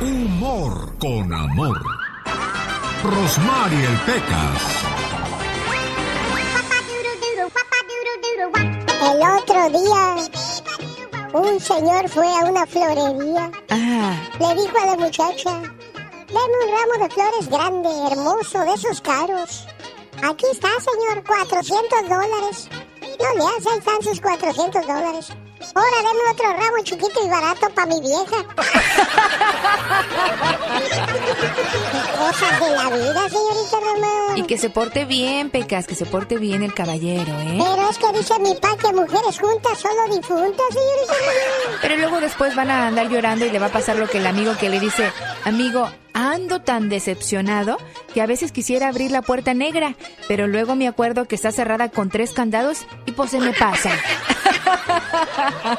Humor con amor. Rosmarie Pecas. El otro día, un señor fue a una florería. Le dijo a la muchacha, deme un ramo de flores grande, hermoso, de esos caros. Aquí está, señor, 400 dólares. No le hace, ahí están sus 400 dólares. Ahora deme otro ramo chiquito y barato para mi vieja. Cosas de la vida, señorita Román. Y que se porte bien, Pecas, que se porte bien el caballero, ¿eh? Pero es que dice mi pa que mujeres juntas solo difuntas, señorita. Pero luego después van a andar llorando y le va a pasar lo que el amigo que le dice, amigo, ando tan decepcionado que a veces quisiera abrir la puerta negra, pero luego me acuerdo que está cerrada con tres candados y pues se me pasa.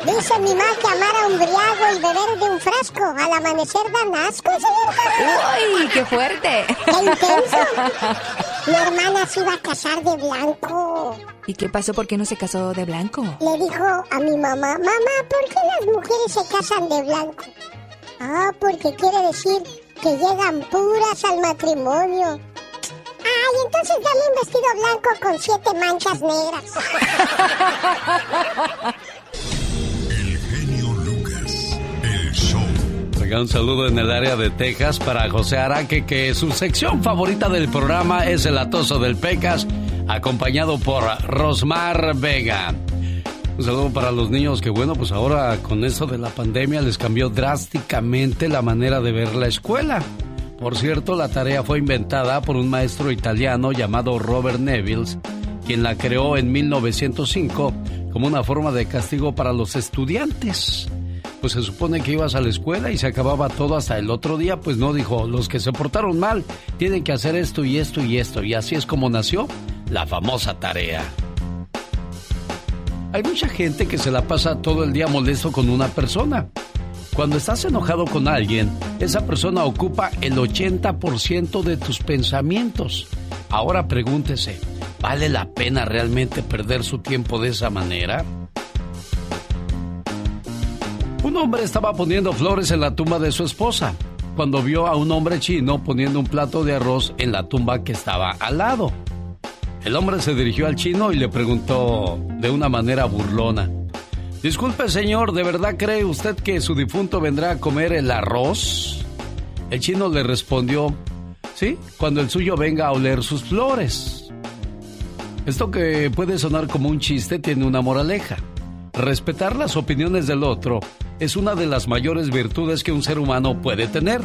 Dice mi mamá que amar a un briago y beber de un frasco al amanecer dan asco, señor. ¡Uy, qué fuerte! ¡Qué intenso! Mi hermana se iba a casar de blanco. ¿Y qué pasó? ¿Por qué no se casó de blanco? Le dijo a mi mamá, mamá, ¿por qué las mujeres se casan de blanco? Ah, porque quiere decir que llegan puras al matrimonio. Ay, entonces dame un vestido blanco con siete manchas negras. El genio Lucas. El show. Un saludo en el área de Texas para José Araque, que su sección favorita del programa es el atoso del Pecas, acompañado por Rosmar Vega. Un saludo para los niños que bueno, pues ahora con esto de la pandemia les cambió drásticamente la manera de ver la escuela. Por cierto, la tarea fue inventada por un maestro italiano llamado Robert Neville, quien la creó en 1905 como una forma de castigo para los estudiantes. Pues se supone que ibas a la escuela y se acababa todo hasta el otro día, pues no dijo, los que se portaron mal tienen que hacer esto y esto y esto. Y así es como nació la famosa tarea. Hay mucha gente que se la pasa todo el día molesto con una persona. Cuando estás enojado con alguien, esa persona ocupa el 80% de tus pensamientos. Ahora pregúntese, ¿vale la pena realmente perder su tiempo de esa manera? Un hombre estaba poniendo flores en la tumba de su esposa cuando vio a un hombre chino poniendo un plato de arroz en la tumba que estaba al lado. El hombre se dirigió al chino y le preguntó de una manera burlona, Disculpe señor, ¿de verdad cree usted que su difunto vendrá a comer el arroz? El chino le respondió, sí, cuando el suyo venga a oler sus flores. Esto que puede sonar como un chiste tiene una moraleja. Respetar las opiniones del otro es una de las mayores virtudes que un ser humano puede tener.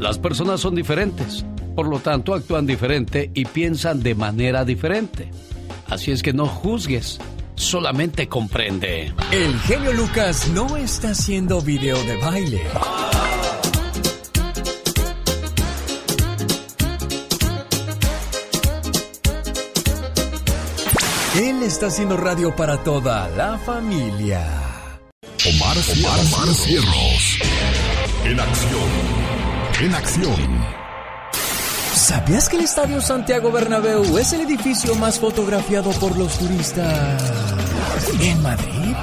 Las personas son diferentes, por lo tanto actúan diferente y piensan de manera diferente. Así es que no juzgues, solamente comprende. El genio Lucas no está haciendo video de baile. Él está haciendo radio para toda la familia. Omar, Omar, Omar Cierros. En acción. En acción. ¿Sabías que el Estadio Santiago Bernabéu es el edificio más fotografiado por los turistas en Madrid?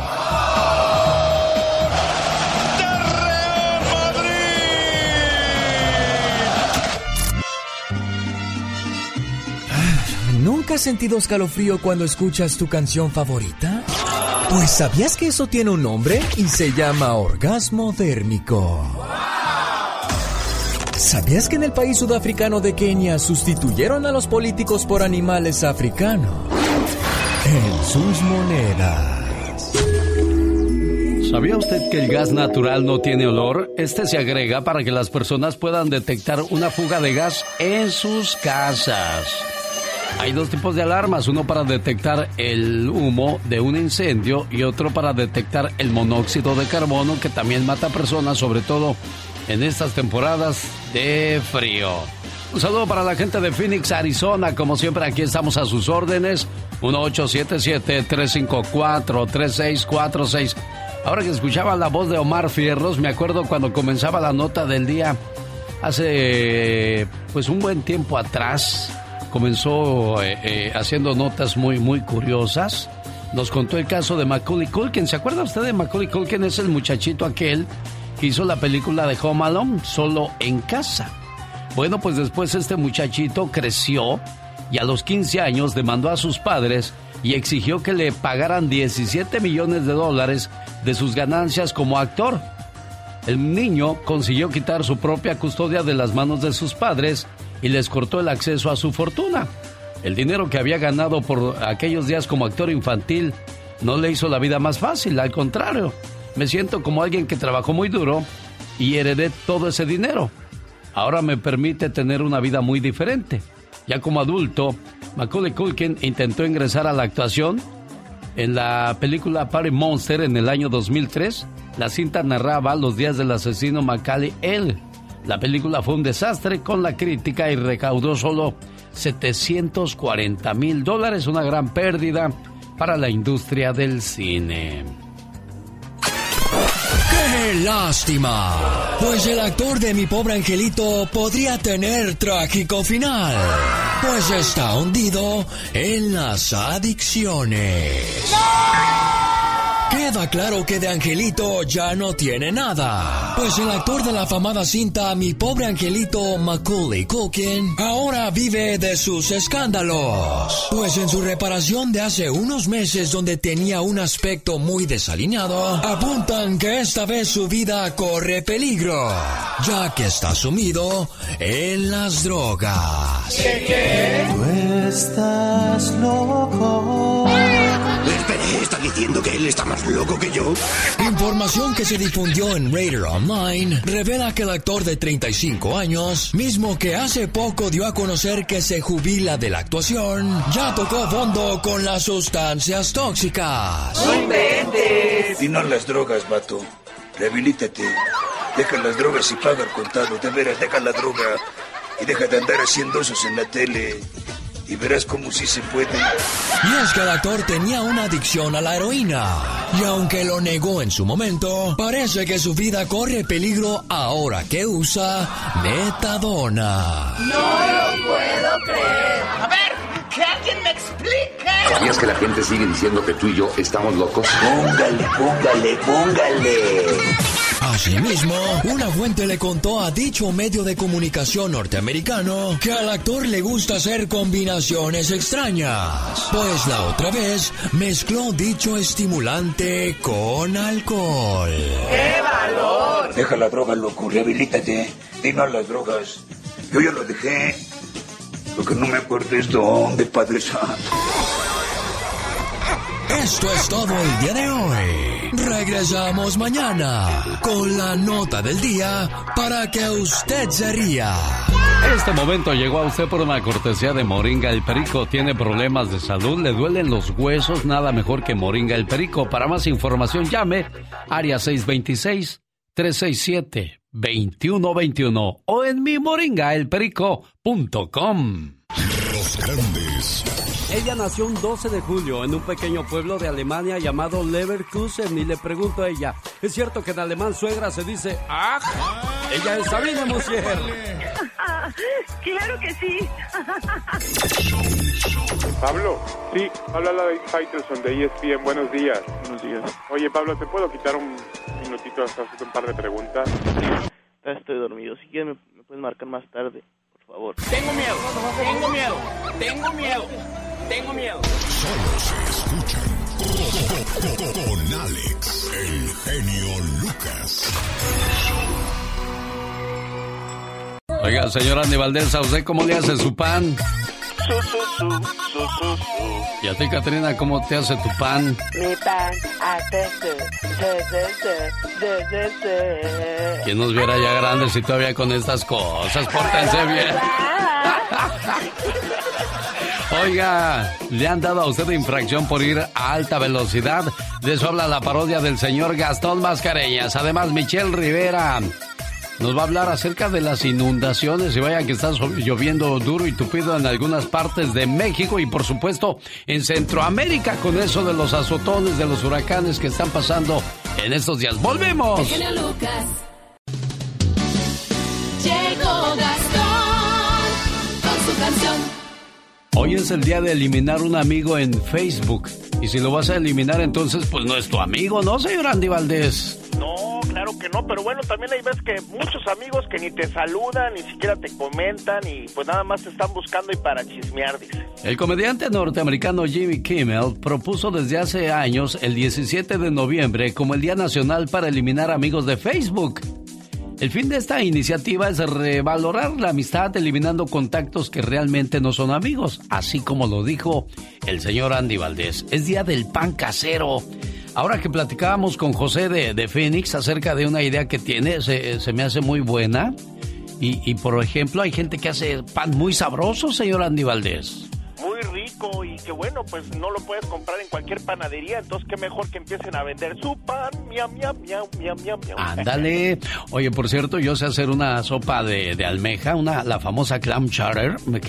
¿Nunca has sentido escalofrío cuando escuchas tu canción favorita? Pues ¿sabías que eso tiene un nombre y se llama orgasmo dérmico? ¿Sabías que en el país sudafricano de Kenia sustituyeron a los políticos por animales africanos? En sus monedas. ¿Sabía usted que el gas natural no tiene olor? Este se agrega para que las personas puedan detectar una fuga de gas en sus casas. Hay dos tipos de alarmas, uno para detectar el humo de un incendio y otro para detectar el monóxido de carbono que también mata personas, sobre todo en estas temporadas de frío. Un saludo para la gente de Phoenix, Arizona. Como siempre, aquí estamos a sus órdenes. 1877-354-3646. Ahora que escuchaba la voz de Omar Fierros, me acuerdo cuando comenzaba la nota del día hace pues un buen tiempo atrás. Comenzó eh, eh, haciendo notas muy, muy curiosas. Nos contó el caso de Macaulay Culkin. ¿Se acuerda usted de Macaulay Culkin? Es el muchachito aquel que hizo la película de Home Alone, solo en casa. Bueno, pues después este muchachito creció y a los 15 años demandó a sus padres y exigió que le pagaran 17 millones de dólares de sus ganancias como actor. El niño consiguió quitar su propia custodia de las manos de sus padres y les cortó el acceso a su fortuna. El dinero que había ganado por aquellos días como actor infantil no le hizo la vida más fácil, al contrario. Me siento como alguien que trabajó muy duro y heredé todo ese dinero. Ahora me permite tener una vida muy diferente. Ya como adulto, Macaulay Culkin intentó ingresar a la actuación. En la película Party Monster en el año 2003, la cinta narraba los días del asesino Macaulay L. La película fue un desastre con la crítica y recaudó solo 740 mil dólares, una gran pérdida para la industria del cine. ¡Qué lástima! Pues el actor de mi pobre angelito podría tener trágico final. Pues está hundido en las adicciones. Queda claro que de Angelito ya no tiene nada. Pues el actor de la afamada cinta Mi pobre Angelito Macaulay Culkin ahora vive de sus escándalos. Pues en su reparación de hace unos meses donde tenía un aspecto muy desalineado, apuntan que esta vez su vida corre peligro, ya que está sumido en las drogas. ¿Qué, qué? Tú estás loco. ¿Está diciendo que él está más loco que yo? Información que se difundió en Raider Online revela que el actor de 35 años, mismo que hace poco dio a conocer que se jubila de la actuación, ya tocó fondo con las sustancias tóxicas. ¡No inventes! Y no las drogas, vato. Rehabilítate. Deja las drogas y paga el contado. De veras, deja la droga. Y deja de andar haciendo esos en la tele y verás cómo sí se puede. Y es que el actor tenía una adicción a la heroína. Y aunque lo negó en su momento, parece que su vida corre peligro ahora que usa metadona. No lo puedo creer. A ver, que alguien me explique. ¿Sabías que la gente sigue diciendo que tú y yo estamos locos? Póngale, póngale, póngale. Asimismo, una fuente le contó a dicho medio de comunicación norteamericano que al actor le gusta hacer combinaciones extrañas, pues la otra vez mezcló dicho estimulante con alcohol. ¡Qué valor! Deja la droga, loco, rehabilítate. Y no las drogas. Yo ya lo dejé. Lo que no me acuerdo es dónde, Padre Santo. Esto es todo el día de hoy. Regresamos mañana con la nota del día para que usted se ría. Este momento llegó a usted por una cortesía de Moringa el Perico. Tiene problemas de salud, le duelen los huesos, nada mejor que Moringa el Perico. Para más información llame área 626 367 2121 o en mi moringaelperico.com. Los grandes ella nació un 12 de julio en un pequeño pueblo de Alemania llamado Leverkusen y le pregunto a ella, ¿es cierto que en alemán suegra se dice ¡Ah! Ella es Sabina Musier. claro que sí. Pablo, sí, habla la de Faitelson de ESPN. Buenos días. Buenos días. Oye, Pablo, ¿te puedo quitar un minutito hasta hacerte un par de preguntas? Estoy dormido. Si quieres, me puedes marcar más tarde, por favor. Tengo miedo, tengo miedo, tengo miedo. Tengo miedo. Solo se escuchan con, Alex, el genio Lucas. Oiga, señora Andy Valdés, ¿a usted cómo le hace su pan? ¿Y a ti, Katrina, cómo te hace tu pan? Mi pan hace ¿Quién nos viera ya grandes y todavía con estas cosas? Pórtense bien. Oiga, le han dado a usted infracción por ir a alta velocidad. De eso habla la parodia del señor Gastón Mascareñas. Además, Michelle Rivera nos va a hablar acerca de las inundaciones y vaya que está lloviendo duro y tupido en algunas partes de México y por supuesto en Centroamérica con eso de los azotones, de los huracanes que están pasando en estos días. ¡Volvemos! Llegó Hoy es el día de eliminar un amigo en Facebook. Y si lo vas a eliminar, entonces, pues no es tu amigo, ¿no, señor Andy Valdés? No, claro que no, pero bueno, también hay veces que muchos amigos que ni te saludan, ni siquiera te comentan y pues nada más te están buscando y para chismear, dice. El comediante norteamericano Jimmy Kimmel propuso desde hace años el 17 de noviembre como el Día Nacional para eliminar amigos de Facebook. El fin de esta iniciativa es revalorar la amistad eliminando contactos que realmente no son amigos, así como lo dijo el señor Andy Valdés. Es día del pan casero. Ahora que platicábamos con José de, Phoenix acerca de una idea que tiene, se, me hace muy buena. Y, y, por ejemplo, hay gente que hace pan muy sabroso, señor Andy Valdés muy rico y que bueno, pues no lo puedes comprar en cualquier panadería, entonces qué mejor que empiecen a vender su pan, miam, miam, miam, miam, miam. Ándale. Oye, por cierto, yo sé hacer una sopa de, de almeja, una, la famosa clam chowder, me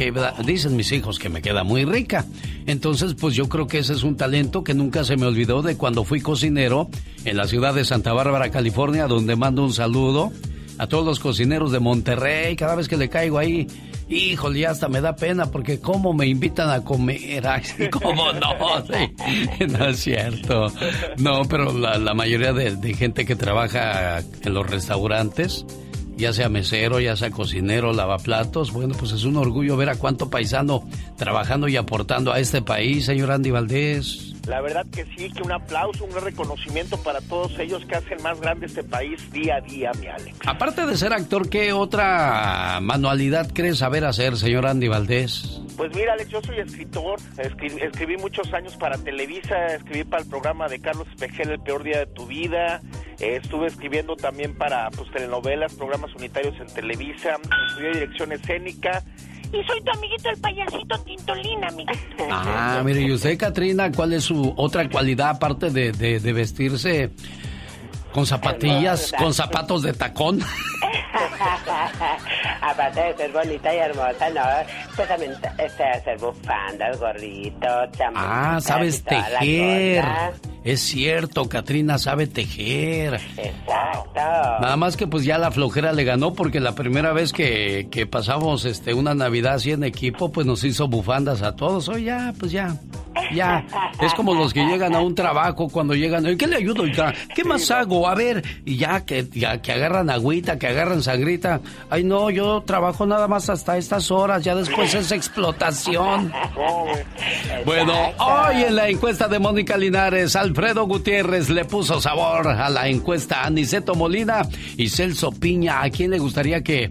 dicen mis hijos que me queda muy rica. Entonces, pues yo creo que ese es un talento que nunca se me olvidó de cuando fui cocinero en la ciudad de Santa Bárbara, California, donde mando un saludo a todos los cocineros de Monterrey, cada vez que le caigo ahí híjole, ya hasta me da pena porque cómo me invitan a comer, cómo no, no es cierto. No, pero la, mayoría de, gente que trabaja en los restaurantes, ya sea mesero, ya sea cocinero, lavaplatos, bueno, pues es un orgullo ver a cuánto paisano trabajando y aportando a este país, señor Andy Valdés. La verdad que sí, que un aplauso, un reconocimiento para todos ellos que hacen más grande este país día a día, mi Alex. Aparte de ser actor, ¿qué otra manualidad crees saber hacer, señor Andy Valdés? Pues mira, Alex, yo soy escritor, escribí, muchos años para Televisa, escribí para el programa de Carlos Espejel, El Peor Día de Tu Vida, eh, estuve escribiendo también para pues, telenovelas, programas unitarios en Televisa, estudié dirección escénica y soy tu amiguito el payasito Tintolina, amiguito. Ah, mire, y usted, Katrina, ¿cuál es su otra cualidad aparte de, de, vestirse con zapatillas, con zapatos de tacón? Aparte de ser bonita y hermosa, no, pues también este, hacer bufandas, gorritos, chamarras. Ah, sabes tejer. Es cierto, Katrina sabe tejer. Exacto. Nada más que pues ya la flojera le ganó porque la primera vez que, que pasamos este una Navidad así en equipo, pues nos hizo bufandas a todos. Oye, ya, pues ya. Ya. Es como los que llegan a un trabajo cuando llegan. ¿Qué le ayudo? ¿Qué más hago? A ver. Y ya que, ya que agarran agüita, que agarran sangrita. Ay, no, yo trabajo nada más hasta estas horas. Ya después es explotación. Bueno, hoy en la encuesta de Mónica Linares, Alfredo Gutiérrez le puso sabor a la encuesta a Aniceto Molina y Celso Piña. ¿A quién le gustaría que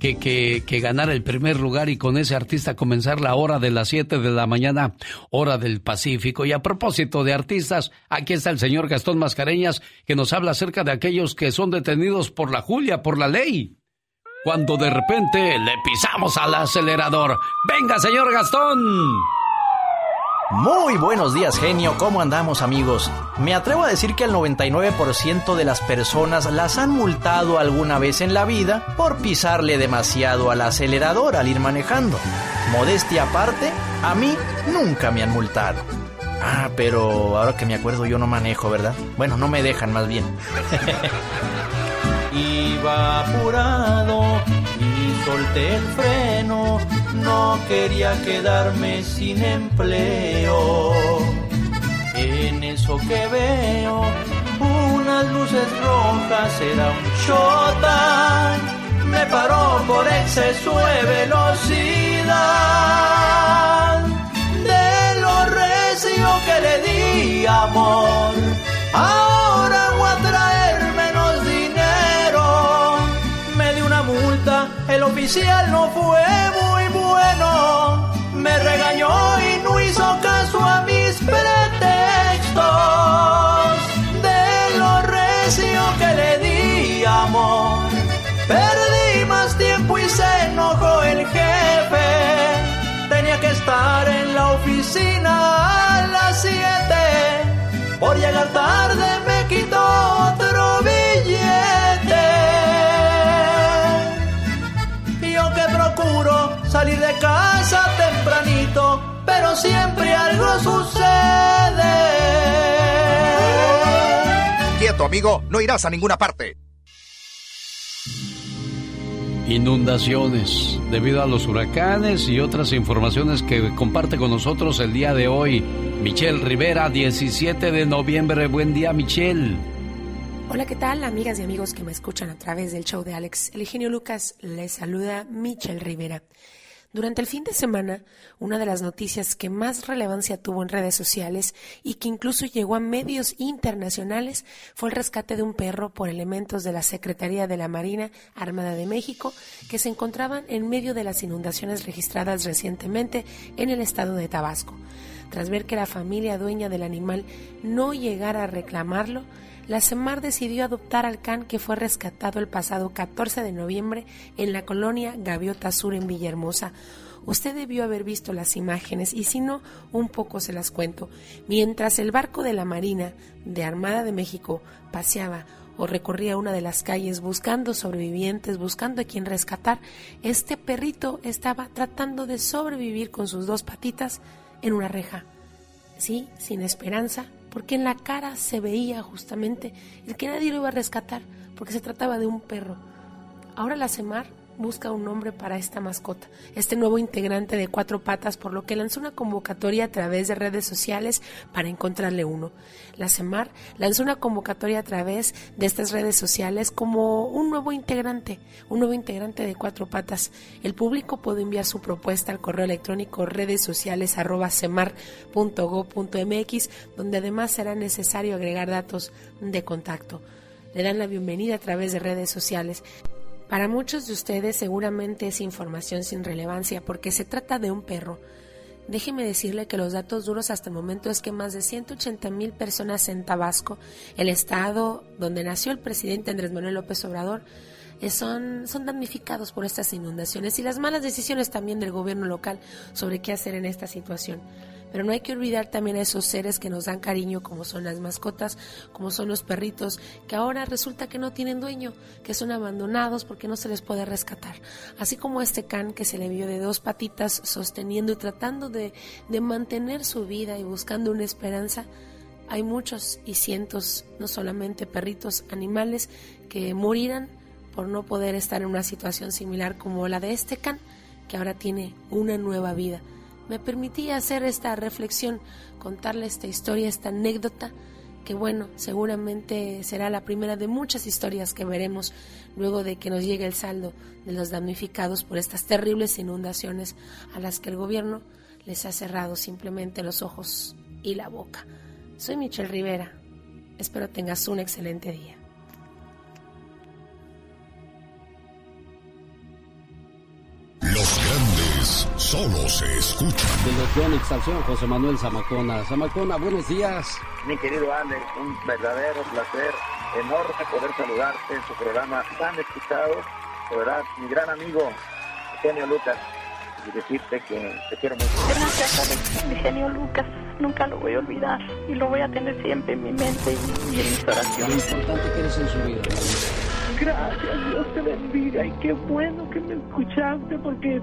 que, que, ganara el primer lugar y con ese artista comenzar la hora de las 7 de la mañana, hora del Pacífico. Y a propósito de artistas, aquí está el señor Gastón Mascareñas que nos habla acerca de aquellos que son detenidos por la Julia, por la ley. Cuando de repente le pisamos al acelerador. Venga, señor Gastón. Muy buenos días, genio. ¿Cómo andamos, amigos? Me atrevo a decir que el 99% de las personas las han multado alguna vez en la vida por pisarle demasiado al acelerador al ir manejando. Modestia aparte, a mí nunca me han multado. Ah, pero ahora que me acuerdo yo no manejo, ¿verdad? Bueno, no me dejan más bien. Iba apurado solté el freno no quería quedarme sin empleo. En eso que veo, unas luces rojas era un chota, me paró por exceso de velocidad. De lo recio que le di amor, ahora oficial no fue muy me regañó y no hizo caso a mis pretextos. De lo recio que le di amor, perdí más tiempo y se enojó el jefe. Tenía que estar en la oficina a las 7. Por llegar tarde casa tempranito, pero siempre algo sucede. Quieto, amigo, no irás a ninguna parte. Inundaciones debido a los huracanes y otras informaciones que comparte con nosotros el día de hoy. Michelle Rivera, 17 de noviembre. Buen día, Michelle. Hola, ¿qué tal, amigas y amigos que me escuchan a través del show de Alex? El genio Lucas les saluda Michelle Rivera. Durante el fin de semana, una de las noticias que más relevancia tuvo en redes sociales y que incluso llegó a medios internacionales fue el rescate de un perro por elementos de la Secretaría de la Marina Armada de México que se encontraban en medio de las inundaciones registradas recientemente en el estado de Tabasco. Tras ver que la familia dueña del animal no llegara a reclamarlo, la CEMAR decidió adoptar al can que fue rescatado el pasado 14 de noviembre en la colonia Gaviota Sur en Villahermosa. Usted debió haber visto las imágenes y si no, un poco se las cuento. Mientras el barco de la Marina de Armada de México paseaba o recorría una de las calles buscando sobrevivientes, buscando a quien rescatar, este perrito estaba tratando de sobrevivir con sus dos patitas en una reja. Sí, sin esperanza, porque en la cara se veía justamente el que nadie lo iba a rescatar, porque se trataba de un perro. Ahora la CEMAR busca un nombre para esta mascota, este nuevo integrante de cuatro patas, por lo que lanzó una convocatoria a través de redes sociales para encontrarle uno. La CEMAR lanzó una convocatoria a través de estas redes sociales como un nuevo integrante, un nuevo integrante de cuatro patas. El público puede enviar su propuesta al correo electrónico redes sociales arroba donde además será necesario agregar datos de contacto. Le dan la bienvenida a través de redes sociales. Para muchos de ustedes seguramente es información sin relevancia porque se trata de un perro. Déjeme decirle que los datos duros hasta el momento es que más de 180 mil personas en Tabasco, el estado donde nació el presidente Andrés Manuel López Obrador, son, son damnificados por estas inundaciones y las malas decisiones también del gobierno local sobre qué hacer en esta situación. Pero no hay que olvidar también a esos seres que nos dan cariño, como son las mascotas, como son los perritos, que ahora resulta que no tienen dueño, que son abandonados porque no se les puede rescatar. Así como este can que se le vio de dos patitas sosteniendo y tratando de, de mantener su vida y buscando una esperanza, hay muchos y cientos, no solamente perritos, animales, que morirán por no poder estar en una situación similar como la de este can, que ahora tiene una nueva vida me permití hacer esta reflexión, contarle esta historia, esta anécdota, que bueno, seguramente será la primera de muchas historias que veremos luego de que nos llegue el saldo de los damnificados por estas terribles inundaciones a las que el gobierno les ha cerrado simplemente los ojos y la boca. Soy Michelle Rivera. Espero tengas un excelente día. Solo se escuchan. De los Yonix al señor José Manuel Zamacona. Zamacona, buenos días. Mi querido Alex, un verdadero placer, enorme poder saludarte en su programa tan escuchado. De verdad, mi gran amigo, Eugenio Lucas, y decirte que te quiero mucho. Gracias, Alex. Mi genio Lucas, nunca lo voy a olvidar y lo voy a tener siempre en mi mente y en mis oraciones. Lo importante que eres en su vida. Gracias, Dios te bendiga y qué bueno que me escuchaste porque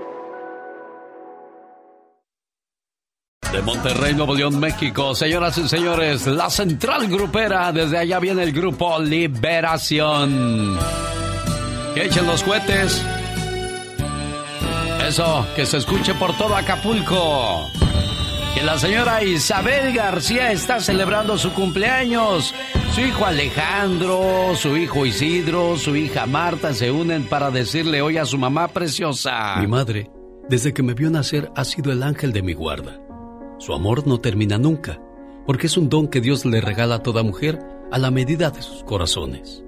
De Monterrey, Nuevo León, México. Señoras y señores, la central grupera. Desde allá viene el grupo Liberación. Que echen los cohetes. Eso, que se escuche por todo Acapulco. Que la señora Isabel García está celebrando su cumpleaños. Su hijo Alejandro, su hijo Isidro, su hija Marta se unen para decirle hoy a su mamá preciosa. Mi madre, desde que me vio nacer, ha sido el ángel de mi guarda. Su amor no termina nunca, porque es un don que Dios le regala a toda mujer a la medida de sus corazones.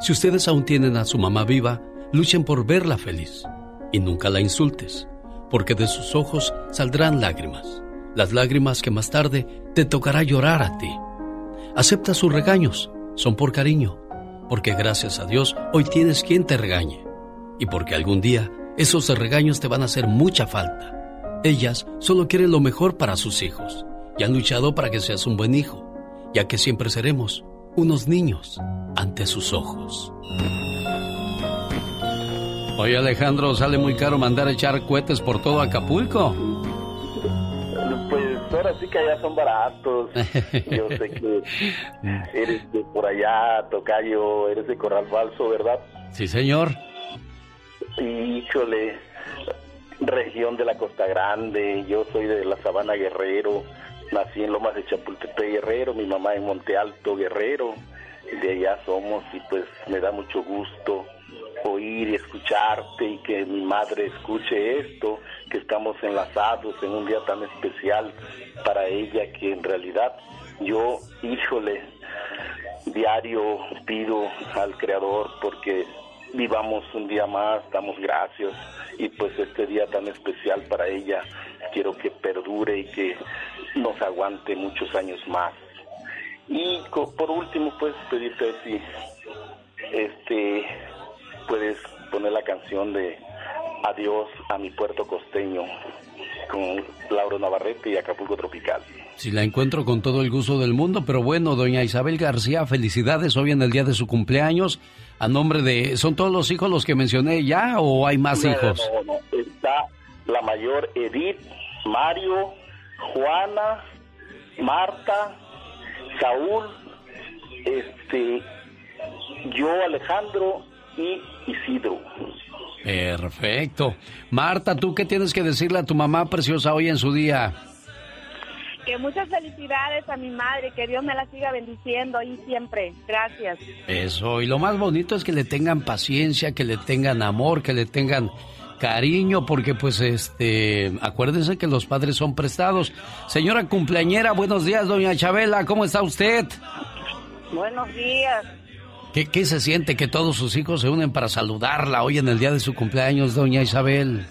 Si ustedes aún tienen a su mamá viva, luchen por verla feliz y nunca la insultes, porque de sus ojos saldrán lágrimas, las lágrimas que más tarde te tocará llorar a ti. Acepta sus regaños, son por cariño, porque gracias a Dios hoy tienes quien te regañe y porque algún día esos regaños te van a hacer mucha falta. Ellas solo quieren lo mejor para sus hijos y han luchado para que seas un buen hijo, ya que siempre seremos unos niños ante sus ojos. Oye Alejandro, sale muy caro mandar a echar cohetes por todo Acapulco. así que allá son baratos. Yo sé que eres de por allá, Tocayo, eres de Corral Falso, ¿verdad? Sí, señor. Híjole, región de la Costa Grande, yo soy de la Sabana Guerrero, nací en Lomas de Chapultepec Guerrero, mi mamá en Monte Alto Guerrero, de allá somos y pues me da mucho gusto oír y escucharte y que mi madre escuche esto, que estamos enlazados en un día tan especial para ella que en realidad yo, híjole, diario pido al Creador porque vivamos un día más, damos gracias y pues este día tan especial para ella quiero que perdure y que nos aguante muchos años más. Y por último pues pedirte si este puedes poner la canción de Adiós a mi puerto costeño con Lauro Navarrete y Acapulco Tropical. Si la encuentro con todo el gusto del mundo, pero bueno, doña Isabel García, felicidades hoy en el día de su cumpleaños. A nombre de, ¿son todos los hijos los que mencioné ya o hay más hijos? está la mayor Edith, Mario, Juana, Marta, Saúl, este, yo Alejandro y Isidro. Perfecto. Marta, ¿tú qué tienes que decirle a tu mamá preciosa hoy en su día? Que muchas felicidades a mi madre, que Dios me la siga bendiciendo y siempre. Gracias. Eso, y lo más bonito es que le tengan paciencia, que le tengan amor, que le tengan cariño, porque pues este, acuérdense que los padres son prestados. Señora cumpleañera, buenos días, doña Chabela, ¿cómo está usted? Buenos días. ¿Qué, ¿Qué se siente que todos sus hijos se unen para saludarla hoy en el día de su cumpleaños, doña Isabel?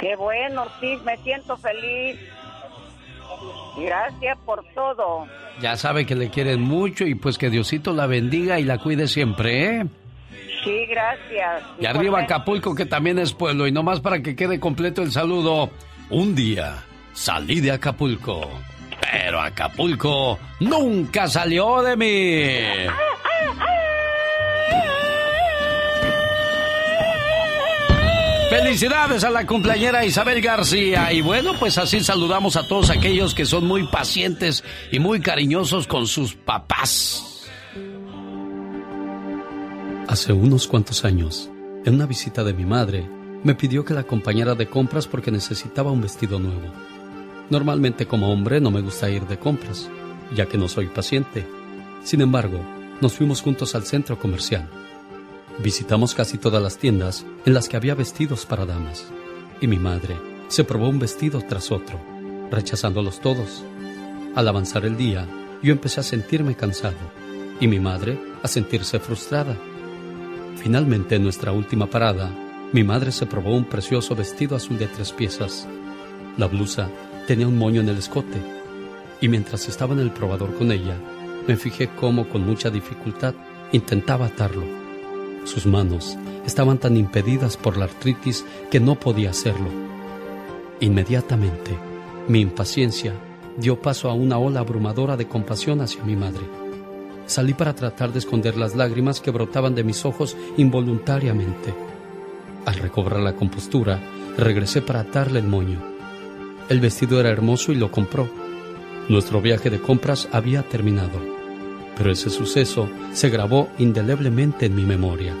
Qué bueno, sí, me siento feliz. Gracias por todo. Ya sabe que le quieren mucho y pues que Diosito la bendiga y la cuide siempre, ¿eh? Sí, gracias. Y arriba Acapulco, que también es pueblo. Y nomás para que quede completo el saludo. Un día salí de Acapulco, pero Acapulco nunca salió de mí. Felicidades a la cumpleañera Isabel García. Y bueno, pues así saludamos a todos aquellos que son muy pacientes y muy cariñosos con sus papás. Hace unos cuantos años, en una visita de mi madre, me pidió que la acompañara de compras porque necesitaba un vestido nuevo. Normalmente como hombre no me gusta ir de compras, ya que no soy paciente. Sin embargo, nos fuimos juntos al centro comercial. Visitamos casi todas las tiendas en las que había vestidos para damas, y mi madre se probó un vestido tras otro, rechazándolos todos. Al avanzar el día, yo empecé a sentirme cansado, y mi madre a sentirse frustrada. Finalmente, en nuestra última parada, mi madre se probó un precioso vestido azul de tres piezas. La blusa tenía un moño en el escote, y mientras estaba en el probador con ella, me fijé cómo con mucha dificultad intentaba atarlo sus manos estaban tan impedidas por la artritis que no podía hacerlo. Inmediatamente, mi impaciencia dio paso a una ola abrumadora de compasión hacia mi madre. Salí para tratar de esconder las lágrimas que brotaban de mis ojos involuntariamente. Al recobrar la compostura, regresé para atarle el moño. El vestido era hermoso y lo compró. Nuestro viaje de compras había terminado pero ese suceso se grabó indeleblemente en mi memoria.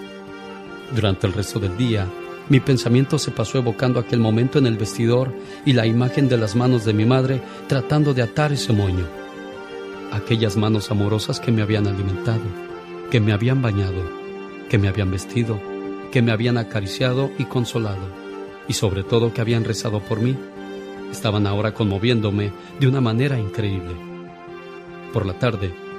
Durante el resto del día, mi pensamiento se pasó evocando aquel momento en el vestidor y la imagen de las manos de mi madre tratando de atar ese moño. Aquellas manos amorosas que me habían alimentado, que me habían bañado, que me habían vestido, que me habían acariciado y consolado, y sobre todo que habían rezado por mí, estaban ahora conmoviéndome de una manera increíble. Por la tarde,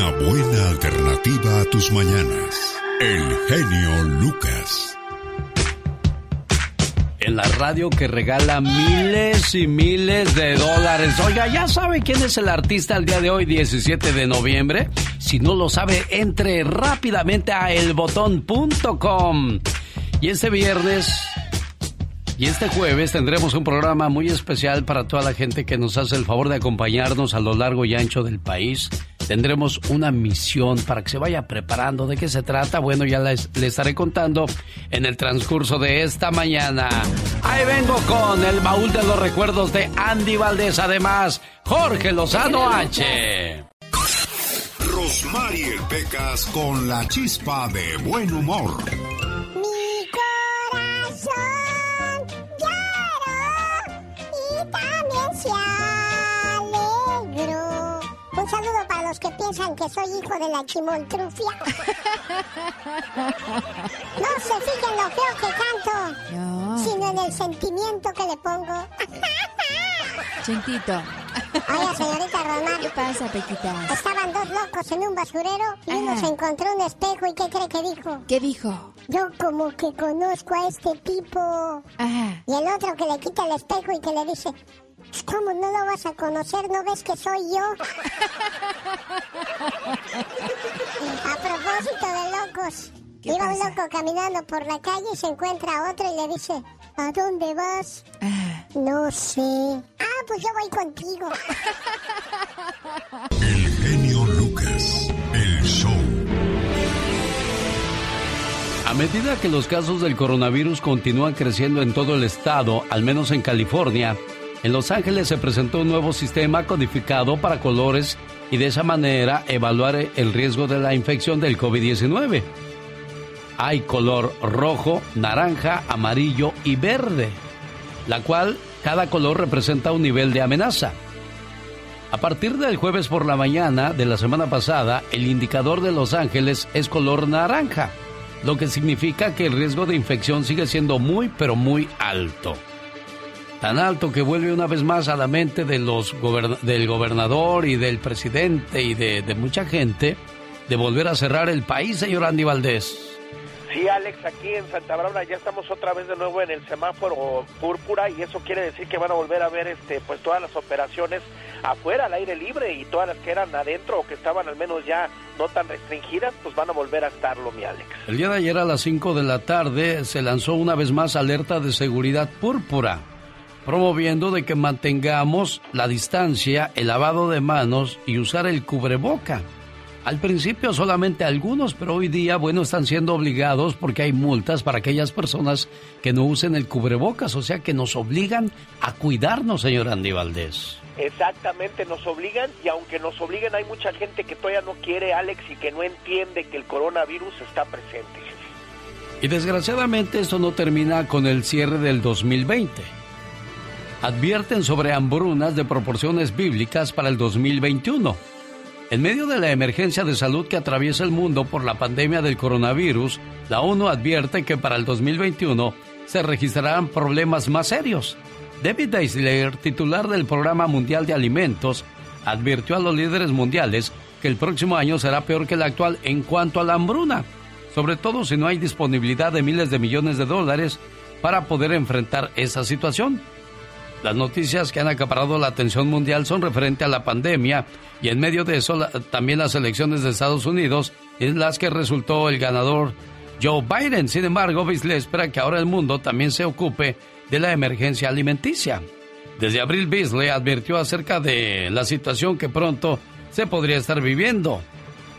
Una buena alternativa a tus mañanas. El genio Lucas. en la radio que regala miles y miles de dólares. Oiga, ¿ya sabe quién es el artista el día de hoy, 17 de noviembre? Si no lo sabe, entre rápidamente a elbotón.com. Y este viernes y este jueves tendremos un programa muy especial para toda la gente que nos hace el favor de acompañarnos a lo largo y ancho del país. Tendremos una misión para que se vaya preparando. ¿De qué se trata? Bueno, ya les, estaré contando en el transcurso de esta mañana. Ahí vengo con el baúl de los recuerdos de Andy Valdés. Además, Jorge Lozano H. Rosmarie Pecas con la chispa de buen humor. Los que piensan que soy hijo de la chimoltrufia. No se fijen lo feo que canto, sino en el sentimiento que le pongo. Chintito. Oye, señorita Román. ¿Qué pasa, Pequita? Estaban dos locos en un basurero y uno se encontró un espejo y ¿qué cree que dijo? ¿Qué dijo? Yo como que conozco a este tipo. Ajá. Y el otro que le quita el espejo y que le dice, ¿cómo no lo vas a conocer? ¿No ves que soy yo? a propósito de locos. Iba un loco caminando por la calle y se encuentra a otro y le dice, ¿a dónde vas? No sé. Ah, pues yo voy contigo. El genio Lucas, el show. A medida que los casos del coronavirus continúan creciendo en todo el estado, al menos en California, en Los Ángeles se presentó un nuevo sistema codificado para colores y de esa manera evaluar el riesgo de la infección del COVID-19 hay color rojo, naranja, amarillo y verde, la cual cada color representa un nivel de amenaza. A partir del jueves por la mañana de la semana pasada, el indicador de Los Ángeles es color naranja, lo que significa que el riesgo de infección sigue siendo muy pero muy alto. Tan alto que vuelve una vez más a la mente de los del gobernador y del presidente y de, de mucha gente de volver a cerrar el país, señor Andy Valdés. Sí, Alex, aquí en Santa Bárbara ya estamos otra vez de nuevo en el semáforo púrpura y eso quiere decir que van a volver a ver este pues todas las operaciones afuera al aire libre y todas las que eran adentro o que estaban al menos ya no tan restringidas, pues van a volver a estarlo, mi Alex. El día de ayer a las 5 de la tarde se lanzó una vez más alerta de seguridad púrpura, promoviendo de que mantengamos la distancia, el lavado de manos y usar el cubreboca. Al principio solamente algunos, pero hoy día, bueno, están siendo obligados porque hay multas para aquellas personas que no usen el cubrebocas, o sea que nos obligan a cuidarnos, señor Andy Valdés. Exactamente, nos obligan y aunque nos obliguen hay mucha gente que todavía no quiere, Alex, y que no entiende que el coronavirus está presente. Y desgraciadamente esto no termina con el cierre del 2020. Advierten sobre hambrunas de proporciones bíblicas para el 2021 en medio de la emergencia de salud que atraviesa el mundo por la pandemia del coronavirus, la ONU advierte que para el 2021 se registrarán problemas más serios. David Deisler, titular del Programa Mundial de Alimentos, advirtió a los líderes mundiales que el próximo año será peor que el actual en cuanto a la hambruna, sobre todo si no hay disponibilidad de miles de millones de dólares para poder enfrentar esa situación. Las noticias que han acaparado la atención mundial son referente a la pandemia y en medio de eso también las elecciones de Estados Unidos en las que resultó el ganador Joe Biden. Sin embargo, Beasley espera que ahora el mundo también se ocupe de la emergencia alimenticia. Desde abril, Beasley advirtió acerca de la situación que pronto se podría estar viviendo.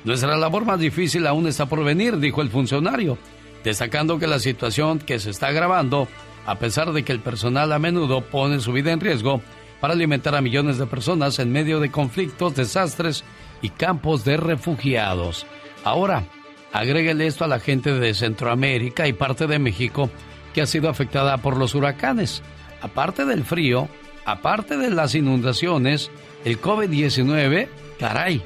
Nuestra labor más difícil aún está por venir, dijo el funcionario, destacando que la situación que se está agravando a pesar de que el personal a menudo pone su vida en riesgo para alimentar a millones de personas en medio de conflictos, desastres y campos de refugiados. Ahora, agréguele esto a la gente de Centroamérica y parte de México que ha sido afectada por los huracanes. Aparte del frío, aparte de las inundaciones, el COVID-19, caray,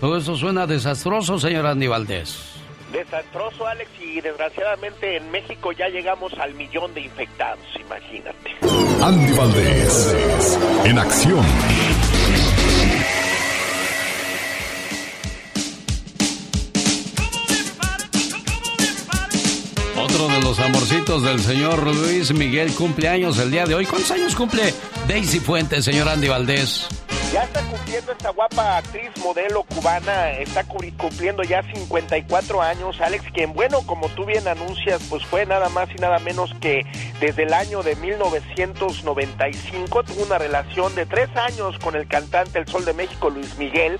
todo eso suena desastroso, señor Andy Valdés desastroso, Alex, y desgraciadamente en México ya llegamos al millón de infectados, imagínate. Andy Valdés, en acción. Otro de los amorcitos del señor Luis Miguel cumpleaños el día de hoy. ¿Cuántos años cumple Daisy Fuentes, señor Andy Valdés? Ya está cumpliendo esta guapa actriz modelo cubana, está cumpliendo ya 54 años, Alex, quien bueno, como tú bien anuncias, pues fue nada más y nada menos que desde el año de 1995 tuvo una relación de tres años con el cantante El Sol de México, Luis Miguel,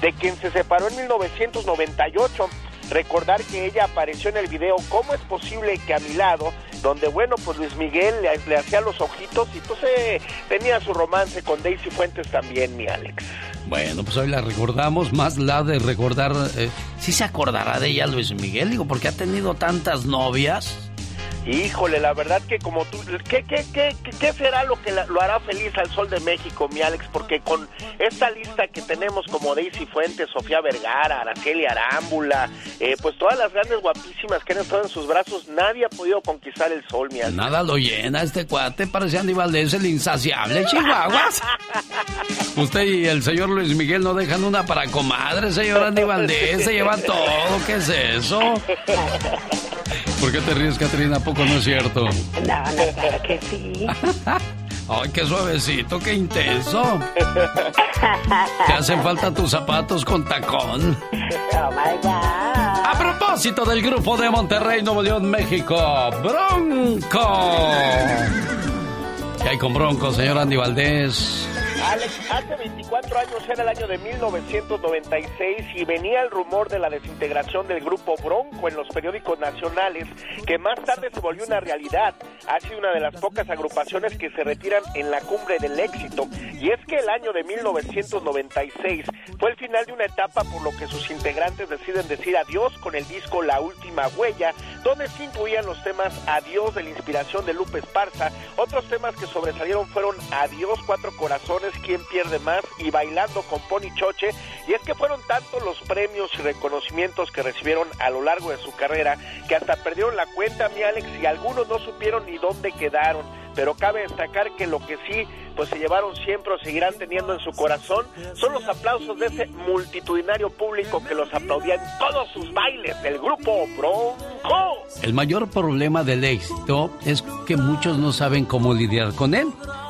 de quien se separó en 1998 recordar que ella apareció en el video ¿Cómo es posible que a mi lado? Donde, bueno, pues Luis Miguel le, hacía los ojitos y pues eh, tenía su romance con Daisy Fuentes también, mi Alex. Bueno, pues hoy la recordamos, más la de recordar, eh, ¿sí se acordará de ella Luis Miguel? Digo, porque ha tenido tantas novias. Híjole, la verdad que como tú, ¿qué, qué, qué, qué será lo que lo hará feliz al Sol de México, mi Alex? Porque con esta lista que tenemos como Daisy Fuentes, Sofía Vergara, Araceli Arámbula, eh, pues todas las grandes guapísimas que han estado en sus brazos, nadie ha podido conquistar el Sol, mi Alex. Nada lo llena este cuate, parece Andy Valdés el insaciable, Chihuahuas. Usted y el señor Luis Miguel no dejan una para comadre, señor Andy Valdés, se lleva todo, ¿qué es eso? ¿Por qué te ríes, Catrina? poco no es cierto? No, no, claro que sí. Ay, qué suavecito, qué intenso. Te hacen falta tus zapatos con tacón. Oh my God. A propósito del grupo de Monterrey, Nuevo León, México, Bronco. ¿Qué hay con Bronco, señor Andy Valdés? Alex, hace 24 años era el año de 1996 y venía el rumor de la desintegración del grupo Bronco en los periódicos nacionales, que más tarde se volvió una realidad. Ha sido una de las pocas agrupaciones que se retiran en la cumbre del éxito. Y es que el año de 1996 fue el final de una etapa por lo que sus integrantes deciden decir adiós con el disco La Última Huella, donde se incluían los temas Adiós de la inspiración de Lupe Esparza. Otros temas que sobresalieron fueron Adiós Cuatro Corazones quién pierde más y bailando con Pony Choche. Y es que fueron tantos los premios y reconocimientos que recibieron a lo largo de su carrera que hasta perdieron la cuenta, mi Alex, y algunos no supieron ni dónde quedaron. Pero cabe destacar que lo que sí, pues se llevaron siempre o seguirán teniendo en su corazón son los aplausos de ese multitudinario público que los aplaudía en todos sus bailes del grupo Bronco. El mayor problema del éxito es que muchos no saben cómo lidiar con él.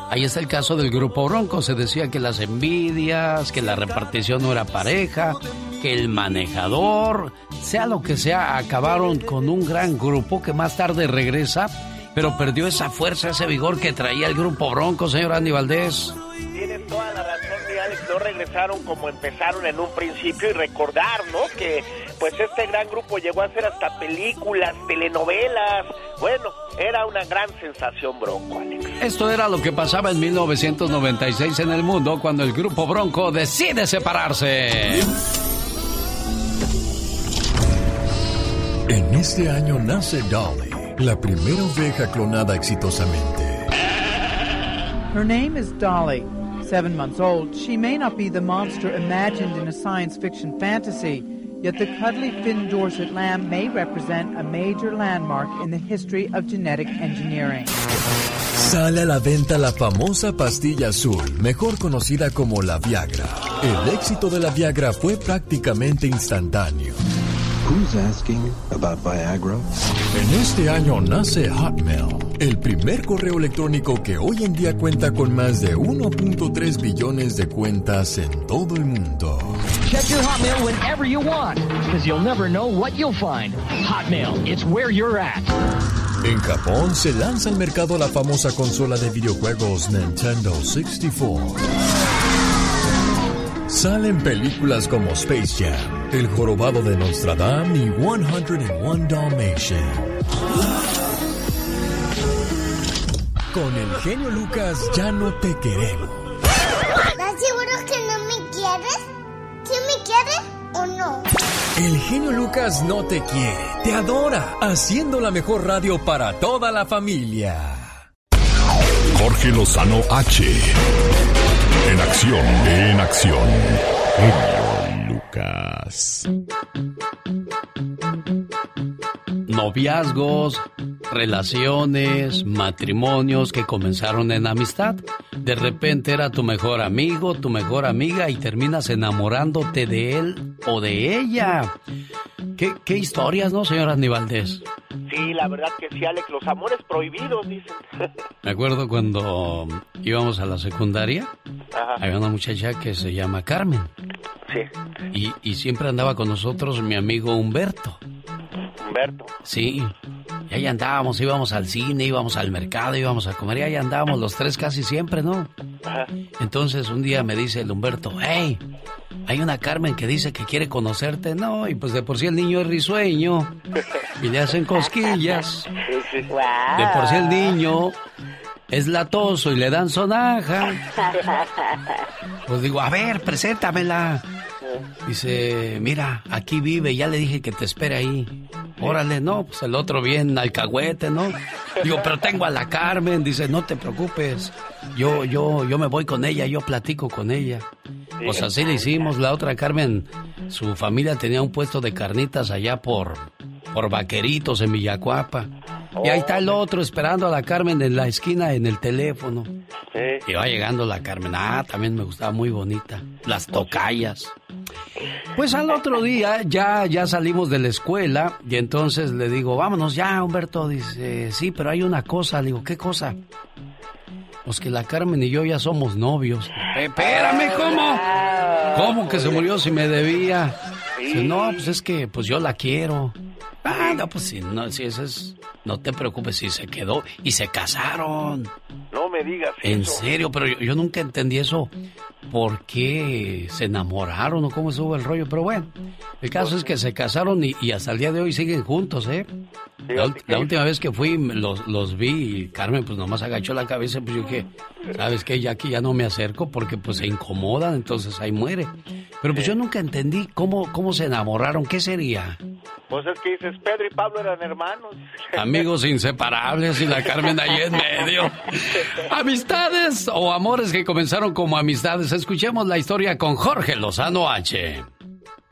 Ahí está el caso del grupo Bronco. Se decía que las envidias, que la repartición no era pareja, que el manejador, sea lo que sea, acabaron con un gran grupo que más tarde regresa, pero perdió esa fuerza, ese vigor que traía el grupo Bronco, señor Andy Valdés. Tienes toda la razón. No regresaron como empezaron en un principio y recordar, ¿no? Que pues este gran grupo llegó a hacer hasta películas, telenovelas. Bueno, era una gran sensación Bronco, Alex. Esto era lo que pasaba en 1996 en el mundo cuando el grupo Bronco decide separarse. En este año nace Dolly, la primera oveja clonada exitosamente. Her name is Dolly. Seven months old, she may not be the monster imagined in a science fiction fantasy. Yet the cuddly Finn Dorset lamb may represent a major landmark in the history of genetic engineering. Sale a la venta la famosa pastilla azul, mejor conocida como la Viagra. El éxito de la Viagra fue prácticamente instantáneo. Who's asking about Viagra? En este año nace Hotmail, el primer correo electrónico que hoy en día cuenta con más de 1.3 billones de cuentas en todo el mundo. Check your Hotmail whenever you want, because you'll never know what you'll find. Hotmail, it's where you're at. En Japón se lanza al mercado la famosa consola de videojuegos Nintendo 64. Salen películas como Space Jam, El Jorobado de Notre Dame y 101 Dalmatian. Con el genio Lucas ya no te queremos. ¿Estás seguro que no me quieres? ¿Sí me quieres o no? El genio Lucas no te quiere, te adora, haciendo la mejor radio para toda la familia. Jorge Lozano H. En acción, en acción. Lucas. Noviazgos, relaciones, matrimonios que comenzaron en amistad. De repente era tu mejor amigo, tu mejor amiga y terminas enamorándote de él o de ella. ¿Qué, qué historias, no, señor Aníbaldez? Sí, la verdad que sí, Alex, los amores prohibidos, dicen. Me acuerdo cuando íbamos a la secundaria, había una muchacha que se llama Carmen. Sí. Y, y siempre andaba con nosotros mi amigo Humberto. Humberto. Sí. Y ahí andábamos, íbamos al cine, íbamos al mercado, íbamos a comer y ahí andábamos los tres casi siempre, ¿no? Ajá. Entonces un día me dice el Humberto, hey, hay una Carmen que dice que quiere conocerte, no, y pues de por sí el niño es risueño y le hacen cosquillas. De por sí el niño es latoso y le dan sonaja. Pues digo, a ver, preséntamela. Dice, mira, aquí vive, ya le dije que te espere ahí. Órale, no, pues el otro bien alcahuete, ¿no? Digo, pero tengo a la Carmen, dice, no te preocupes. Yo, yo, yo me voy con ella, yo platico con ella. Pues así le hicimos, la otra Carmen, su familia tenía un puesto de carnitas allá por, por vaqueritos en Villacuapa. Y ahí está el otro esperando a la Carmen en la esquina en el teléfono. Y va llegando la Carmen. Ah, también me gustaba muy bonita. Las tocallas. Pues al otro día ya, ya salimos de la escuela y entonces le digo, vámonos ya, Humberto. Dice, sí, pero hay una cosa. Le digo, ¿qué cosa? Pues que la Carmen y yo ya somos novios. Espérame, ¿cómo? ¿Cómo que se murió si me debía? Dice, no, pues es que pues yo la quiero. Ah, no, pues si no, si eso es, no te preocupes, si se quedó y se casaron. No me digas En eso. serio, pero yo, yo nunca entendí eso. ¿Por qué se enamoraron o cómo estuvo el rollo? Pero bueno, el caso es que se casaron y, y hasta el día de hoy siguen juntos, ¿eh? La, última vez que fui los, los vi y Carmen pues nomás agachó la cabeza, pues yo dije, ¿sabes qué? Ya aquí ya no me acerco porque pues se incomodan, entonces ahí muere. Pero pues yo nunca entendí cómo, cómo se enamoraron, ¿qué sería? Pues es que dices, Pedro y Pablo eran hermanos. Amigos inseparables y la Carmen ahí en medio. Amistades o amores que comenzaron como amistades. Escuchemos la historia con Jorge Lozano H.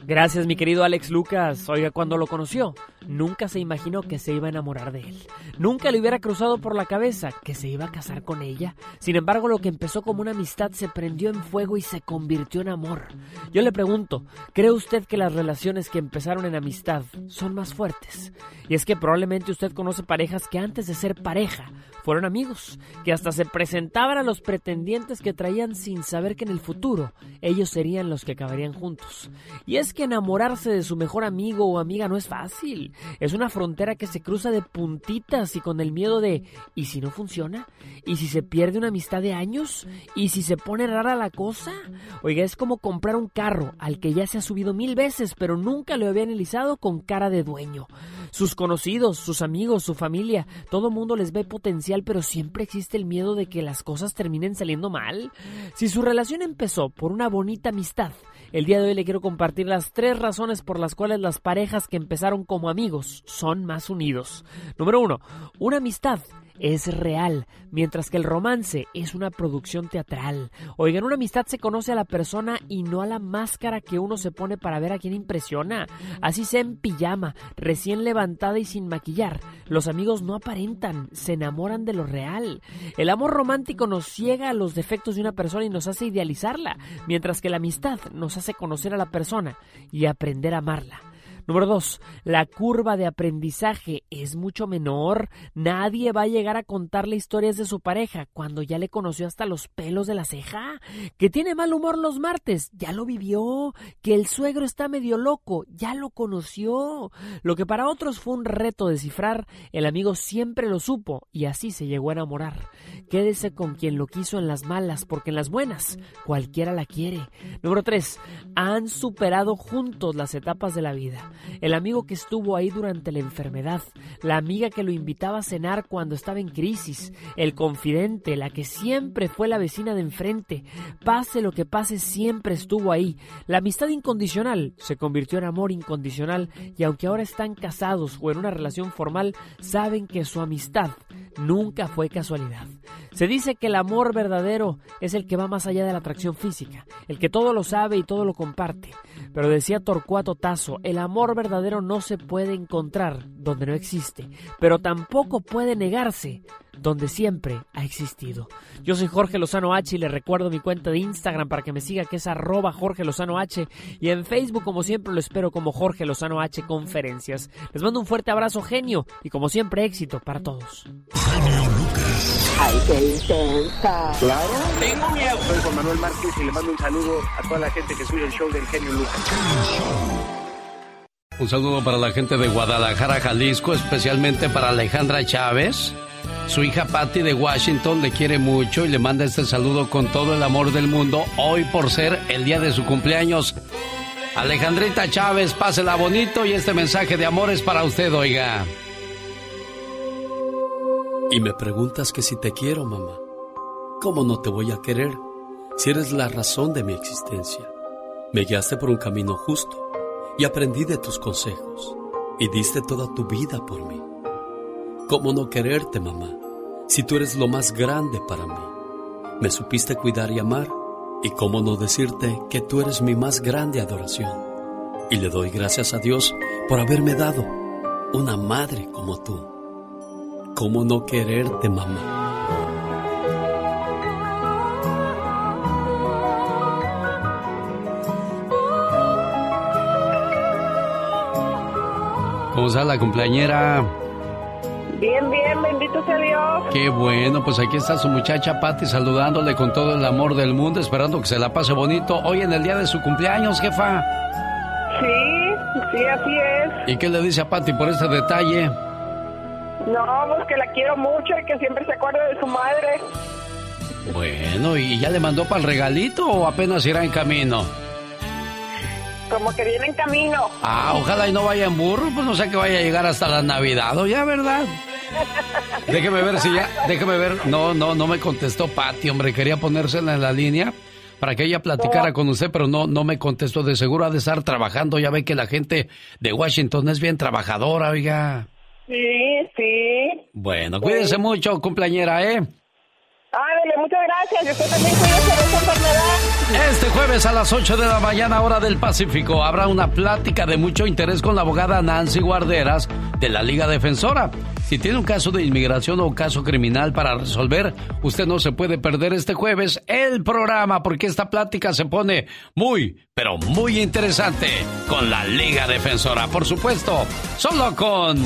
Gracias, mi querido Alex Lucas. Oiga, cuando lo conoció, nunca se imaginó que se iba a enamorar de él. Nunca le hubiera cruzado por la cabeza que se iba a casar con ella. Sin embargo, lo que empezó como una amistad se prendió en fuego y se convirtió en amor. Yo le pregunto, ¿cree usted que las relaciones que empezaron en amistad son más fuertes? Y es que probablemente usted conoce parejas que antes de ser pareja fueron amigos, que hasta se presentaban a los pretendientes que traían sin saber que en el futuro ellos serían los que acabarían juntos. Y es que enamorarse de su mejor amigo o amiga no es fácil. Es una frontera que se cruza de puntitas y con el miedo de ¿y si no funciona? ¿Y si se pierde una amistad de años? ¿Y si se pone rara la cosa? Oiga, es como comprar un carro al que ya se ha subido mil veces, pero nunca lo había analizado con cara de dueño. Sus conocidos, sus amigos, su familia, todo mundo les ve potencial, pero siempre existe el miedo de que las cosas terminen saliendo mal. Si su relación empezó por una bonita amistad, el día de hoy le quiero compartir las tres razones por las cuales las parejas que empezaron como amigos son más unidos. Número uno, una amistad es real, mientras que el romance es una producción teatral. Oigan, una amistad se conoce a la persona y no a la máscara que uno se pone para ver a quién impresiona. Así sea en pijama, recién levantada y sin maquillar. Los amigos no aparentan, se enamoran de lo real. El amor romántico nos ciega a los defectos de una persona y nos hace idealizarla, mientras que la amistad nos hace conocer a la persona y aprender a amarla. Número 2. La curva de aprendizaje es mucho menor. Nadie va a llegar a contarle historias de su pareja cuando ya le conoció hasta los pelos de la ceja. Que tiene mal humor los martes, ya lo vivió. Que el suegro está medio loco, ya lo conoció. Lo que para otros fue un reto descifrar, el amigo siempre lo supo y así se llegó a enamorar. Quédese con quien lo quiso en las malas, porque en las buenas cualquiera la quiere. Número 3. Han superado juntos las etapas de la vida el amigo que estuvo ahí durante la enfermedad, la amiga que lo invitaba a cenar cuando estaba en crisis, el confidente, la que siempre fue la vecina de enfrente. Pase lo que pase, siempre estuvo ahí. La amistad incondicional se convirtió en amor incondicional y aunque ahora están casados o en una relación formal, saben que su amistad nunca fue casualidad. Se dice que el amor verdadero es el que va más allá de la atracción física, el que todo lo sabe y todo lo comparte. Pero decía Torcuato Tasso, el amor verdadero no se puede encontrar donde no existe, pero tampoco puede negarse donde siempre ha existido. Yo soy Jorge Lozano H y le recuerdo mi cuenta de Instagram para que me siga que es arroba Jorge Lozano H y en Facebook como siempre lo espero como Jorge Lozano H Conferencias. Les mando un fuerte abrazo genio y como siempre éxito para todos. Ay, qué intensa. Claro. Tengo miedo. Soy Juan Manuel Márquez y le mando un saludo a toda la gente que sube el show del genio Lucas. Un saludo para la gente de Guadalajara, Jalisco, especialmente para Alejandra Chávez. Su hija Patty de Washington le quiere mucho y le manda este saludo con todo el amor del mundo hoy por ser el día de su cumpleaños. Alejandrita Chávez, pásela bonito y este mensaje de amor es para usted, oiga. Y me preguntas que si te quiero, mamá. ¿Cómo no te voy a querer si eres la razón de mi existencia? Me guiaste por un camino justo y aprendí de tus consejos y diste toda tu vida por mí. ¿Cómo no quererte, mamá, si tú eres lo más grande para mí? Me supiste cuidar y amar y cómo no decirte que tú eres mi más grande adoración. Y le doy gracias a Dios por haberme dado una madre como tú. ¿Cómo no quererte, mamá? ¿Cómo está la cumpleañera? Bien, bien, bendito sea Dios. Qué bueno, pues aquí está su muchacha Patty saludándole con todo el amor del mundo, esperando que se la pase bonito hoy en el día de su cumpleaños, jefa. Sí, sí, así es. ¿Y qué le dice a Patty por este detalle? No, pues que la quiero mucho y que siempre se acuerde de su madre. Bueno, ¿y ya le mandó para el regalito o apenas irá en camino? Como que viene en camino. Ah, ojalá y no vaya en burro, pues no sé que vaya a llegar hasta la Navidad, ¿o ya, verdad? Déjeme ver si ya, déjeme ver. No, no, no me contestó Patty, hombre, quería ponérsela en la línea para que ella platicara con usted, pero no, no me contestó. De seguro ha de estar trabajando. Ya ve que la gente de Washington es bien trabajadora, oiga. Sí, sí. Bueno, cuídese mucho, cumpleañera, ¿eh? Ándale, muchas gracias. Y usted también cuídese de esa enfermedad. Este jueves a las 8 de la mañana, hora del Pacífico, habrá una plática de mucho interés con la abogada Nancy Guarderas de la Liga Defensora. Si tiene un caso de inmigración o un caso criminal para resolver, usted no se puede perder este jueves el programa porque esta plática se pone muy, pero muy interesante con la Liga Defensora. Por supuesto, solo con...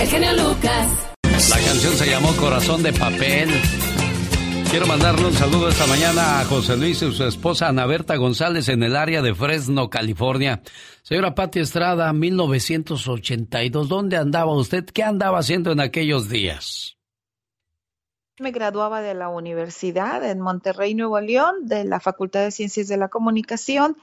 El genio Lucas. La canción se llamó Corazón de Papel. Quiero mandarle un saludo esta mañana a José Luis y su esposa Ana Berta González en el área de Fresno, California. Señora Pati Estrada, 1982, ¿dónde andaba usted? ¿Qué andaba haciendo en aquellos días? Me graduaba de la universidad en Monterrey, Nuevo León, de la Facultad de Ciencias de la Comunicación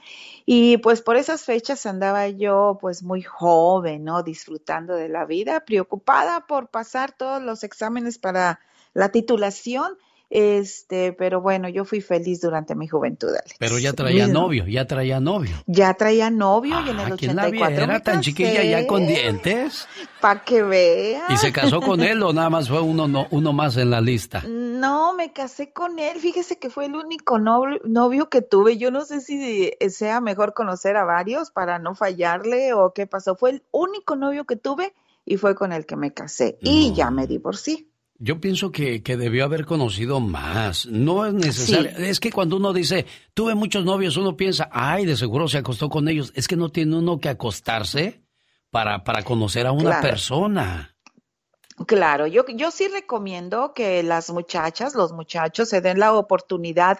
y pues por esas fechas andaba yo pues muy joven, ¿no? Disfrutando de la vida, preocupada por pasar todos los exámenes para la titulación este, pero bueno, yo fui feliz durante mi juventud, Alex. Pero ya traía novio, ya traía novio. Ya traía novio y en el Ah, ¿quién la 84 viera? me tan chiquilla ya con dientes? Para que vea. ¿Y se casó con él o nada más fue uno, no- uno más en la lista? No, me casé con él. Fíjese que fue el único novio, novio que tuve. Yo no sé si sea mejor conocer a varios para no fallarle o qué pasó. Fue el único novio que tuve y fue con el que me casé. Y ya me divorcié. Yo pienso que, que debió haber conocido más. No es necesario. Es que cuando uno dice, tuve muchos novios, uno piensa, ay, de seguro se acostó con ellos. Es que no tiene uno que acostarse para, para conocer a una Claro. persona. Claro, yo, yo sí recomiendo que las muchachas, los muchachos se den la oportunidad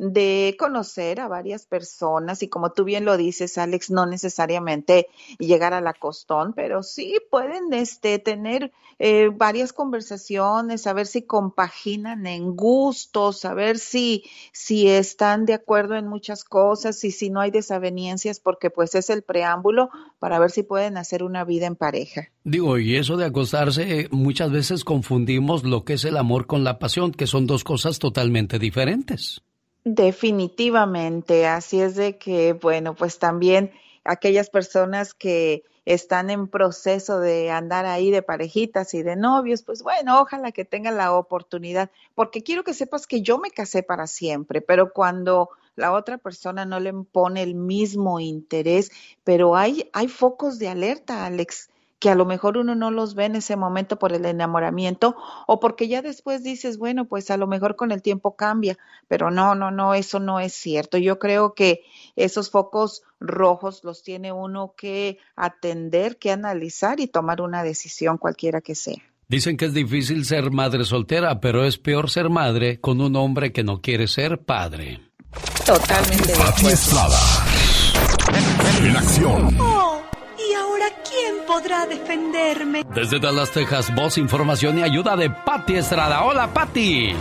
de conocer a varias personas y como tú bien lo dices, Alex, no necesariamente llegar a la costón, pero sí pueden este, tener eh, varias conversaciones, saber si compaginan en gustos, saber si, si están de acuerdo en muchas cosas y si no hay desavenencias, porque pues es el preámbulo para ver si pueden hacer una vida en pareja. Digo, y eso de acostarse, muchas veces confundimos lo que es el amor con la pasión, que son dos cosas totalmente diferentes. Definitivamente, así es de que, bueno, pues también aquellas personas que están en proceso de andar ahí de parejitas y de novios, pues bueno, ojalá que tengan la oportunidad, porque quiero que sepas que yo me casé para siempre, pero cuando la otra persona no le pone el mismo interés, pero hay, hay focos de alerta, Alex que a lo mejor uno no los ve en ese momento por el enamoramiento o porque ya después dices, bueno, pues a lo mejor con el tiempo cambia, pero no, no, no, eso no es cierto. Yo creo que esos focos rojos los tiene uno que atender, que analizar y tomar una decisión cualquiera que sea. Dicen que es difícil ser madre soltera, pero es peor ser madre con un hombre que no quiere ser padre. Totalmente. En acción. Podrá defenderme? Desde Dallas, Texas, voz, información y ayuda de Patti Estrada. Hola, Patti.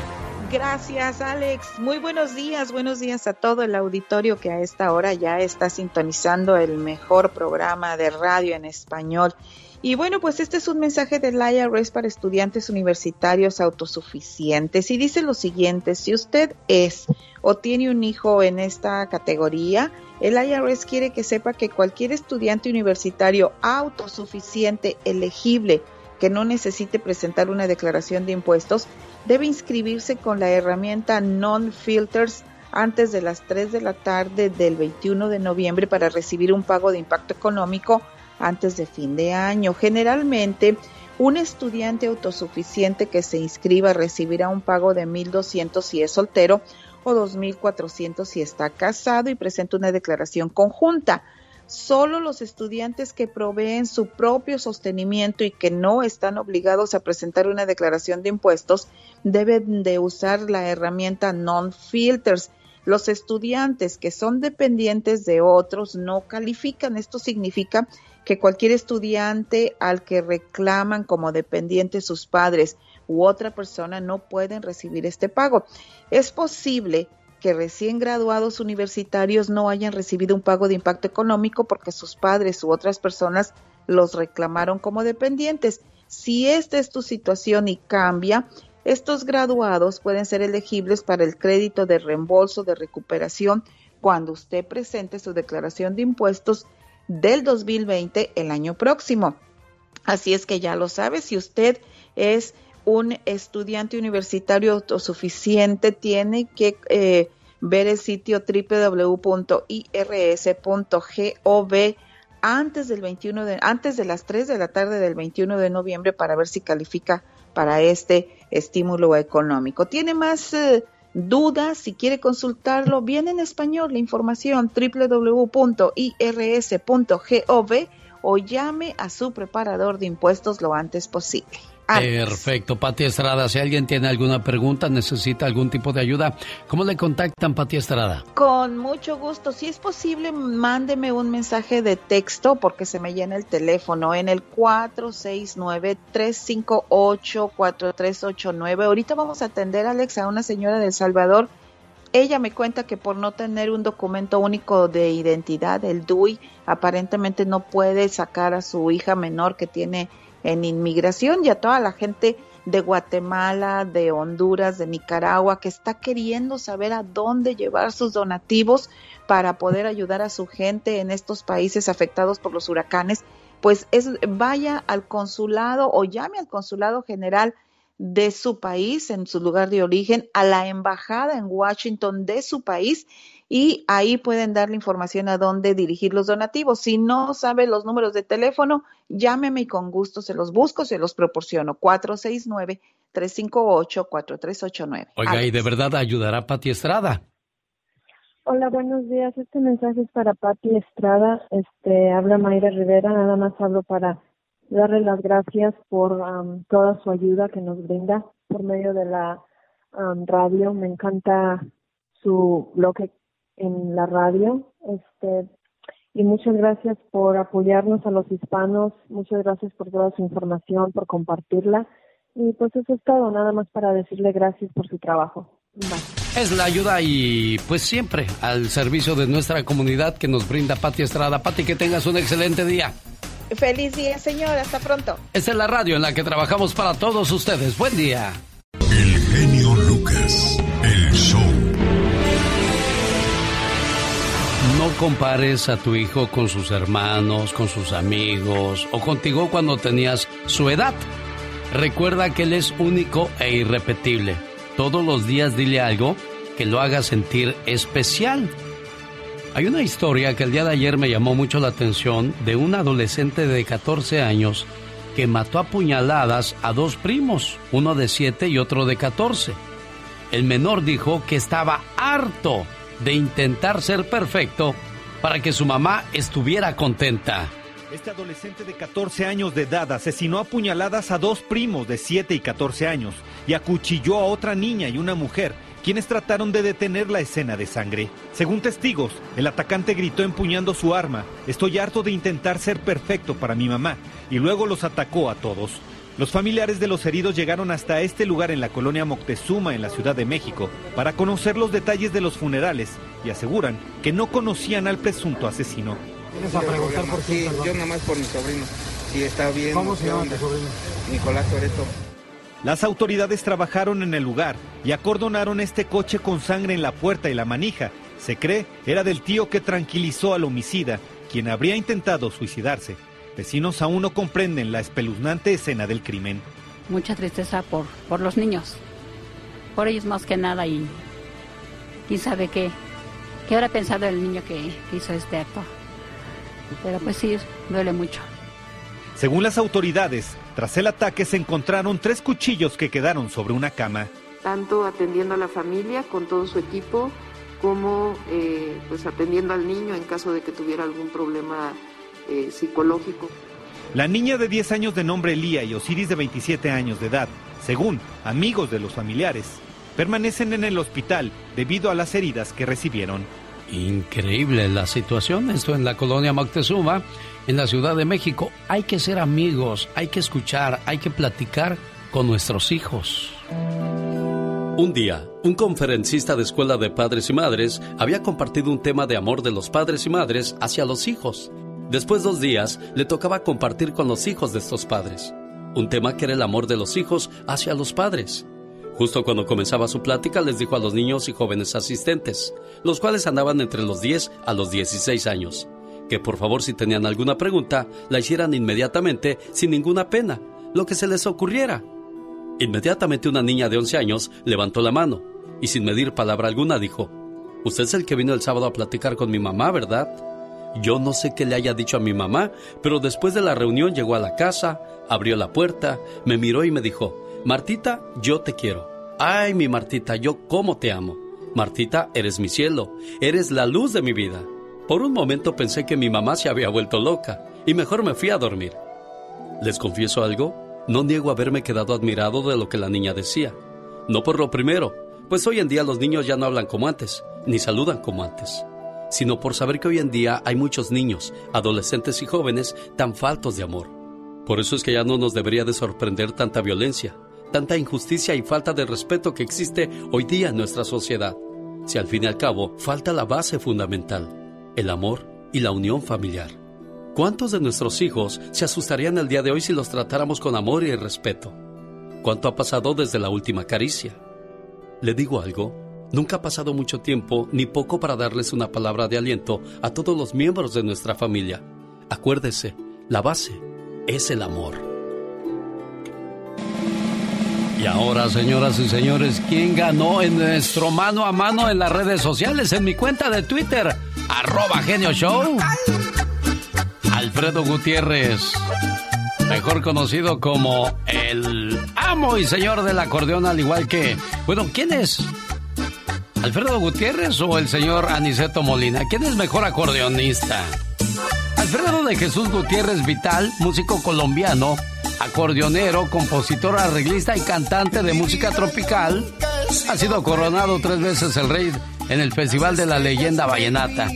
Gracias, Alex. Muy buenos días, buenos días a todo el auditorio que a esta hora ya está sintonizando el mejor programa de radio en español. Y bueno, pues este es un mensaje del IRS para estudiantes universitarios autosuficientes. Y dice lo siguiente, si usted es o tiene un hijo en esta categoría, el IRS quiere que sepa que cualquier estudiante universitario autosuficiente elegible que no necesite presentar una declaración de impuestos debe inscribirse con la herramienta Non-Filters antes de las 3 de la tarde del 21 de noviembre para recibir un pago de impacto económico antes de fin de año. Generalmente, un estudiante autosuficiente que se inscriba recibirá un pago de 1.200 si es soltero o 2.400 si está casado y presenta una declaración conjunta. Solo los estudiantes que proveen su propio sostenimiento y que no están obligados a presentar una declaración de impuestos deben de usar la herramienta non-filters. Los estudiantes que son dependientes de otros no califican. Esto significa que cualquier estudiante al que reclaman como dependiente sus padres u otra persona no pueden recibir este pago. Es posible que recién graduados universitarios no hayan recibido un pago de impacto económico porque sus padres u otras personas los reclamaron como dependientes. Si esta es tu situación y cambia, estos graduados pueden ser elegibles para el crédito de reembolso de recuperación cuando usted presente su declaración de impuestos del 2020 el año próximo. Así es que ya lo sabe, si usted es un estudiante universitario autosuficiente tiene que eh, ver el sitio www.irs.gov antes del 21 de antes de las 3 de la tarde del 21 de noviembre para ver si califica para este estímulo económico. Tiene más eh, dudas, si quiere consultarlo, viene en español la información www.irs.gov o llame a su preparador de impuestos lo antes posible. Perfecto, Pati Estrada. Si alguien tiene alguna pregunta, necesita algún tipo de ayuda, ¿cómo le contactan, Pati Estrada? Con mucho gusto. Si es posible, mándeme un mensaje de texto porque se me llena el teléfono en el 469-358-4389. Ahorita vamos a atender, Alex, a una señora de El Salvador. Ella me cuenta que por no tener un documento único de identidad, el DUI, aparentemente no puede sacar a su hija menor que tiene en inmigración y a toda la gente de Guatemala, de Honduras, de Nicaragua, que está queriendo saber a dónde llevar sus donativos para poder ayudar a su gente en estos países afectados por los huracanes, pues es, vaya al consulado o llame al consulado general de su país, en su lugar de origen, a la embajada en Washington de su país y ahí pueden darle información a dónde dirigir los donativos. Si no sabe los números de teléfono, llámeme y con gusto se los busco, se los proporciono. 469-358-4389. Oiga, ¿y de verdad ayudará Pati Estrada? Hola, buenos días. Este mensaje es para Pati Estrada. Este, habla Mayra Rivera. Nada más hablo para darle las gracias por toda su ayuda que nos brinda por medio de la radio. Me encanta su bloque en la radio. Este, y muchas gracias por apoyarnos a los hispanos, muchas gracias por toda su información, por compartirla. Y pues eso es todo, nada más para decirle gracias por su trabajo. Es la ayuda y pues siempre al servicio de nuestra comunidad que nos brinda Pati Estrada. Pati, que tengas un excelente día. Feliz día, señor. Hasta pronto. Esta es la radio en la que trabajamos para todos ustedes. Buen día. El genio Lucas, compares a tu hijo con sus hermanos, con sus amigos o contigo cuando tenías su edad. Recuerda que él es único e irrepetible. Todos los días dile algo que lo haga sentir especial. Hay una historia que el día de ayer me llamó mucho la atención de un adolescente de 14 años que mató a puñaladas a dos primos, uno de 7 y otro de 14. El menor dijo que estaba harto de intentar ser perfecto para que su mamá estuviera contenta. Este adolescente de 14 años de edad asesinó a puñaladas a dos primos de 7 y 14 años y acuchilló a otra niña y una mujer, quienes trataron de detener la escena de sangre. Según testigos, el atacante gritó empuñando su arma, estoy harto de intentar ser perfecto para mi mamá, y luego los atacó a todos. Los familiares de los heridos llegaron hasta este lugar en la colonia Moctezuma, en la Ciudad de México, para conocer los detalles de los funerales y aseguran que no conocían al presunto asesino. ¿Tienes a preguntar por Sí, yo nada más por mi sobrino. Si está bien. ¿Cómo se llama tu sobrino? Nicolás Toreto. Las autoridades trabajaron en el lugar y acordonaron este coche con sangre en la puerta y la manija. Se cree era del tío que tranquilizó al homicida, quien habría intentado suicidarse. Vecinos aún no comprenden la espeluznante escena del crimen. Mucha tristeza por, por los niños, por ellos más que nada y quién sabe qué, qué habrá pensado el niño que hizo este acto. Pero pues sí, duele mucho. Según las autoridades, tras el ataque se encontraron tres cuchillos que quedaron sobre una cama. Tanto atendiendo a la familia con todo su equipo, como eh, pues atendiendo al niño en caso de que tuviera algún problema eh, psicológico. La niña de 10 años de nombre Lía y Osiris de 27 años de edad, según amigos de los familiares, permanecen en el hospital debido a las heridas que recibieron. Increíble la situación, esto en la colonia Moctezuma, en la Ciudad de México. Hay que ser amigos, hay que escuchar, hay que platicar con nuestros hijos. Un día, un conferencista de escuela de padres y madres había compartido un tema de amor de los padres y madres hacia los hijos. Después dos días, le tocaba compartir con los hijos de estos padres. Un tema que era el amor de los hijos hacia los padres. Justo cuando comenzaba su plática les dijo a los niños y jóvenes asistentes, los cuales andaban entre los 10 a los 16 años, que por favor si tenían alguna pregunta la hicieran inmediatamente sin ninguna pena, lo que se les ocurriera. Inmediatamente una niña de 11 años levantó la mano y sin medir palabra alguna dijo, Usted es el que vino el sábado a platicar con mi mamá, ¿verdad? Yo no sé qué le haya dicho a mi mamá, pero después de la reunión llegó a la casa, abrió la puerta, me miró y me dijo, Martita, yo te quiero. Ay, mi Martita, yo cómo te amo. Martita, eres mi cielo, eres la luz de mi vida. Por un momento pensé que mi mamá se había vuelto loca y mejor me fui a dormir. ¿Les confieso algo? No niego haberme quedado admirado de lo que la niña decía. No por lo primero, pues hoy en día los niños ya no hablan como antes, ni saludan como antes, sino por saber que hoy en día hay muchos niños, adolescentes y jóvenes tan faltos de amor. Por eso es que ya no nos debería de sorprender tanta violencia, tanta injusticia y falta de respeto que existe hoy día en nuestra sociedad. Si al fin y al cabo falta la base fundamental, el amor y la unión familiar. ¿Cuántos de nuestros hijos se asustarían el día de hoy si los tratáramos con amor y respeto? ¿Cuánto ha pasado desde la última caricia? Le digo algo, nunca ha pasado mucho tiempo ni poco para darles una palabra de aliento a todos los miembros de nuestra familia. Acuérdese, la base es el amor. Y ahora, señoras y señores, ¿quién ganó en nuestro mano a mano en las redes sociales? En mi cuenta de Twitter, arroba genio show. Alfredo Gutiérrez, mejor conocido como el amo y señor del acordeón, al igual que... Bueno, ¿quién es? ¿Alfredo Gutiérrez o el señor Aniceto Molina? ¿Quién es mejor acordeonista? Alfredo de Jesús Gutiérrez Vital, músico colombiano, acordeonero, compositor, arreglista y cantante de música tropical, ha sido coronado tres veces el rey en el Festival de la Leyenda Vallenata.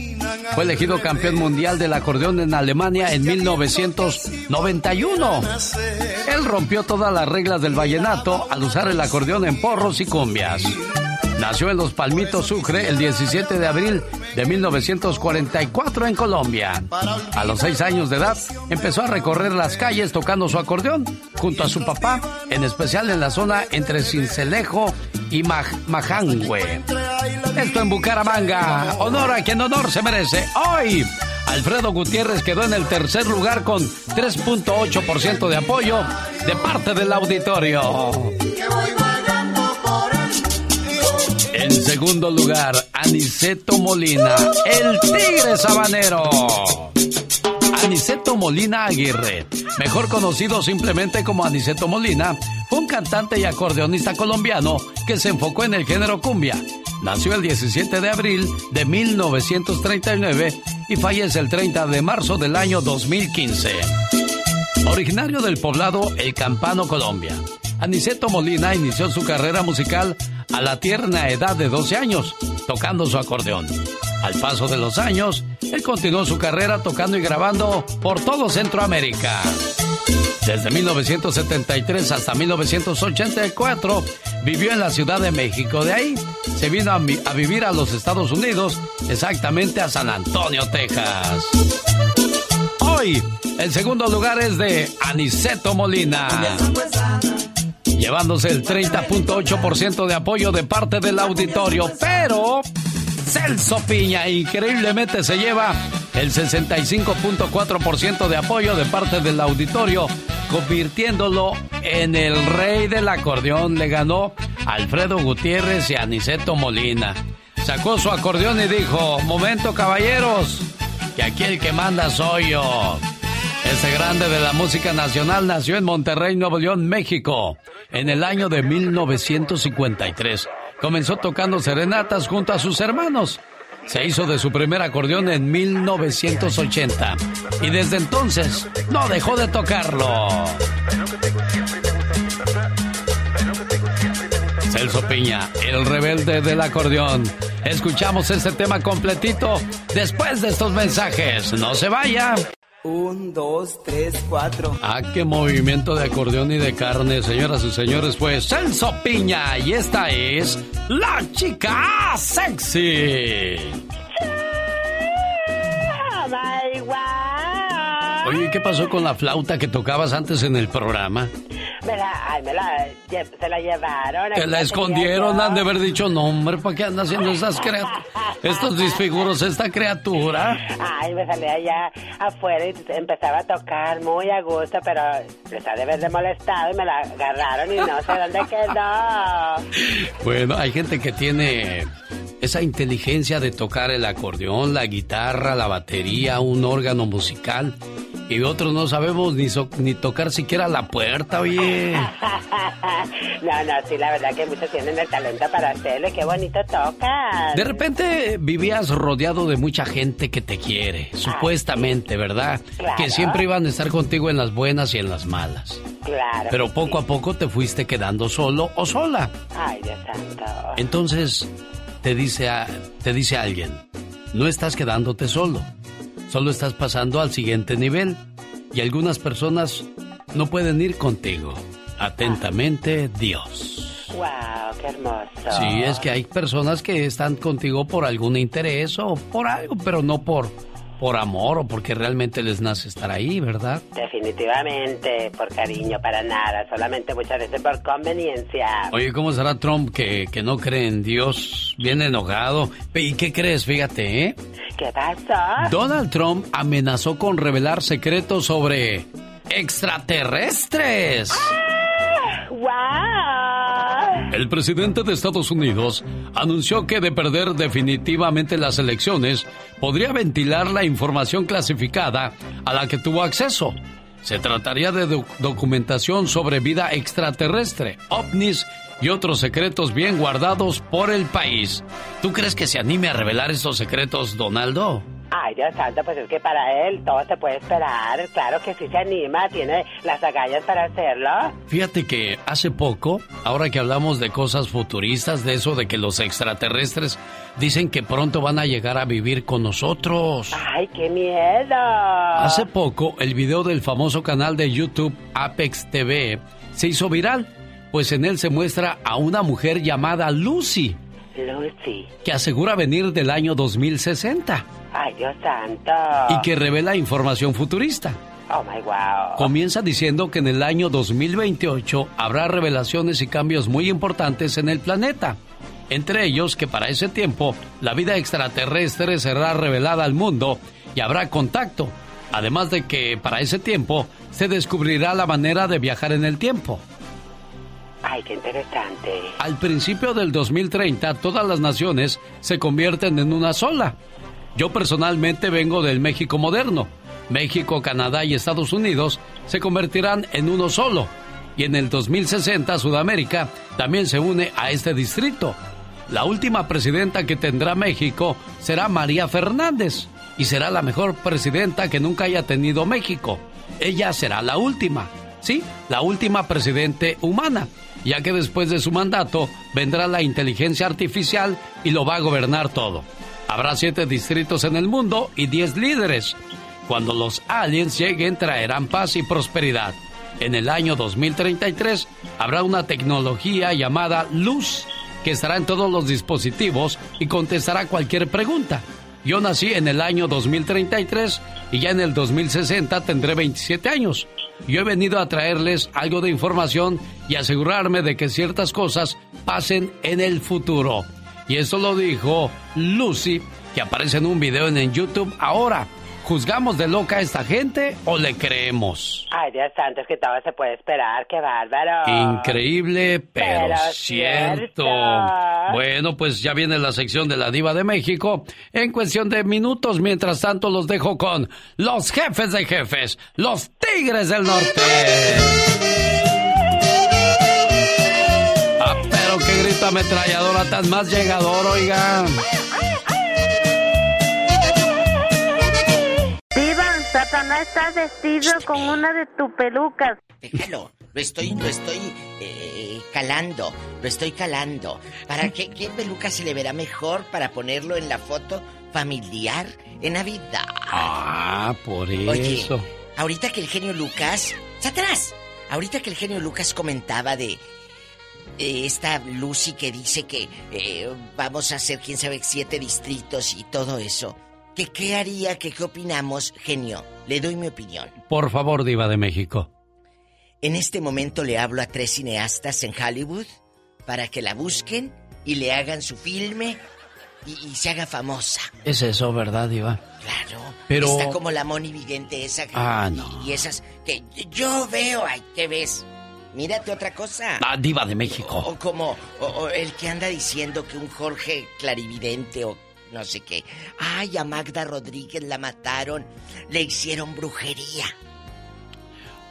Fue elegido campeón mundial del acordeón en Alemania en 1991. Él rompió todas las reglas del vallenato al usar el acordeón en porros y cumbias. Nació en Los Palmitos, Sucre, el 17 de abril de 1944 en Colombia. A los seis años de edad, empezó a recorrer las calles tocando su acordeón junto a su papá, en especial en la zona entre Cincelejo y Majangüe. Esto en Bucaramanga. Honor a quien honor se merece. Hoy, Alfredo Gutiérrez quedó en el tercer lugar con 3.8% de apoyo de parte del auditorio. En segundo lugar, Aniceto Molina, el tigre sabanero. Aniceto Molina Aguirre, mejor conocido simplemente como Aniceto Molina, fue un cantante y acordeonista colombiano que se enfocó en el género cumbia. Nació el 17 de abril de 1939 y fallece el 30 de marzo del año 2015. Originario del poblado El Campano, Colombia, Aniceto Molina inició su carrera musical a la tierna edad de 12 años, tocando su acordeón. Al paso de los años, él continuó su carrera tocando y grabando por todo Centroamérica. Desde 1973 hasta 1984 vivió en la Ciudad de México. De ahí se vino a, vivir a los Estados Unidos, exactamente a San Antonio, Texas. Hoy, el segundo lugar es de Aniceto Molina llevándose el 30.8% de apoyo de parte del auditorio, pero Celso Piña increíblemente se lleva el 65.4% de apoyo de parte del auditorio, convirtiéndolo en el rey del acordeón. Le ganó Alfredo Gutiérrez y Aniceto Molina. Sacó su acordeón y dijo, momento caballeros, que aquí el que manda soy yo. Ese grande de la música nacional nació en Monterrey, Nuevo León, México, en el año de 1953. Comenzó tocando serenatas junto a sus hermanos. Se hizo de su primer acordeón en 1980 y desde entonces no dejó de tocarlo. Celso Piña, el rebelde del acordeón. Escuchamos este tema completito después de estos mensajes. No se vaya. Un, dos, tres, cuatro. Ah, qué movimiento de acordeón y de carne, señoras y señores, pues Celso Piña y esta es la chica sexy. Oye, ¿qué pasó con la flauta que tocabas antes en el programa? Me la, ay, me la, se la llevaron. Que la escondieron, han de haber dicho, no, hombre, ¿para qué anda haciendo esas? Estos disfiguros, esta criatura. Ay, me salía allá afuera y empezaba a tocar muy a gusto, pero les ha de haber molestado y me la agarraron y no sé dónde quedó. Bueno, hay gente que tiene esa inteligencia de tocar el acordeón, la guitarra, la batería, un órgano musical y otros no sabemos ni, ni tocar siquiera la puerta, oye. no, no, sí, la verdad que muchos tienen el talento para hacerlo. Qué bonito tocan. De repente vivías rodeado de mucha gente que te quiere, supuestamente, ¿verdad? Que siempre iban a estar contigo en las buenas y en las malas. Claro. Pero poco a poco te fuiste quedando solo o sola. Ay, Dios santo. Entonces, te dice, a, te dice alguien, no estás quedándote solo Solo estás pasando al siguiente nivel y algunas personas no pueden ir contigo. Atentamente, Dios. ¡Wow! ¡Qué hermoso! Sí, es que hay personas que están contigo por algún interés o por algo, pero no por por amor o porque realmente les nace estar ahí, ¿verdad? Definitivamente, por cariño, para nada, solamente muchas veces por conveniencia. Oye, ¿cómo será Trump que, que no cree en Dios? Bien enojado. ¿Y qué crees? Fíjate, ¿eh? ¿Qué pasó? Donald Trump amenazó con revelar secretos sobre extraterrestres. ¡Ah! El presidente de Estados Unidos anunció que de perder definitivamente las elecciones podría ventilar la información clasificada a la que tuvo acceso. Se trataría de documentación sobre vida extraterrestre, ovnis y otros secretos bien guardados por el país. ¿Tú crees que se anime a revelar estos secretos, Donaldo? Ay, Dios santo, pues es que para él todo se puede esperar. Claro que sí se anima, tiene las agallas para hacerlo. Fíjate que hace poco, ahora que hablamos de cosas futuristas, de eso de que los extraterrestres dicen que pronto van a llegar a vivir con nosotros. Ay, qué miedo. Hace poco, el video del famoso canal de YouTube Apex TV se hizo viral, pues en él se muestra a una mujer llamada Lucy. Lucy. Que asegura venir del año 2060. Ay, Dios santo. Y que revela información futurista. Oh my wow. Comienza diciendo que en el año 2028 habrá revelaciones y cambios muy importantes en el planeta. Entre ellos que para ese tiempo la vida extraterrestre será revelada al mundo y habrá contacto. Además de que para ese tiempo se descubrirá la manera de viajar en el tiempo. Ay, qué interesante. Al principio del 2030 todas las naciones se convierten en una sola. Yo personalmente vengo del México moderno. México, Canadá y Estados Unidos se convertirán en uno solo. Y en el 2060 Sudamérica también se une a este distrito. La última presidenta que tendrá México será María Fernández y será la mejor presidenta que nunca haya tenido México. Ella será la última, sí, la última presidente humana, ya que después de su mandato vendrá la inteligencia artificial y lo va a gobernar todo. Habrá siete distritos en el mundo y diez líderes. Cuando los aliens lleguen traerán paz y prosperidad. En el año 2033 habrá una tecnología llamada luz que estará en todos los dispositivos y contestará cualquier pregunta. Yo nací en el año 2033 y ya en el 2060 tendré 27 años. Yo he venido a traerles algo de información y asegurarme de que ciertas cosas pasen en el futuro. Y eso lo dijo Lucy, que aparece en un video en YouTube ahora. ¿Juzgamos de loca a esta gente o le creemos? Ay, Dios santo, es que todo se puede esperar, qué bárbaro. Increíble, pero, cierto. Bueno, pues ya viene la sección de la diva de México en cuestión de minutos. Mientras tanto, los dejo con los jefes de jefes, los tigres del norte. Ah, pero qué grito ametralladora tan más llegador, oigan. No estás vestido con una de tus pelucas. Déjalo, lo estoy, lo estoy eh, calando, lo estoy calando. ¿Para qué, qué peluca se le verá mejor para ponerlo en la foto familiar en Navidad? Ah, por eso. Oye, ahorita que el genio Lucas... ¡Atrás! Ahorita que el genio Lucas comentaba de eh, esta Lucy que dice que eh, vamos a hacer quién sabe siete distritos y todo eso. ¿Qué, ¿Qué haría, que qué opinamos, genio? Le doy mi opinión. Por favor, diva de México. En este momento le hablo a tres cineastas en Hollywood para que la busquen y le hagan su filme y, se haga famosa. Es eso, ¿verdad, diva? Claro. Pero... Está como la Moni Vidente esa. Ah, no. Y, esas que yo veo, ay, ¿qué ves? Mírate otra cosa. Ah, diva de México. O, como el que anda diciendo que un Jorge clarividente o no sé qué. Ay, a Magda Rodríguez la mataron, le hicieron brujería.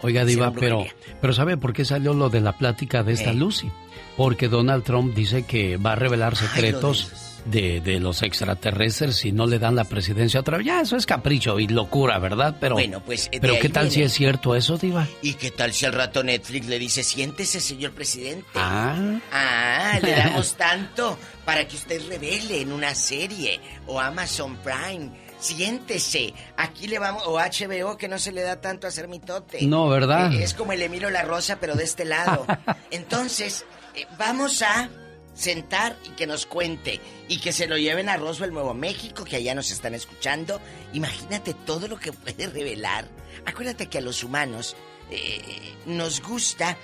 Oiga, Diva, pero, pero ¿sabe por qué salió lo de la plática de esta Lucy? Porque Donald Trump dice que va a revelar secretos de, de, los extraterrestres si no le dan la presidencia otra vez. Ya, eso es capricho y locura, ¿verdad? Pero, bueno, pues, pero ¿qué tal si es cierto eso, Diva? ¿Y qué tal si al rato Netflix le dice, siéntese, señor presidente? Ah. Ah, le damos tanto para que usted revele en una serie o Amazon Prime. Siéntese, aquí le vamos, o HBO que no se le da tanto a hacer mitote. No, ¿verdad? Eh, es como el Emilio La Rosa, pero de este lado. Entonces, eh, vamos a sentar y que nos cuente y que se lo lleven a Roswell, Nuevo México, que allá nos están escuchando. Imagínate todo lo que puede revelar. Acuérdate que a los humanos eh, nos gusta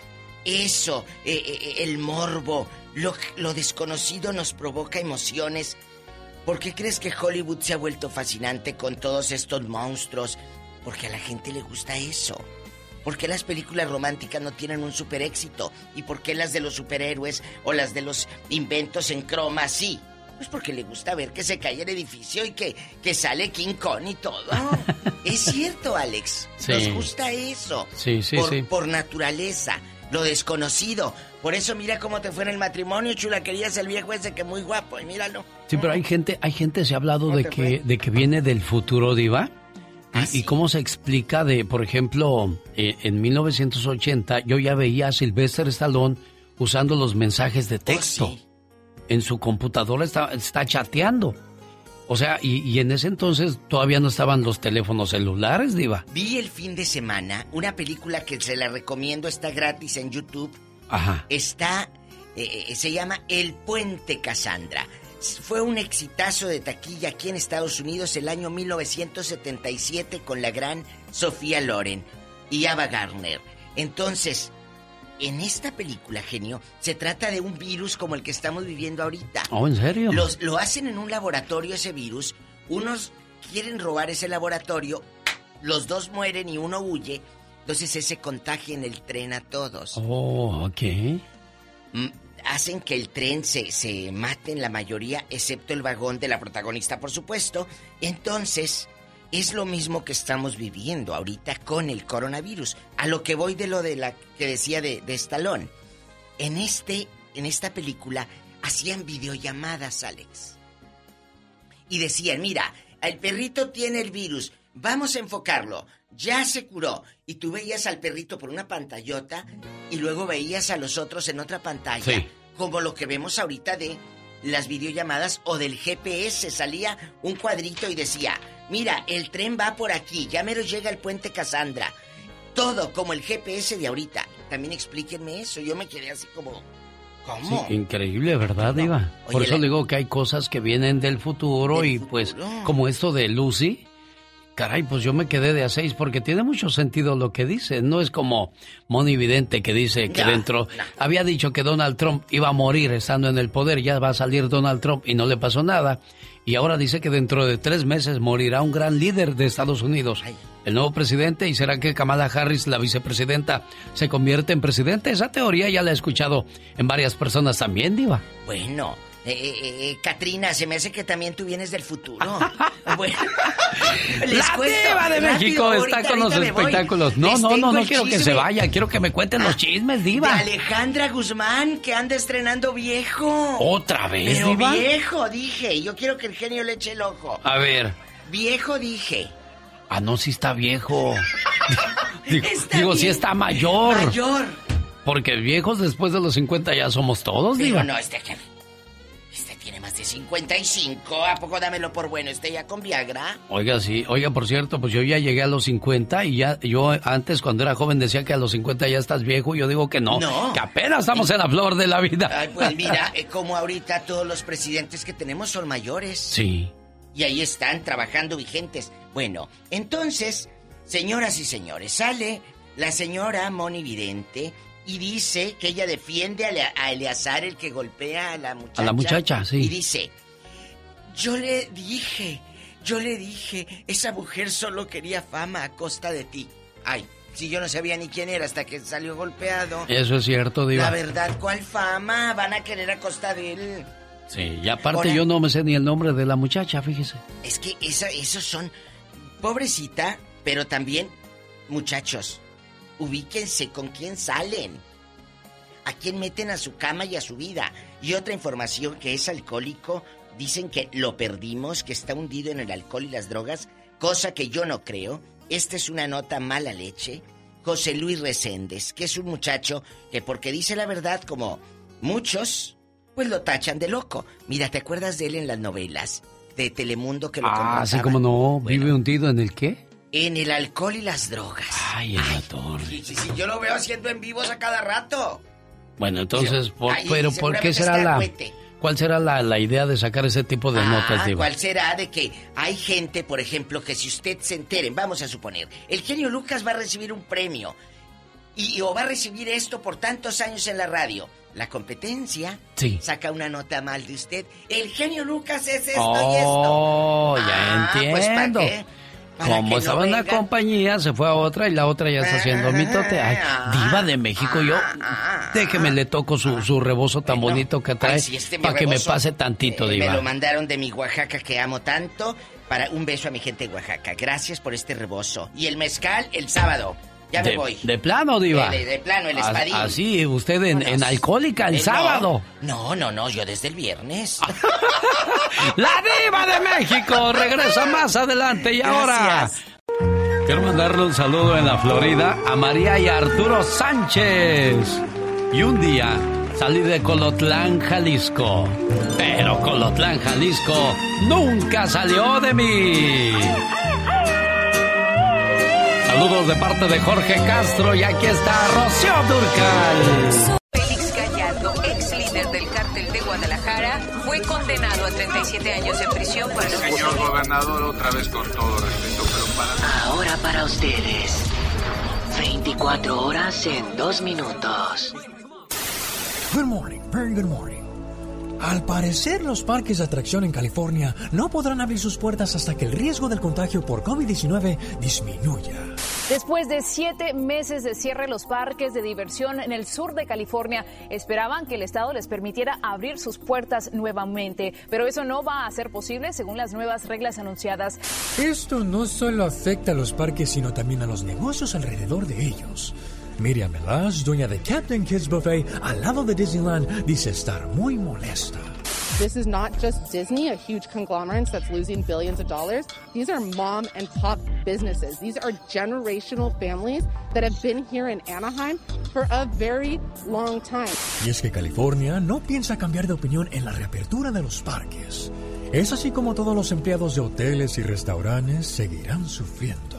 eso, eh, eh, el morbo, lo, lo desconocido nos provoca emociones. ¿Por qué crees que Hollywood se ha vuelto fascinante con todos estos monstruos? Porque a la gente le gusta eso. ¿Por qué las películas románticas no tienen un super éxito? ¿Y por qué las de los superhéroes o las de los inventos en croma sí? Pues porque le gusta ver que se cae el edificio y que, que sale King Kong y todo. es cierto, Alex. Nos gusta eso. Sí, sí, por, sí. Por naturaleza, lo desconocido. Por eso mira cómo te fue en el matrimonio, chula. Querías el viejo ese que muy guapo y míralo. Sí, pero hay gente, hay gente, se ha hablado de que, de que viene del futuro, Diva. ¿Ah, ¿Y, cómo se explica de, por ejemplo, eh, en 1980 yo ya veía a Sylvester Stallone usando los mensajes de Oh, texto? En su computadora está, está chateando. O sea, y, y, en ese entonces todavía no estaban los teléfonos celulares, Diva. Vi el fin de semana una película que se la recomiendo, está gratis en YouTube. Ajá. Está, eh, se llama El Puente Cassandra. Fue un exitazo de taquilla aquí en Estados Unidos el año 1977 con la gran Sofía Loren y Ava Gardner. Entonces, en esta película, genio, se trata de un virus como el que estamos viviendo ahorita. Oh, ¿en serio? Los, lo hacen en un laboratorio ese virus. Unos quieren robar ese laboratorio, los dos mueren y uno huye. Entonces ese contagia en el tren a todos. Oh, ok. Hacen que el tren se, se mate en la mayoría, excepto el vagón de la protagonista, por supuesto. Entonces, es lo mismo que estamos viviendo ahorita con el coronavirus. A lo que voy de lo de la que decía de, de Stallone. En este, en esta película, hacían videollamadas, Alex. Y decían, mira, el perrito tiene el virus, vamos a enfocarlo, ya se curó. Y tú veías al perrito por una pantallota y luego veías a los otros en otra pantalla. Sí. Como lo que vemos ahorita de las videollamadas o del GPS. Salía un cuadrito y decía, mira, el tren va por aquí, ya mero llega el puente Casandra. Todo como el GPS de ahorita. También explíquenme eso. Yo me quedé así como... ¿Cómo? Sí, increíble, ¿verdad, Diva? Por Oye, eso la- digo que hay cosas que vienen del futuro y pues como esto de Lucy, caray, pues yo me quedé de a seis porque tiene mucho sentido lo que dice. No es como Moni Vidente que dice que No, dentro había dicho que Donald Trump iba a morir estando en el poder, ya va a salir Donald Trump y no le pasó nada. Y ahora dice que dentro de tres meses morirá un gran líder de Estados Unidos, el nuevo presidente, y será que Kamala Harris, la vicepresidenta, se convierte en presidente. Esa teoría ya la he escuchado en varias personas también, Diva. Bueno, eh, eh, eh, Katrina, se me hace que también tú vienes del futuro. bueno, La cuento de rápido, México ahorita, está con los voy. espectáculos. No, Les no, no, no quiero que se vaya. Quiero que me cuenten los chismes, De diva. Alejandra Guzmán, que anda estrenando viejo. ¿Otra vez, Pero diva? viejo, dije. Yo quiero que el genio le eche el ojo. A ver. Viejo, dije. Ah, no, sí está viejo. digo, Está digo, sí está mayor. Mayor. Porque viejos después de los 50 ya somos todos, diva. no, este, este tiene más de 55. ¿A poco dámelo por bueno? ¿Este ya con Viagra? Oiga, sí. Oiga, por cierto, pues yo ya llegué a los 50 y ya, yo antes cuando era joven decía que a los 50 ya estás viejo. Yo digo que no. No. Que apenas estamos en la flor de la vida. Ay, pues mira, eh, como ahorita todos los presidentes que tenemos son mayores. Sí. Y ahí están trabajando vigentes. Bueno, entonces, señoras y señores, sale la señora Moni Vidente y dice que ella defiende a, a Eleazar, el que golpea a la muchacha. A la muchacha, sí. Y dice, yo le dije, yo le dije, esa mujer solo quería fama a costa de ti. Ay, si yo no sabía ni quién era hasta que salió golpeado. Eso es cierto, diva. La verdad, ¿cuál fama? Van a querer a costa de él. Sí, y aparte Ahora- yo no me sé ni el nombre de la muchacha, fíjese. Es que esa, esos son. Pobrecita, pero también, muchachos, ubíquense con quién salen. A quién meten a su cama y a su vida. Y otra información que es alcohólico, dicen que lo perdimos, que está hundido en el alcohol y las drogas, cosa que yo no creo. Esta es una nota mala leche. José Luis Reséndez, que es un muchacho que porque dice la verdad como muchos, pues lo tachan de loco. Mira, ¿te acuerdas de él en las novelas de Telemundo que lo Ah, así contrataban? como no, vive hundido en el qué? En el alcohol y las drogas. Ay, el ator. Sí, sí, sí, yo lo veo haciendo en vivos a cada rato. Bueno, entonces, por- Ay, pero ¿por qué será la cuál será la, la idea de sacar ese tipo de notas, Ah, diva? ¿cuál será de que hay gente, por ejemplo, que si usted se enteren, vamos a suponer, el genio Lucas va a recibir un premio y o va a recibir esto por tantos años en la radio. La competencia Sí. saca una nota mal de usted. El genio Lucas es esto Oh, y esto. ya Ah, pues, ¿para entiendo. qué? Como no estaba en una venga. compañía, se fue a otra y la otra ya está haciendo mitote. Ay, diva de México, yo déjeme le toco su, su rebozo tan bonito que trae sí, este para que me pase tantito, eh, Me diva. lo mandaron de mi Oaxaca que amo tanto. Para un beso a mi gente de Oaxaca. Gracias por este rebozo. Y el mezcal el sábado. Ya me de, voy. de plano, diva. De, de- plano, el As- espadín. Así, usted en, en alcohólica el Eh, sábado. No, no, no, yo desde el viernes. La diva de México regresa más adelante y ahora. Gracias. Quiero mandarle un saludo en la Florida a María y Arturo Sánchez. Y un día salí de Colotlán, Jalisco. Pero Colotlán, Jalisco nunca salió de mí. Saludos de parte de Jorge Castro y aquí está Rocío Durcal. Félix Gallardo, ex líder del cártel de Guadalajara, fue condenado a 37 años de prisión por el Señor gobernador, otra vez con todo respeto, pero para... Ahora para ustedes, 24 horas en 2 minutos. Good morning, very good morning. Al parecer, los parques de atracción en California no podrán abrir sus puertas hasta que el riesgo del contagio por COVID-19 disminuya. Después de siete meses de cierre, los parques de diversión en el sur de California esperaban que el Estado les permitiera abrir sus puertas nuevamente, pero eso no va a ser posible según las nuevas reglas anunciadas. Esto no solo afecta a los parques, sino también a los negocios alrededor de ellos. Miriam Melas, dueña de Captain Kids Buffet al lado de Disneyland, dice estar muy molesta. This is not just Disney, a huge conglomerate that's losing billions of dollars. These are mom and pop businesses. These are generational families that have been here in Anaheim for a very long time. Y es que California no piensa cambiar de opinión en la reapertura de los parques. Es así como todos los empleados de hoteles y restaurantes seguirán sufriendo.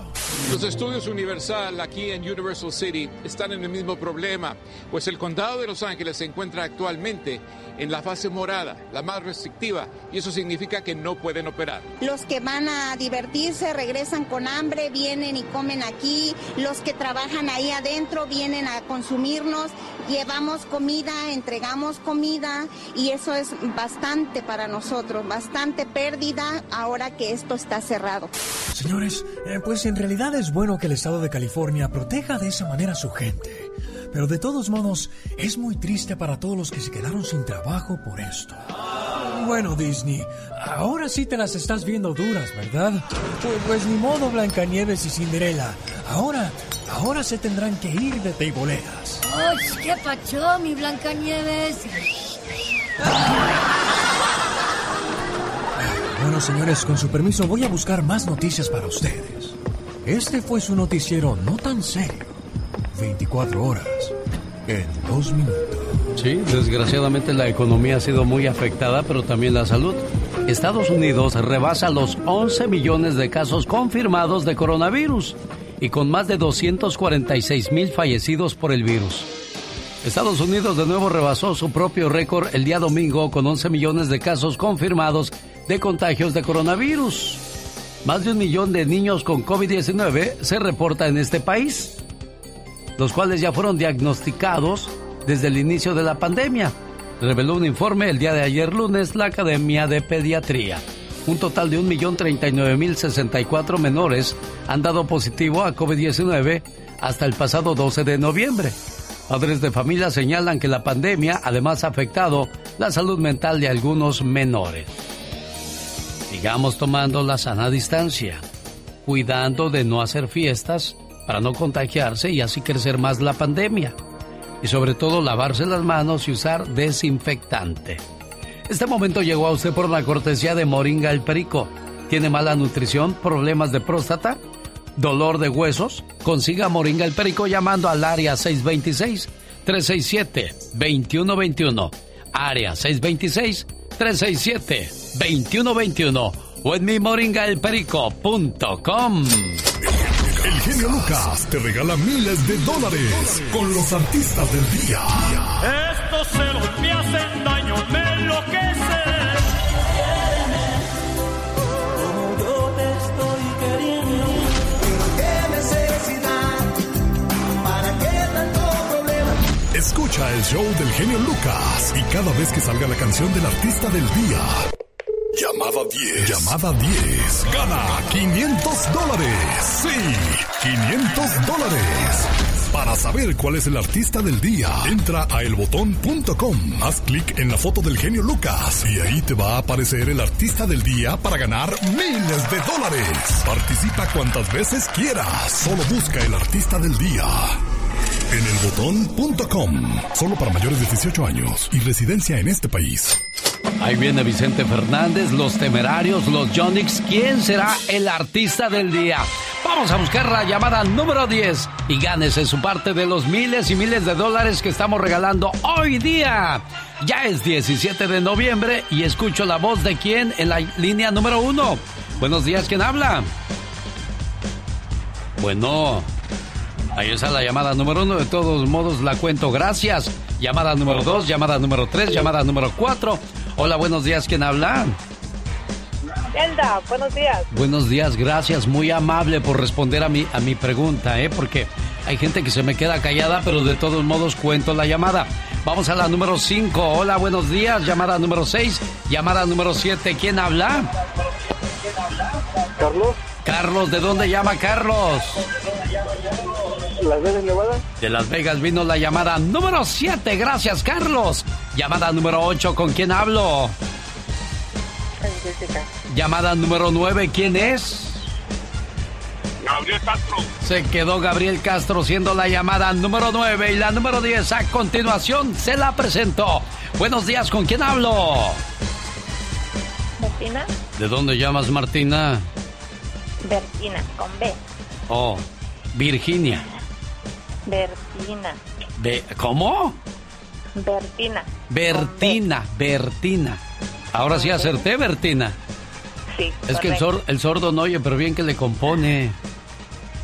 Los estudios Universal aquí en Universal City están en el mismo problema, pues el condado de Los Ángeles se encuentra actualmente en la fase morada, la más restrictiva, y eso significa que no pueden operar. Los que van a divertirse regresan con hambre, vienen y comen aquí, los que trabajan ahí adentro vienen a consumirnos, llevamos comida, entregamos comida y eso es bastante para nosotros, bastante pérdida ahora que esto está cerrado. Señores, eh, pues en realidad es bueno que el estado de California proteja de esa manera a su gente. Pero de todos modos, es muy triste para todos los que se quedaron sin trabajo por esto. Bueno, Disney, ahora sí te las estás viendo duras, ¿verdad? Pues, pues ni modo, Blancanieves y Cinderela. Ahora, ahora se tendrán que ir de teiboleras. ¡Ay, qué pacho, mi Blancanieves! Bueno, señores, con su permiso voy a buscar más noticias para ustedes. Este fue su noticiero no tan serio. 24 horas en dos minutos. Sí, desgraciadamente la economía ha sido muy afectada, pero también la salud. Estados Unidos rebasa los 11 millones de casos confirmados de coronavirus y con más de 246 mil fallecidos por el virus. Estados Unidos de nuevo rebasó su propio récord el día domingo con 11 millones de casos confirmados de contagios de coronavirus. Más de un millón de niños con COVID-19 se reporta en este país, los cuales ya fueron diagnosticados desde el inicio de la pandemia, reveló un informe el día de ayer lunes la Academia de Pediatría. Un total de 1.039.064 menores han dado positivo a COVID-19 hasta el pasado 12 de noviembre. Padres de familia señalan que la pandemia además ha afectado la salud mental de algunos menores. Sigamos tomando la sana distancia, cuidando de no hacer fiestas para no contagiarse y así crecer más la pandemia. Y sobre todo lavarse las manos y usar desinfectante. Este momento llegó a usted por la cortesía de Moringa el Perico. ¿Tiene mala nutrición, problemas de próstata, dolor de huesos? Consiga Moringa el Perico llamando al área 626-367-2121. Área 626-367-2121. O en mi moringaelperico.com. El genio Lucas te regala miles de dólares con los artistas del día. Estos celos me hacen daño, me enloquecen. Como yo te estoy queriendo, qué necesidad, para qué tanto problema. Escucha el show del genio Lucas y cada vez que salga la canción del artista del día. Llamada 10. Llamada 10. Gana 500 dólares. Sí, 500 dólares. Para saber cuál es el artista del día, entra a elbotón.com. Haz clic en la foto del genio Lucas y ahí te va a aparecer el artista del día para ganar miles de dólares. Participa cuantas veces quieras. Solo busca el artista del día. En elbotón.com. Solo para mayores de 18 años y residencia en este país. Ahí viene Vicente Fernández, los temerarios, los Jonix. ¿Quién será el artista del día? Vamos a buscar la llamada número 10 y gánese su parte de los miles y miles de dólares que estamos regalando hoy día. Ya es 17 de noviembre y escucho la voz de quién en la línea número 1. Buenos días, ¿quién habla? Bueno, ahí está la llamada número 1. De todos modos la cuento. Gracias. Llamada número 2, llamada número 3, llamada número 4. Hola, buenos días, ¿quién habla? Elda, buenos días. Buenos días, gracias, muy amable por responder a mi, a mi pregunta, ¿eh? Porque Hay gente que se me queda callada, pero de todos modos cuento la llamada. Vamos a la número 5. Hola, buenos días. Llamada número 6. Llamada número 7. ¿Quién habla? Carlos. Carlos, ¿de dónde llama Carlos? Las Vegas, Nevada. De Las Vegas vino la llamada número 7. Gracias, Carlos. Llamada número 8. ¿Con quién hablo? Jessica. Llamada número 9. ¿Quién es? Gabriel Castro. Se quedó Gabriel Castro siendo la llamada número 9 y la número 10 a continuación se la presentó. Buenos días, ¿con quién hablo? Martina. ¿De dónde llamas, Martina? Bertina, con B. Oh, Virginia. Bertina. Be- ¿Cómo? Bertina. Bertina, Bertina. Ahora sí acerté, Bertina. Sí. Es que el, correcto. sor- el sordo no oye, pero bien que le compone.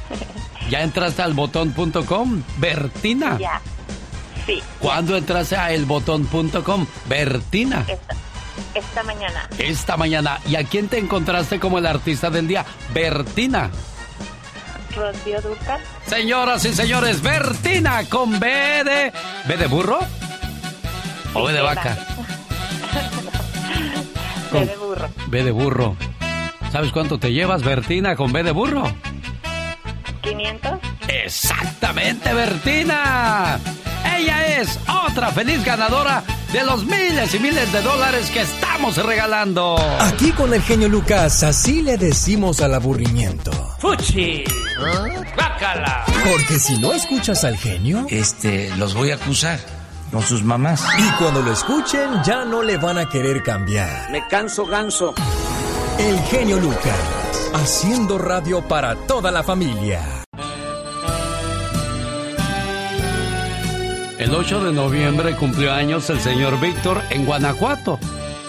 ¿Ya entraste al botón.com? Bertina. Ya. Sí. ¿Cuándo entraste a elbotón.com? Bertina. Esta, esta mañana. Esta mañana. ¿Y a quién te encontraste como el artista del día? Bertina. Rocío Durcal. Señoras y señores, Bertina con B de... ¿B de burro? ¿O B de vaca? B de burro. B de burro. ¿Sabes cuánto te llevas, Bertina, con B de burro? 500. Exactamente, Bertina. Ella es otra feliz ganadora de los miles y miles de dólares que estamos regalando. Aquí con el genio Lucas, así le decimos al aburrimiento. ¡Fuchi! ¡Bácala! Porque si no escuchas al genio, Este, los voy a acusar con sus mamás. y cuando lo escuchen ya no le van a querer cambiar. Me canso ganso. El genio Lucas, haciendo radio para toda la familia. El 8 de noviembre cumplió años el señor Víctor en Guanajuato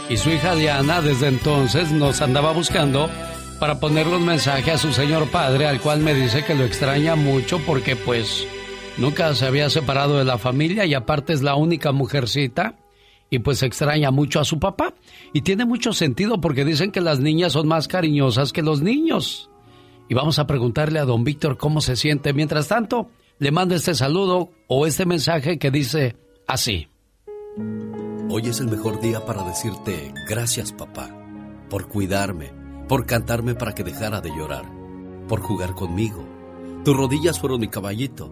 y su hija Diana desde entonces nos andaba buscando para ponerle un mensaje a su señor padre al cual me dice que lo extraña mucho porque pues nunca se había separado de la familia y aparte es la única mujercita y pues extraña mucho a su papá y tiene mucho sentido porque dicen que las niñas son más cariñosas que los niños. Y vamos a preguntarle a don Víctor cómo se siente. Mientras tanto, le mando este saludo o este mensaje que dice así. Hoy es el mejor día para decirte gracias papá, por cuidarme, por cantarme para que dejara de llorar, por jugar conmigo. Tus rodillas fueron mi caballito,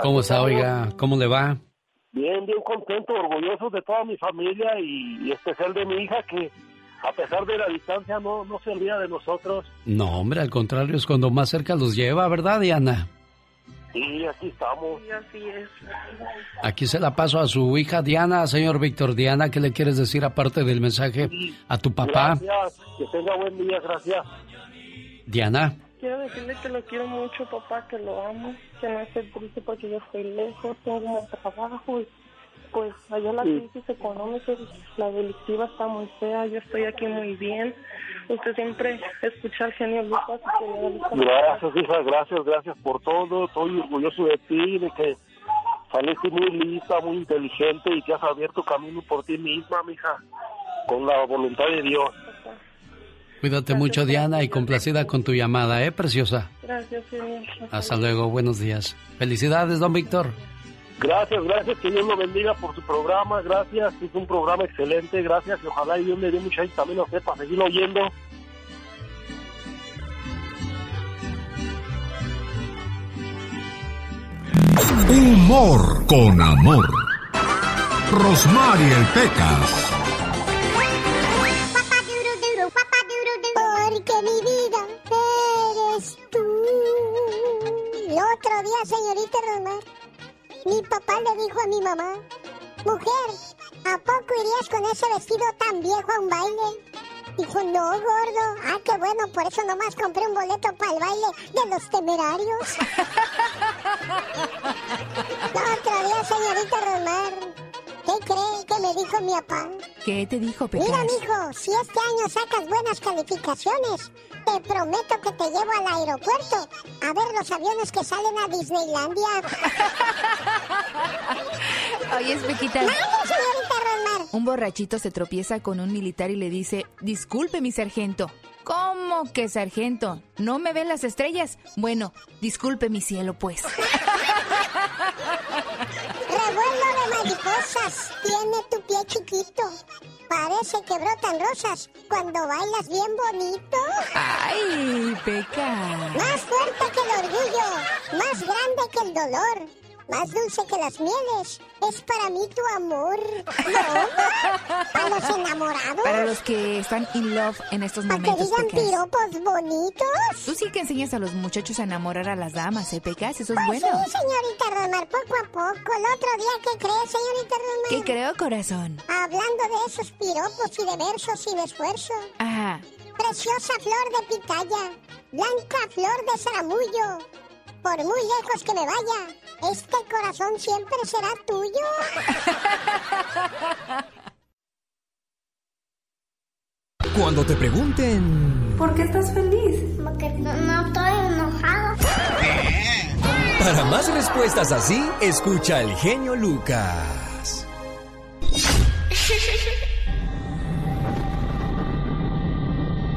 ¿Cómo está, oiga? ¿Cómo le va? Bien, bien contento, orgulloso de toda mi familia y, y especial de mi hija que a pesar de la distancia no, no se olvida de nosotros. No, hombre, al contrario, es cuando más cerca los lleva, ¿verdad, Diana? Sí, aquí estamos. Sí, así es. Aquí se la paso a su hija Diana, señor Víctor. Diana, ¿qué le quieres decir aparte del mensaje a tu papá? Gracias, que tenga buen día, gracias. Diana, Quiero decirle que lo quiero mucho, papá, que lo amo, que no esté triste porque yo estoy lejos, tengo un trabajo y pues allá la Sí. crisis económica, la delictiva está muy fea, yo estoy aquí muy bien. Usted siempre escucha al genio Lucas Gracias, hija, gracias, gracias por todo. Estoy orgulloso de ti, de que saliste muy lista, muy inteligente y que has abierto camino por ti misma, mija, con la voluntad de Dios. Cuídate mucho, Diana, y complacida con tu llamada, ¿eh, preciosa? Gracias, señor. Hasta luego, buenos días. Felicidades, don Víctor. Gracias, gracias, que Dios lo bendiga por su programa, gracias, es un programa excelente, gracias, y ojalá y Dios le dé mucha gente también a usted para seguirlo oyendo. Humor con amor. Rosmarie Pecas. Porque mi vida eres tú. El otro día, señorita Romar, mi papá le dijo a mi mamá, mujer, ¿a poco irías con ese vestido tan viejo a un baile? Dijo, no, gordo. Ah, qué bueno, por eso nomás compré un boleto para el baile de los temerarios. El otro día, señorita Romar, ¿qué cree que me dijo mi papá? ¿Qué te dijo, Pecas? Mira, mijo, si este año sacas buenas calificaciones, te prometo que te llevo al aeropuerto a ver los aviones que salen a Disneylandia. Oye, Pequita. ¡Mande, señorita Rosmar! Un borrachito se tropieza con un militar y le dice, disculpe mi sargento. ¿Cómo que sargento? ¿No me ven las estrellas? Bueno, disculpe mi cielo, pues. Mariposas tiene tu pie chiquito. Parece que brotan rosas cuando bailas bien bonito. ¡Ay, Peca! Más fuerte que el orgullo, más grande que el dolor, más dulce que las mieles. Es para mí tu amor. ¿No? Para los enamorados. Para los que están in love en estos Para que momentos, digan piropos bonitos. Tú sí que enseñas a los muchachos a enamorar a las damas, ¿eh, Pecas? Eso es Pues bueno. sí, señorita Rosmar, poco a poco. El otro día, ¿qué crees, señorita Rosmar? ¿Qué creo, corazón? Hablando de esos piropos y de versos y de esfuerzo. Ajá. Preciosa flor de pitaya, blanca flor de zaramullo. Por muy lejos que me vaya, este corazón siempre será tuyo. Cuando te pregunten... ¿Por qué estás feliz? Porque no, no estoy enojado. Para más respuestas así, escucha al genio Lucas.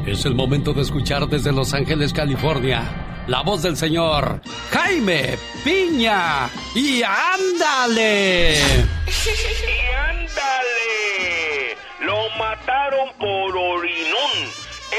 Es el momento de escuchar desde Los Ángeles, California, la voz del señor Jaime Piña. Y ándale. ¡Y ándale! Lo mataron por orinón.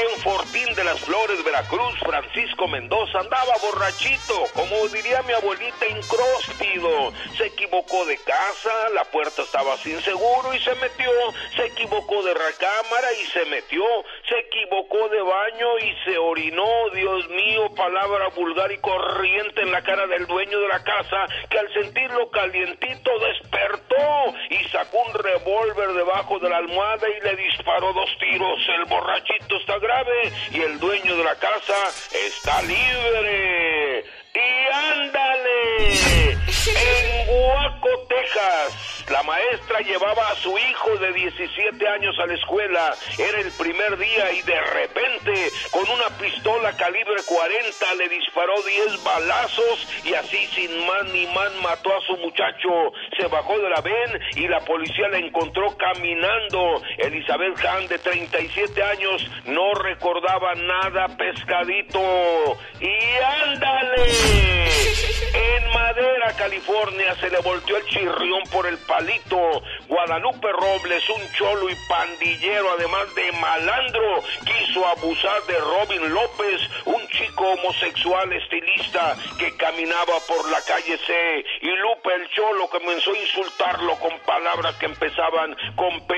En Fortín de las Flores, Veracruz, Francisco Mendoza andaba borrachito, como diría mi abuelita, incróspido. Se equivocó de casa, la puerta estaba sin seguro y se metió. Se equivocó de recámara y se metió. Se equivocó de baño y se orinó. Dios mío, palabra vulgar y corriente en la cara del dueño de la casa, que al sentirlo calientito despertó y sacó un revólver debajo de la almohada y le disparó dos tiros. El borrachito está grave y el dueño de la casa está libre. Y ándale, en Guaco, Texas, la maestra llevaba a su hijo de 17 años a la escuela. Era el primer día y de repente, con una pistola calibre 40, le disparó 10 balazos y así sin más ni más mató a su muchacho. Se bajó de la ven y la policía la encontró caminando. Elizabeth Hahn, de 37 años, no recordaba nada pescadito. Y ándale. En Madera, California, se le volteó el chirrión por el palito. Guadalupe Robles, un cholo y pandillero, además de malandro, quiso abusar de Robin López, un chico homosexual estilista que caminaba por la calle C. Y Lupe el cholo comenzó a insultarlo con palabras que empezaban con P,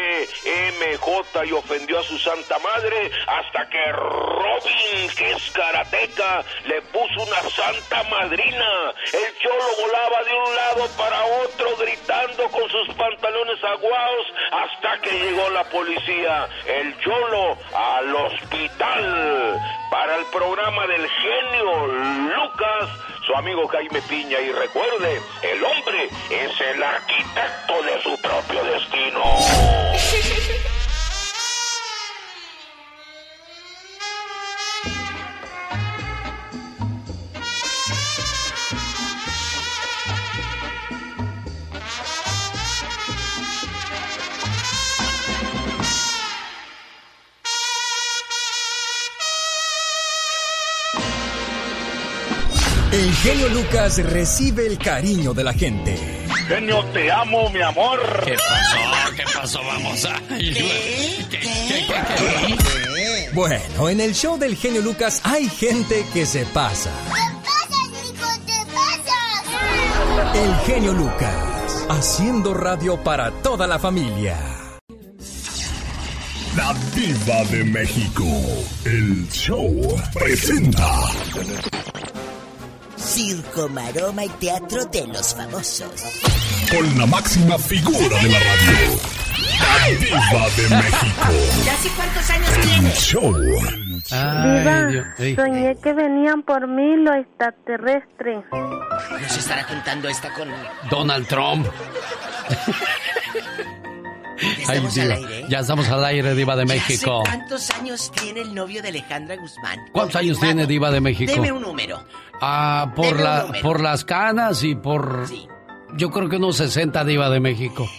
M, J y ofendió a su santa madre hasta que Robin, que es karateca, le puso una santa madrina. El cholo volaba de un lado para otro gritando con sus pantalones aguados hasta que llegó la policía. El cholo al hospital. Para el programa del genio Lucas, su amigo Jaime Piña. Y recuerde, el hombre es el arquitecto de su propio destino. El genio Lucas recibe el cariño de la gente. Genio, te amo, mi amor. ¿Qué pasó? ¿Qué pasó? Vamos a... Bueno, en el show del genio Lucas hay gente que se pasa. El genio Lucas, haciendo radio para toda la familia. La Diva de México. El show presenta. Circo, maroma y teatro de los famosos. Con la máxima figura de la radio. La Diva de México. ¿Ya sé cuántos años tiene? show. Diva, soñé que venían por mí los extraterrestres. No se estará juntando esta con... Donald Trump. Ay, al aire. Ya estamos al aire, Diva de ¿Ya sé México. ¿Cuántos años tiene el novio de Alejandra Guzmán? ¿Cuántos años tiene Diva de México? Deme un número. Ah, por, la, por las canas y por... Yo creo que unos 60 Diva de México.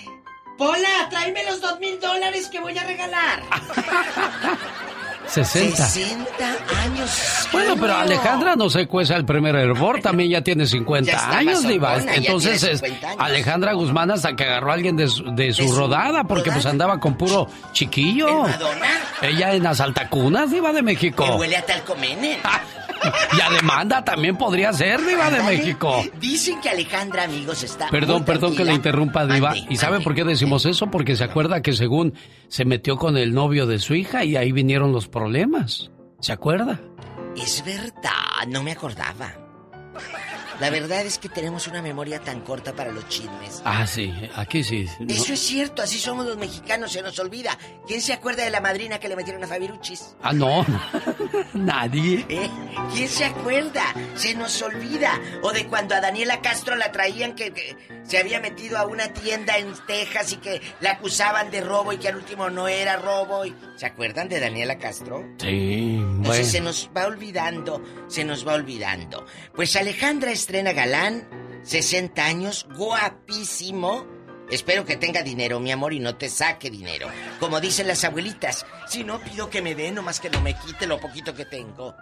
Pola, tráeme los dos mil dólares que voy a regalar. 60. 60 años. Bueno, pero. Alejandra no se cueza el primer hervor, también ya tiene 50 Ya años, Diva. Entonces, es 50 años. Alejandra Guzmán hasta que agarró a alguien de su, de su su rodada, porque pues andaba con puro chiquillo. Madonna? Ella en las altacunas, Diva de México. Que huele a. Y a demanda también podría ser, Diva de. México. Dicen que Alejandra, amigos, está. Perdón, perdón que le interrumpa, Diva. ¿Y sabe por qué decimos eso? Porque se acuerda que según se metió con el novio de su hija y ahí vinieron los problemas. ¿Se acuerda? Es verdad, no me acordaba. La verdad es que tenemos una memoria tan corta para los chismes. Ah, sí, aquí sí. ¿no? Eso es cierto, así somos los mexicanos, se nos olvida. ¿Quién se acuerda de la madrina que le metieron a Fabiruchis? Ah, no. Nadie. ¿Eh? ¿Quién se acuerda? Se nos olvida. O de cuando a Daniela Castro la traían que, que se había metido a una tienda en Texas y que la acusaban de robo y que al último no era robo. y- ¿Se acuerdan de Daniela Castro? Sí, Entonces bueno. se nos va olvidando, se nos va olvidando. Pues Alejandra estrena galán, 60 años, guapísimo. Espero que tenga dinero, mi amor, y no te saque dinero. Como dicen las abuelitas, si no pido que me dé, nomás que no me quite lo poquito que tengo.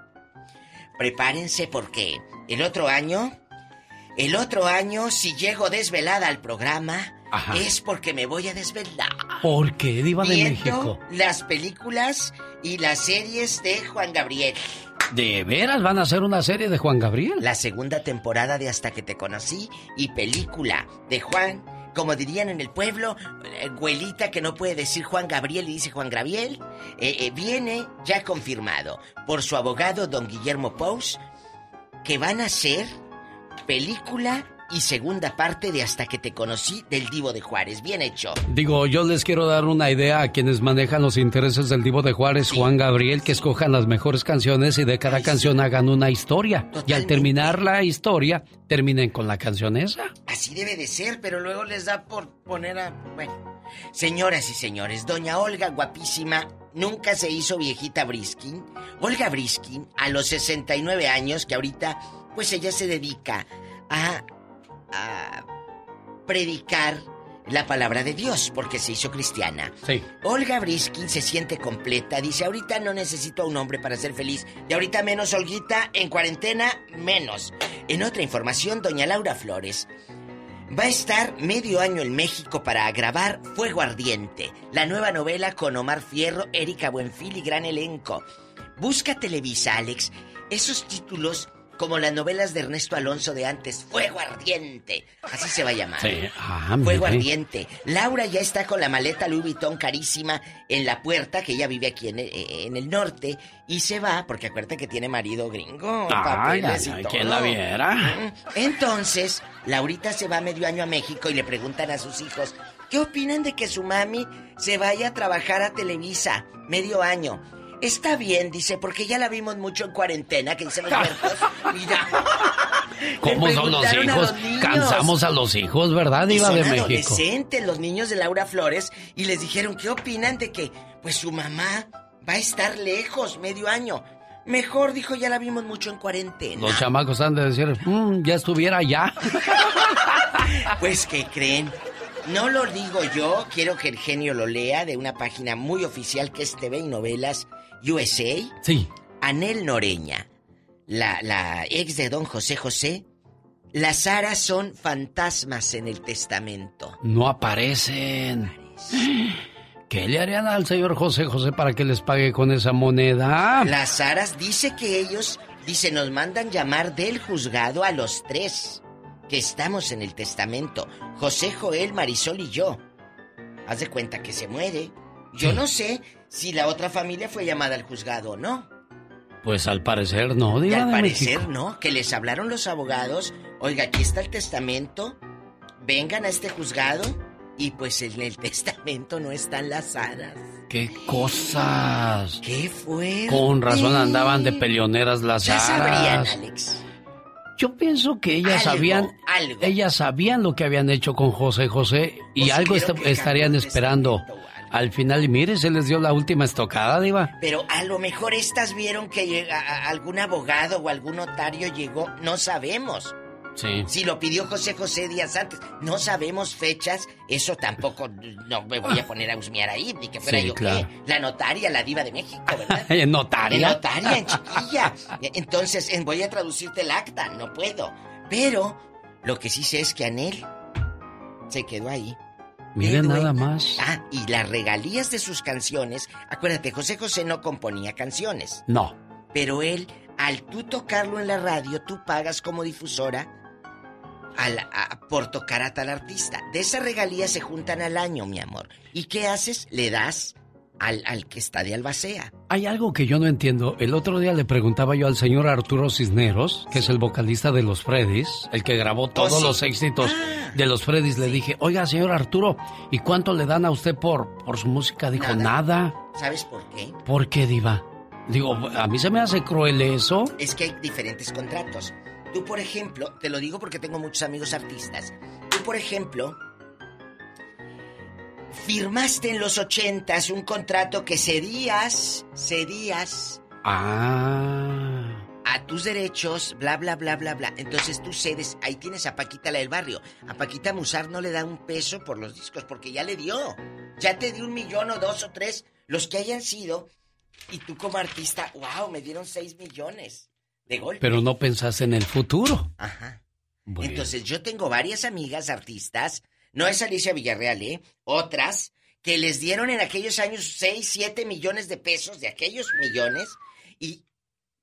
Prepárense porque el otro año, el otro año, si llego desvelada al programa, Ajá. es porque me voy a desvelar ¿Por qué, Diva de México? las películas y las series de Juan Gabriel. ¿De veras van a hacer una serie de Juan Gabriel? La segunda temporada de Hasta que te conocí y película de Juan, como dirían en el pueblo, eh, güelita que no puede decir Juan Gabriel y dice Juan Gabriel, eh, eh, viene ya confirmado por su abogado don Guillermo Pous que van a hacer película y segunda parte de Hasta que te conocí del Divo de Juárez. Bien hecho. Digo, yo les quiero dar una idea a quienes manejan los intereses del Divo de Juárez, Juan Gabriel, que escojan las mejores canciones y de cada canción hagan una historia. Y al terminar la historia, terminen con la canción esa. Así debe de ser, pero luego les da por poner a... Bueno, señoras y señores, doña Olga, guapísima, nunca se hizo viejita Briskin. Olga Briskin, a los 69 años, que ahorita, pues ella se dedica a, a predicar la palabra de Dios, porque se hizo cristiana. Sí. Olga Briskin se siente completa. Dice, ahorita no necesito a un hombre para ser feliz. Y ahorita menos, Olguita, en cuarentena, menos. En otra información, doña Laura Flores va a estar medio año en México para grabar Fuego Ardiente, la nueva novela con Omar Fierro, Erika Buenfil y gran elenco. Busca Televisa, Alex, esos títulos como las novelas de Ernesto Alonso de antes, Fuego Ardiente, así se va a llamar. Sí. Ah, Fuego ardiente. Laura ya está con la maleta Louis Vuitton carísima en la puerta, que ella vive aquí en el, en el norte, y se va, porque acuérdate que tiene marido gringo. Ay, ay. ¿quién la viera? Entonces, Laurita se va medio año a México y le preguntan a sus hijos, ¿qué opinan de que su mami se vaya a trabajar a Televisa medio año? Está bien, dice, porque ya la vimos mucho en cuarentena, que dicen los huertos. Mira. ¿Cómo son los a hijos? los. Cansamos a los hijos, ¿verdad, Y Diva de México? adolescentes los niños de Laura Flores y les dijeron, ¿qué opinan de que pues su mamá va a estar lejos medio año? Mejor, dijo, ya la vimos mucho en cuarentena. Los chamacos han de decir, "Mm, ya estuviera ya. Pues, ¿qué creen? No lo digo yo, quiero que el genio lo lea de una página muy oficial que es TV y Novelas USA. Sí. Anel Noreña, la, la ex de don José José. Las aras son fantasmas en el testamento. No aparecen. ¿Qué le harían al señor José José para que les pague con esa moneda? Las aras dice que ellos, dice, nos mandan llamar del juzgado a los tres. que estamos en el testamento, José Joel, Marisol y yo. Haz de cuenta que se muere. Yo no sé si la otra familia fue llamada al juzgado o no. Pues al parecer no, diga al de parecer México. no, que les hablaron los abogados. Oiga, aquí está el testamento. Vengan a este juzgado. Y pues en el testamento no están las aras. ¡Qué cosas! ¡Qué fuerte! Con razón andaban de peleoneras las Ya sabrían. Alex. Yo pienso que ellas Algo, sabían, algo. ellas sabían lo que habían hecho con José José y si algo est- estarían esperando. Al final, mire, se les dio la última estocada, Diva. Pero a lo mejor estas vieron que llega- a- algún abogado o algún notario llegó. No sabemos. Sí. Si lo pidió José José días antes, no sabemos fechas, eso tampoco no me voy a poner a husmear ahí, ni que fuera Sí, yo claro. qué, la notaria, la diva de México, ¿verdad? ¿En notaria? En notaria, en chiquilla. Entonces, en- voy a traducirte el acta, no puedo. Pero lo que sí sé es que Anel se quedó ahí. Miren Qué nada más. Ah, y las regalías de sus canciones, acuérdate, José José no componía canciones, No. pero él, al tú tocarlo en la radio, tú pagas como difusora al- a- por tocar a tal artista. De esas regalías se juntan al año, mi amor. ¿Y qué haces? Le das al, al que está de albacea. Hay algo que yo no entiendo. El otro día le preguntaba yo al señor Arturo Cisneros, que es el vocalista de los Freddys, el que grabó todos Oh, sí. los éxitos Ah. de los Freddys. Le dije, oiga, señor Arturo, ¿y cuánto le dan a usted por, por su música? Dijo, nada. ¿Sabes por qué? ¿Por qué, Diva? Digo, a mí se me hace cruel eso. Es que hay diferentes contratos. Tú, por ejemplo, te lo digo porque tengo muchos amigos artistas. Tú, por ejemplo, firmaste en los ochentas un contrato que cedías, cedías Ah. a tus derechos, bla, bla, bla, bla, bla. Entonces tú cedes, ahí tienes a Paquita la del barrio. A Paquita Musar no le da un peso por los discos porque ya le dio. Ya te dio un millón o dos o tres, los que hayan sido. Y tú como artista, wow, me dieron seis millones de golpe. Pero no pensaste en el futuro. Ajá. Bueno. Entonces yo tengo varias amigas artistas, no es Alicia Villarreal, ¿eh? Otras que les dieron en aquellos años 6, 7 millones de pesos de aquellos millones y...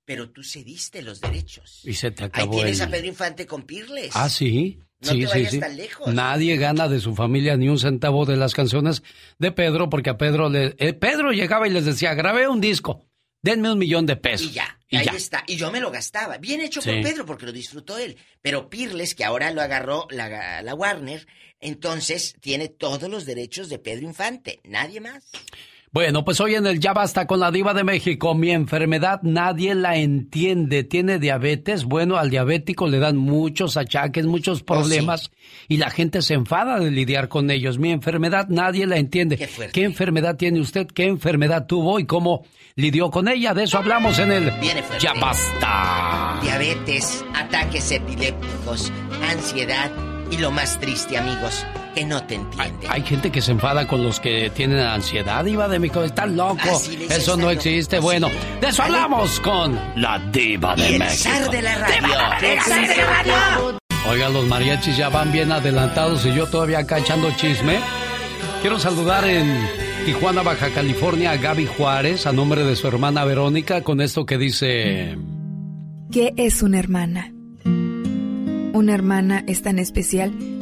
Pero tú cediste los derechos. Y se te Ahí acabó tienes el... a Pedro Infante con Pirles. Ah, sí. No sí, te sí, vayas sí. tan lejos. Nadie gana de su familia ni un centavo de las canciones de Pedro porque a Pedro le... eh, Pedro llegaba y les decía, grabé un disco, denme un millón de pesos. Y ya, Y ahí ya. está. Y yo me lo gastaba. Bien hecho Sí. por Pedro, porque lo disfrutó él. Pero Pirles, que ahora lo agarró la, la Warner, entonces tiene todos los derechos de Pedro Infante. Nadie más. Bueno, pues hoy en el Ya Basta con la Diva de México, mi enfermedad nadie la entiende. Tiene diabetes, bueno, al diabético le dan muchos achaques, muchos problemas y la gente se enfada de lidiar con ellos. Mi enfermedad nadie la entiende. Qué, enfermedad tiene usted? ¿Qué enfermedad tuvo y cómo lidió con ella? De eso hablamos en el. Ya Basta. Diabetes, ataques epilépticos, ansiedad y lo más triste, amigos, que no te entienden. Hay gente que se enfada con los que tienen ansiedad, Diva de México. Están loco. Dice, Eso no loco. existe. Bueno, de eso hablamos con la Diva de Y el México. zar de la radio. El zar de la radio. Oiga, los mariachis ya van bien adelantados y yo todavía acá echando chisme. Quiero saludar en Tijuana, Baja California, a Gaby Juárez, a nombre de su hermana Verónica, con esto que dice... ¿Qué es una hermana? Una hermana es tan especial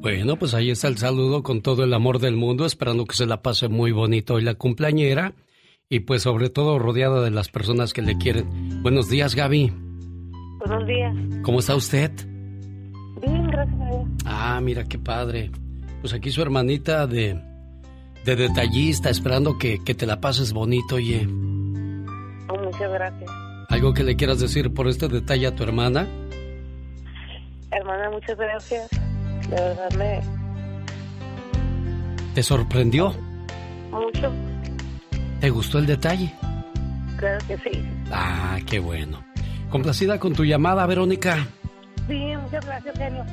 Bueno, pues ahí está el saludo con todo el amor del mundo, esperando que se la pase muy bonito hoy la cumpleañera y pues sobre todo rodeada de las personas que le quieren. Buenos días, Gaby. Buenos días. ¿Cómo está usted? Bien, gracias a Dios. Ah, mira qué padre. Pues aquí su hermanita de, de detallista, esperando que, que te la pases bonito, oye. Oh, muchas gracias. ¿Algo que le quieras decir por este detalle a tu hermana? Hermana, muchas gracias. De verdad me... ¿Te sorprendió? Mucho. ¿Te gustó el detalle? Claro que sí. Ah, qué bueno. Complacida con tu llamada, Verónica. Sí, muchas gracias, genio.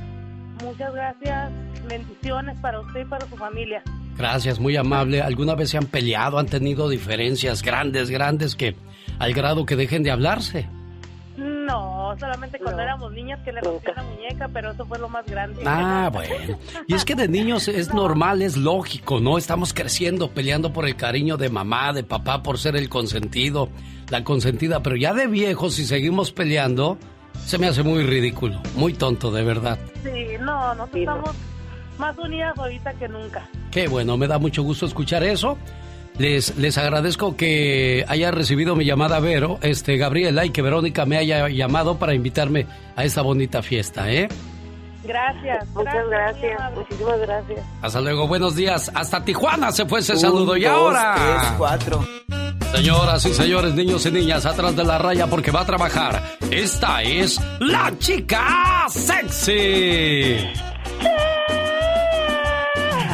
Muchas gracias. Bendiciones para usted y para su familia. Gracias, muy amable. ¿Alguna vez se han peleado, han tenido diferencias grandes, grandes que al grado que dejen de hablarse? No, solamente cuando éramos niñas que le rompí la muñeca, pero eso fue lo más grande. Ah, bueno. Y es que de niños es normal, es lógico, ¿no? Estamos creciendo, peleando por el cariño de mamá, de papá, por ser el consentido, la consentida, pero ya de viejos, si seguimos peleando, se me hace muy ridículo, muy tonto, de verdad. Sí, no, nosotros estamos más unidas ahorita que nunca. Qué bueno, me da mucho gusto escuchar eso. Les, les agradezco que haya recibido mi llamada Vero, este Gabriela, y que Verónica me haya llamado para invitarme a esta bonita fiesta, ¿eh? Gracias, muchas gracias, muchísimas gracias. Hasta luego, buenos días. Hasta Tijuana se fue ese saludo. y ahora. Tres, cuatro. Señoras y señores, niños y niñas, atrás de la raya porque va a trabajar. Esta es la chica sexy.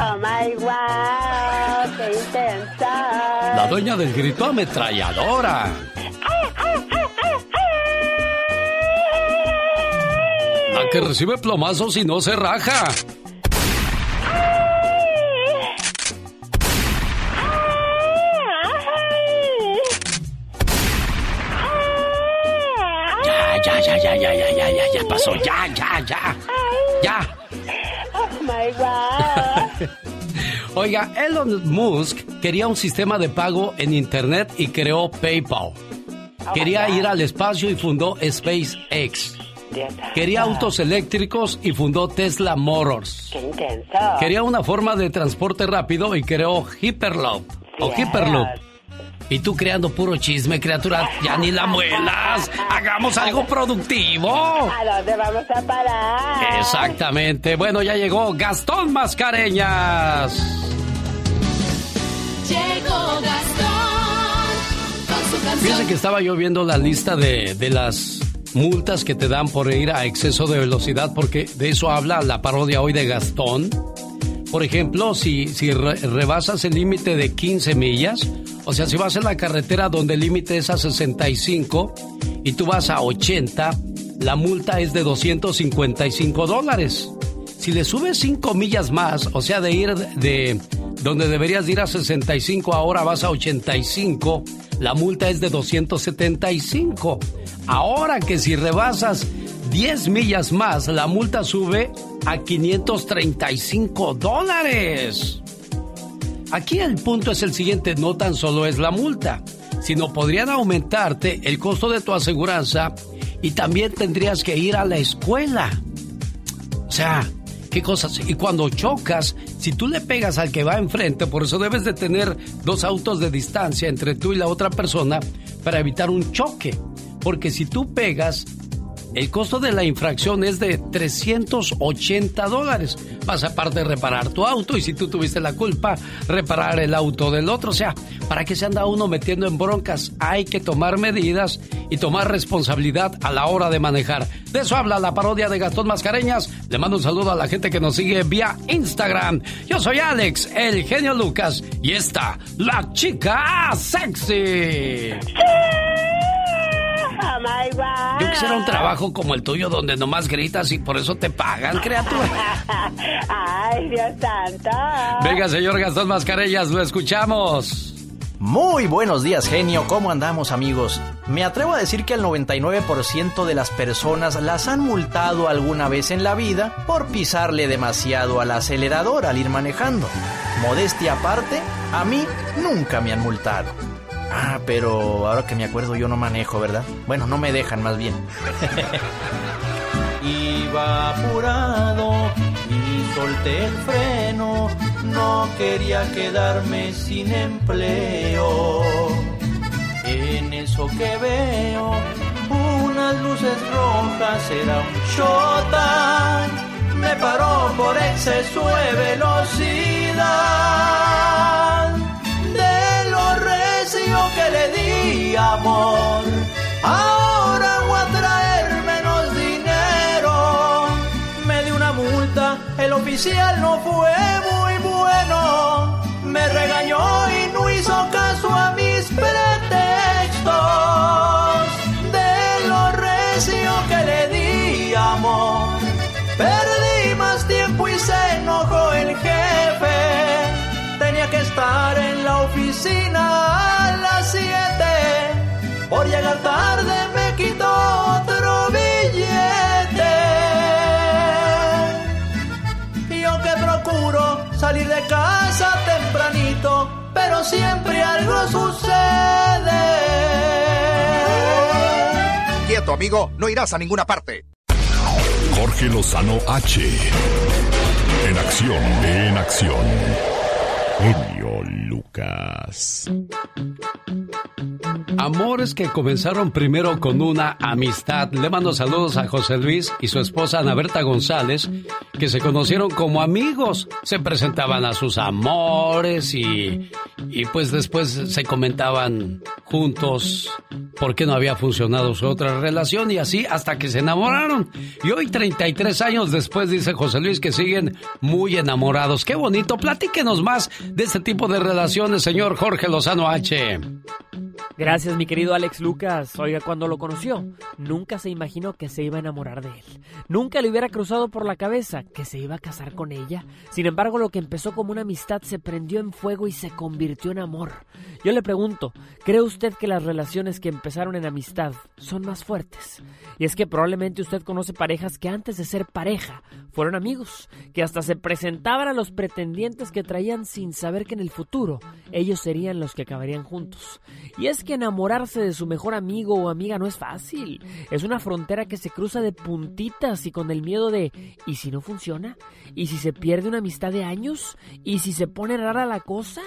Oh my wow, qué intensa la dueña del grito ametralladora. La que recibe plomazos y no se raja. ya, ya, ya, ya, ya, ya, ya, ya pasó, ya, ya, ya. Ya. Oh my God. Oiga, Elon Musk quería un sistema de pago en Internet y creó PayPal. Quería ir al espacio y fundó SpaceX. Quería autos eléctricos y fundó Tesla Motors. Qué intenso. Quería una forma de transporte rápido y creó Hyperloop o Hyperloop. Y tú creando puro chisme, criatura, ya ni la muelas. Hagamos algo productivo. ¿A dónde vamos a parar? Exactamente. Bueno, ya llegó Gastón Mascareñas. Llegó Gastón con su canción. Fíjense que estaba yo viendo la lista de, de las multas que te dan por ir a exceso de velocidad, porque de eso habla la parodia hoy de Gastón. Por ejemplo, si, si re- rebasas el límite de 15 millas, o sea, si vas en la carretera donde el límite es a 65 y tú vas a 80, la multa es de 255 dólares. Si le subes 5 millas más, o sea, de ir de donde deberías ir a 65, ahora vas a 85, la multa es de 275. Ahora que si rebasas 10 millas más, la multa sube a 535 dólares. Aquí el punto es el siguiente, no tan solo es la multa, sino podrían aumentarte el costo de tu aseguranza y también tendrías que ir a la escuela. O sea, qué cosas. Y cuando chocas, si tú le pegas al que va enfrente, por eso debes de tener dos autos de distancia entre tú y la otra persona para evitar un choque. Porque si tú pegas, el costo de la infracción es de 380 dólares. Vas aparte de reparar tu auto y si tú tuviste la culpa, reparar el auto del otro. O sea, ¿para qué se anda uno metiendo en broncas? Hay que tomar medidas y tomar responsabilidad a la hora de manejar. De eso habla la parodia de Gastón Mascareñas. Le mando un saludo a la gente que nos sigue vía Instagram. Yo soy Alex, el genio Lucas, y esta, la chica sexy. Quisiera un trabajo como el tuyo donde nomás gritas y por eso te pagan, criatura. Ay, Dios santo. Venga, señor Gastón Mascareñas, lo escuchamos. Muy buenos días, genio. ¿Cómo andamos, amigos? Me atrevo a decir que el 99% de las personas las han multado alguna vez en la vida por pisarle demasiado al acelerador al ir manejando. Modestia aparte, a mí nunca me han multado. Ah, pero ahora que me acuerdo yo no manejo, ¿verdad? Bueno, no me dejan más bien. Iba apurado y solté el freno, no quería quedarme sin empleo. En eso que veo, unas luces rojas, era un shota, me paró por exceso de velocidad. Amor, ahora voy a traer menos dinero. Me dio una multa, el oficial no fue muy bueno. Me regañó y no hizo caso a mis la tarde me quitó otro billete. Yo que procuro salir de casa tempranito, pero siempre algo sucede. Quieto, amigo, no irás a ninguna parte. Jorge Lozano H. En acción, en acción. En Lucas. Amores que comenzaron primero con una amistad. Le mando saludos a José Luis y su esposa Ana Berta González, que se conocieron como amigos. Se presentaban a sus amores y, y pues después se comentaban juntos por qué no había funcionado su otra relación y así hasta que se enamoraron. Y hoy, 33 años después, dice José Luis que siguen muy enamorados. Qué bonito. Platíquenos más de este tipo de relaciones, señor Jorge Lozano H. Gracias, mi querido Alex Lucas. Oiga, cuando lo conoció, nunca se imaginó que se iba a enamorar de él. Nunca le hubiera cruzado por la cabeza que se iba a casar con ella. Sin embargo, lo que empezó como una amistad se prendió en fuego y se convirtió en amor. Yo le pregunto, ¿cree usted que las relaciones que empezaron en amistad son más fuertes? Y es que probablemente usted conoce parejas que antes de ser pareja fueron amigos, que hasta se presentaban a los pretendientes que traían sin saber que en el futuro ellos serían los que acabarían juntos. Y es que enamorarse de su mejor amigo o amiga no es fácil. Es una frontera que se cruza de puntitas y con el miedo de ¿y si no funciona? ¿Y si se pierde una amistad de años? ¿Y si se pone rara la cosa?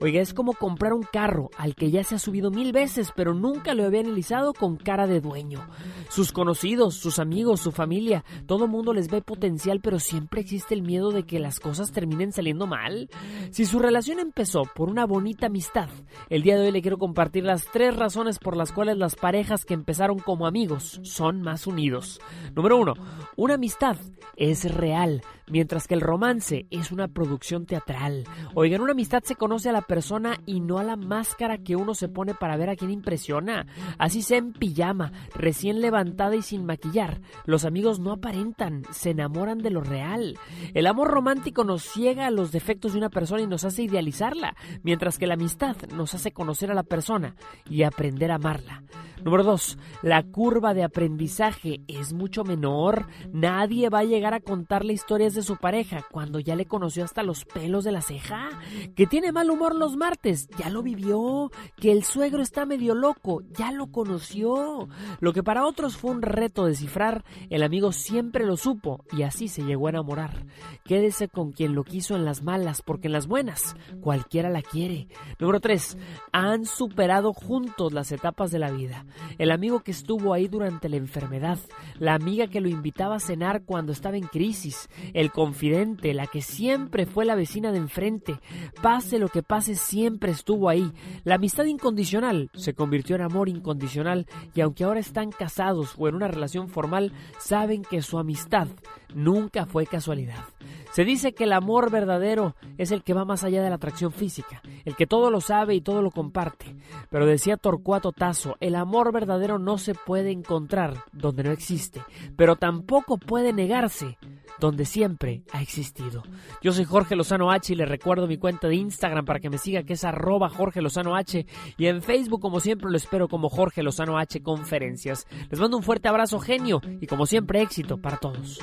Oiga, es como comprar un carro al que ya se ha subido mil veces, pero nunca lo había analizado con cara de dueño. Sus conocidos, sus amigos, su familia, todo mundo les ve potencial, pero siempre existe el miedo de que las cosas terminen saliendo mal. Si su relación empezó por una bonita amistad, el día de hoy le quiero compartir las tres razones por las cuales las parejas que empezaron como amigos son más unidos. Número uno, una amistad es real, mientras que el romance es una producción teatral. Oigan, una amistad se conoce a la persona y no a la máscara que uno se pone para ver a quién impresiona. Así sea en pijama, recién levantada y sin maquillar, los amigos no aparentan, se enamoran de lo real. El amor romántico nos ciega a los defectos de una persona y nos hace idealizarla, mientras que la amistad nos hace conocer a la persona y aprender a amarla. Número 2. La curva de aprendizaje es mucho menor. Nadie va a llegar a contarle historias de su pareja cuando ya le conoció hasta los pelos de la ceja. Que tiene mal humor los martes, ya lo vivió. Que el suegro está medio loco, ya lo conoció. Lo que para otros fue un reto descifrar, el amigo siempre lo supo y así se llegó a enamorar. Quédese con quien lo quiso en las malas, porque en las buenas cualquiera la quiere. Número 3. Han superado juntos las etapas de la vida el amigo que estuvo ahí durante la enfermedad, la amiga que lo invitaba a cenar cuando estaba en crisis, el confidente, la que siempre fue la vecina de enfrente, pase lo que pase siempre estuvo ahí. La amistad incondicional se convirtió en amor incondicional y aunque ahora están casados o en una relación formal, saben que su amistad nunca fue casualidad. Se dice que el amor verdadero es el que va más allá de la atracción física, el que todo lo sabe y todo lo comparte. Pero decía Torcuato Tasso, el amor verdadero no se puede encontrar donde no existe, pero tampoco puede negarse donde siempre ha existido. Yo soy Jorge Lozano H y le recuerdo mi cuenta de Instagram para que me siga que es arroba Jorge Lozano H y en Facebook como siempre lo espero como Jorge Lozano H Conferencias. Les mando un fuerte abrazo genio y como siempre éxito para todos.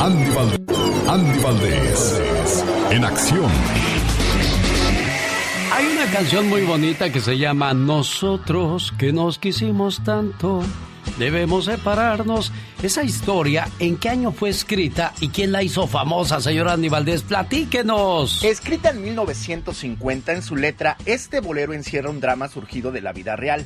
Andy, Val- Andy Valdés, en acción. Hay una canción muy bonita que se llama Nosotros que nos quisimos tanto. Debemos separarnos. Esa historia, ¿en qué año fue escrita y quién la hizo famosa, señor Andy Valdés? Platíquenos. Escrita en 1950 en su letra, este bolero encierra un drama surgido de la vida real.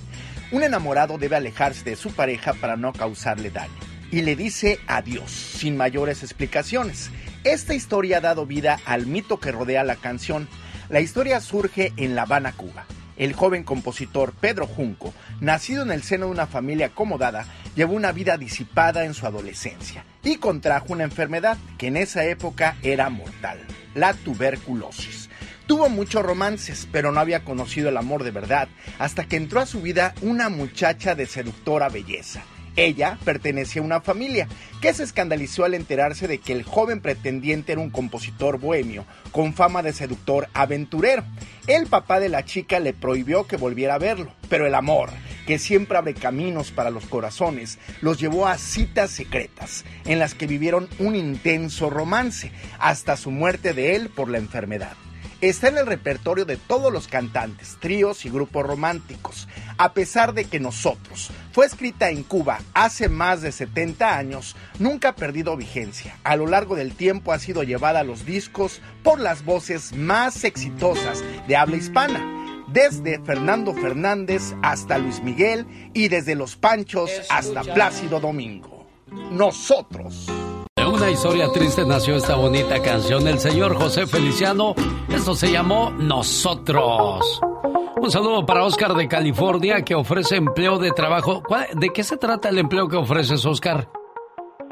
Un enamorado debe alejarse de su pareja para no causarle daño y le dice adiós sin mayores explicaciones. Esta historia ha dado vida al mito que rodea la canción. La historia surge en La Habana, Cuba. El joven compositor Pedro Junco, nacido en el seno de una familia acomodada, llevó una vida disipada en su adolescencia y contrajo una enfermedad que en esa época era mortal, la tuberculosis. Tuvo muchos romances, pero no había conocido el amor de verdad hasta que entró a su vida una muchacha de seductora belleza. Ella pertenecía a una familia que se escandalizó al enterarse de que el joven pretendiente era un compositor bohemio con fama de seductor aventurero. El papá de la chica le prohibió que volviera a verlo, pero el amor, que siempre abre caminos para los corazones, los llevó a citas secretas, en las que vivieron un intenso romance, hasta su muerte de él por la enfermedad. Está en el repertorio de todos los cantantes, tríos y grupos románticos. A pesar de que nosotros fue escrita en Cuba hace más de 70 años, nunca ha perdido vigencia. A lo largo del tiempo ha sido llevada a los discos por las voces más exitosas de habla hispana desde Fernando Fernández hasta Luis Miguel y desde Los Panchos hasta Plácido Domingo. Nosotros. Una historia triste nació esta bonita canción del señor José Feliciano. Esto se llamó Nosotros. Un saludo para Oscar de California que ofrece empleo de trabajo. ¿De qué se trata el empleo que ofreces, Oscar?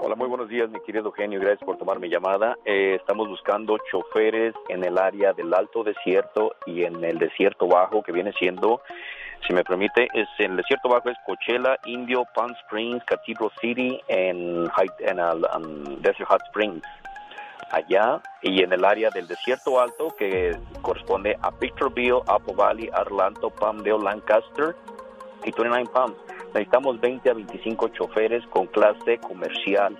Hola, muy buenos días, mi querido Eugenio. Gracias por tomar mi llamada. Eh, estamos buscando choferes en el área del Alto Desierto y en el Desierto Bajo, que viene siendo, si me permite, es en el Desierto Bajo es Coachella, Indio, Palm Springs, Cathedral City, en, en, um, Desert Hot Springs. Allá y en el área del Desierto Alto, que corresponde a Victorville, Apple Valley, Arlanto, Palmdale, Lancaster y 29 Palms necesitamos 20 a 25 choferes con clase comercial.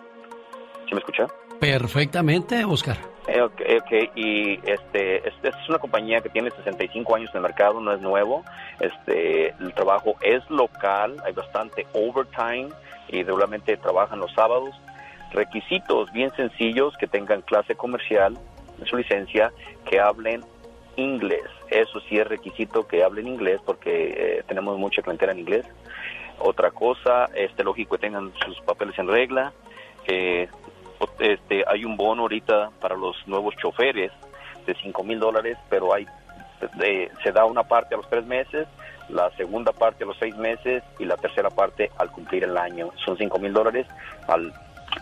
¿Sí me escucha? Perfectamente, Oscar. Eh, okay, ok, y este, este, es una compañía que tiene 65 años en el mercado, no es nuevo. Este, el trabajo es local, hay bastante overtime y regularmente trabajan los sábados. Requisitos bien sencillos, que tengan clase comercial su licencia, que hablen inglés. Eso sí es requisito que hablen inglés porque eh, tenemos mucha clientela en inglés. Otra cosa, este lógico que tengan sus papeles en regla. Este, hay un bono ahorita para los nuevos choferes de 5 mil dólares, pero hay se da una parte a los tres meses, la segunda parte a los seis meses y la tercera parte al cumplir el año. Son 5 mil dólares al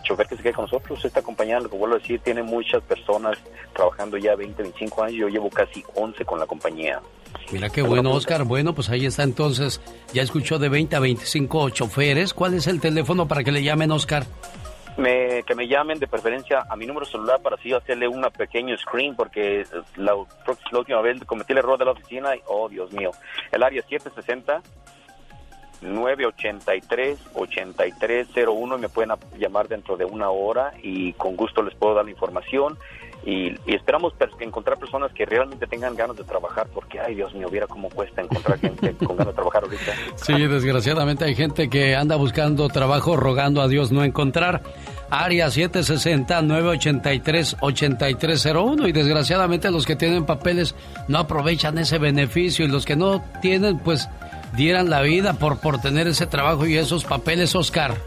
chofer que se quede con nosotros. Esta compañía, lo que vuelvo a decir, tiene muchas personas trabajando ya 20, 25 años. Yo llevo casi 11 con la compañía. Mira qué bueno, Oscar. Bueno, pues ahí está entonces. Ya escuchó de 20 a 25 choferes. ¿Cuál es el teléfono para que le llamen, Oscar? Me, que me llamen de preferencia a mi número celular para así hacerle una pequeño screen porque la, la última vez cometí el error de la oficina y, oh Dios mío, el área 760 983-8301 me pueden llamar dentro de una hora y con gusto les puedo dar la información y, esperamos encontrar personas que realmente tengan ganas de trabajar porque, ay Dios mío, viera cómo cuesta encontrar gente con ganas de trabajar ahorita. Sí, desgraciadamente hay gente que anda buscando trabajo rogando a Dios no encontrar. Área 760-983-8301 y desgraciadamente los que tienen papeles no aprovechan ese beneficio y los que no tienen pues dieran la vida por, por tener ese trabajo y esos papeles, Oscar.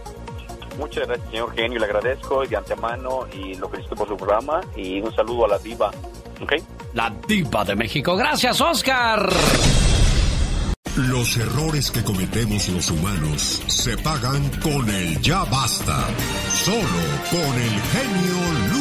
Muchas gracias, señor Genio. Le agradezco de antemano y lo felicito por su programa. Y un saludo a la diva. ¿Ok? La diva de México. Gracias, Oscar. Los errores que cometemos los humanos se pagan con el ya basta. Solo con el genio.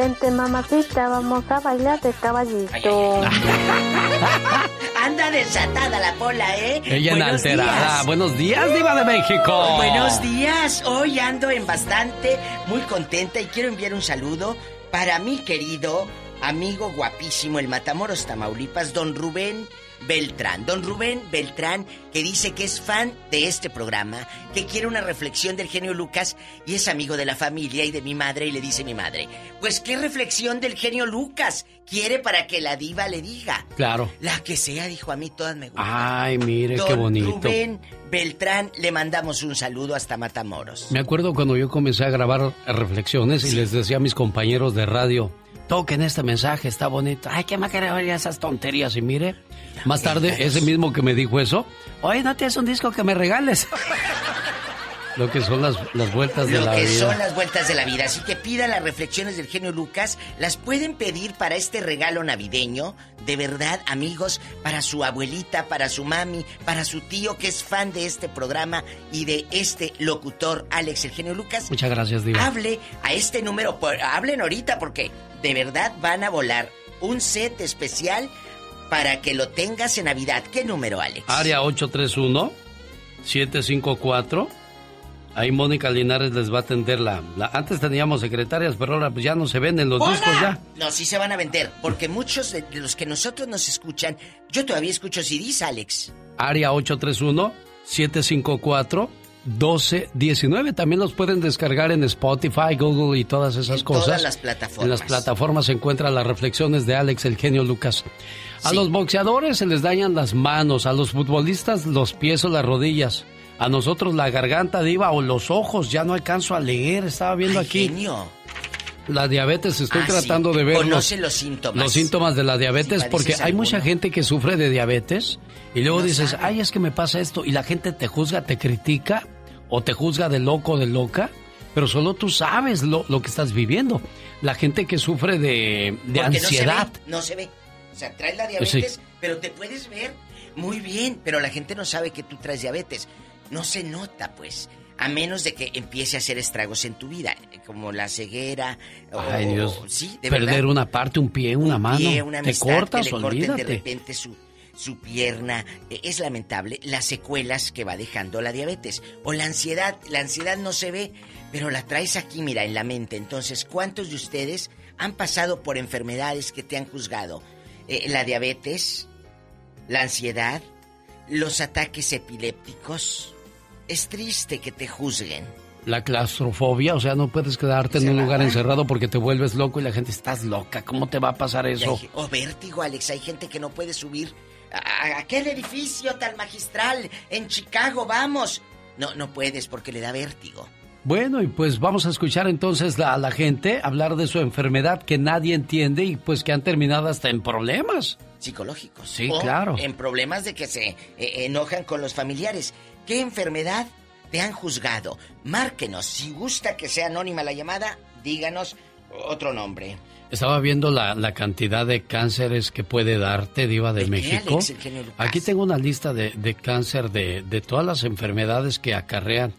Vente, mamacita, vamos a bailar de caballito. Anda desatada la pola, ¿eh? Ella inalterada. Buenos días, Diva de México. Buenos días. Hoy ando en bastante, muy contenta y quiero enviar un saludo para mi querido amigo guapísimo, el Matamoros Tamaulipas, don Rubén Beltrán. Don Rubén Beltrán, que dice que es fan de este programa, que quiere una reflexión del genio Lucas y es amigo de la familia y de mi madre y le dice mi madre, pues qué reflexión del genio Lucas quiere para que la diva le diga. Claro. La que sea, dijo a mí, todas me gustan. Ay, mire, qué bonito. Rubén Beltrán, le mandamos un saludo hasta Matamoros. Me acuerdo cuando yo comencé a grabar reflexiones y les decía a mis compañeros de radio, toquen este mensaje, está bonito. Ay, qué más querer esas tonterías. Y mire, más tarde, ese mismo que me dijo eso, oye, ¿no tienes un disco que me regales? Lo que son las, las vueltas de la vida. Lo que son las vueltas de la vida. Así que pida las reflexiones del genio Lucas. Las pueden pedir para este regalo navideño. De verdad, amigos, para su abuelita, para su mami, para su tío que es fan de este programa y de este locutor, Alex, el genio Lucas. Muchas gracias, Diva. Hable a este número. Hablen ahorita porque de verdad van a volar un set especial para que lo tengas en Navidad. ¿Qué número, Alex? Área 831 754 Ahí Mónica Linares les va a atender la, Antes teníamos secretarias, pero ahora pues ya no se venden los discos ya. No, sí se van a vender, porque muchos de los que nosotros nos escuchan, yo todavía escucho CDs, Alex. Área 831 754 1219. También los pueden descargar en Spotify, Google y todas esas En cosas. todas las plataformas. En las plataformas se encuentran las reflexiones de Alex, el genio Lucas. A los boxeadores se les dañan las manos, a los futbolistas los pies o las rodillas. A nosotros la garganta diva o los ojos, ya no alcanzo a leer, estaba viendo aquí. Genio. La diabetes, estoy Ah, sí. tratando de ver Conoce los síntomas. los síntomas de la diabetes, Si porque hay mucha gente que sufre de diabetes y luego No dices, sabe. ay, es que me pasa esto, y la gente te juzga, te critica o te juzga de loco o de loca, pero solo tú sabes lo, lo que estás viviendo. La gente que sufre de, de ansiedad. No se, ve, no se ve. O sea, traes la diabetes, Sí. pero te puedes ver muy bien. Pero la gente no sabe que tú traes diabetes. No se nota, pues. A menos de que empiece a hacer estragos en tu vida, como la ceguera. o- Dios. Sí, de Perder verdad. una parte, un pie, una mano. pie, una te amistad, cortas, que le corten de repente su, su pierna. Eh, Es lamentable las secuelas que va dejando la diabetes. O la ansiedad. La ansiedad no se ve, pero la traes aquí, mira, en la mente. Entonces, ¿cuántos de ustedes han pasado por enfermedades que te han juzgado? Eh, la diabetes, la ansiedad, los ataques epilépticos. Es triste que te juzguen. La claustrofobia, o sea, no puedes quedarte en un lugar encerrado porque te vuelves loco y la gente, estás loca, ¿cómo te va a pasar eso? hay- o vértigo, Alex. Hay gente que no puede subir a, a aquel edificio tan magistral en Chicago. Vamos. No, no puedes porque le da vértigo. Bueno, y pues vamos a escuchar entonces la- a la gente hablar de su enfermedad que nadie entiende y pues que han terminado hasta en problemas. Psicológicos. Sí, O claro. En problemas de que se eh, enojan con los familiares. ¿Qué enfermedad te han juzgado? Márquenos. Si gusta que sea anónima la llamada, díganos otro nombre. Estaba viendo la, la cantidad de cánceres que puede darte, Diva de, ¿De México. Alex? Aquí tengo una lista de, de cáncer de, de todas las enfermedades que acarrean.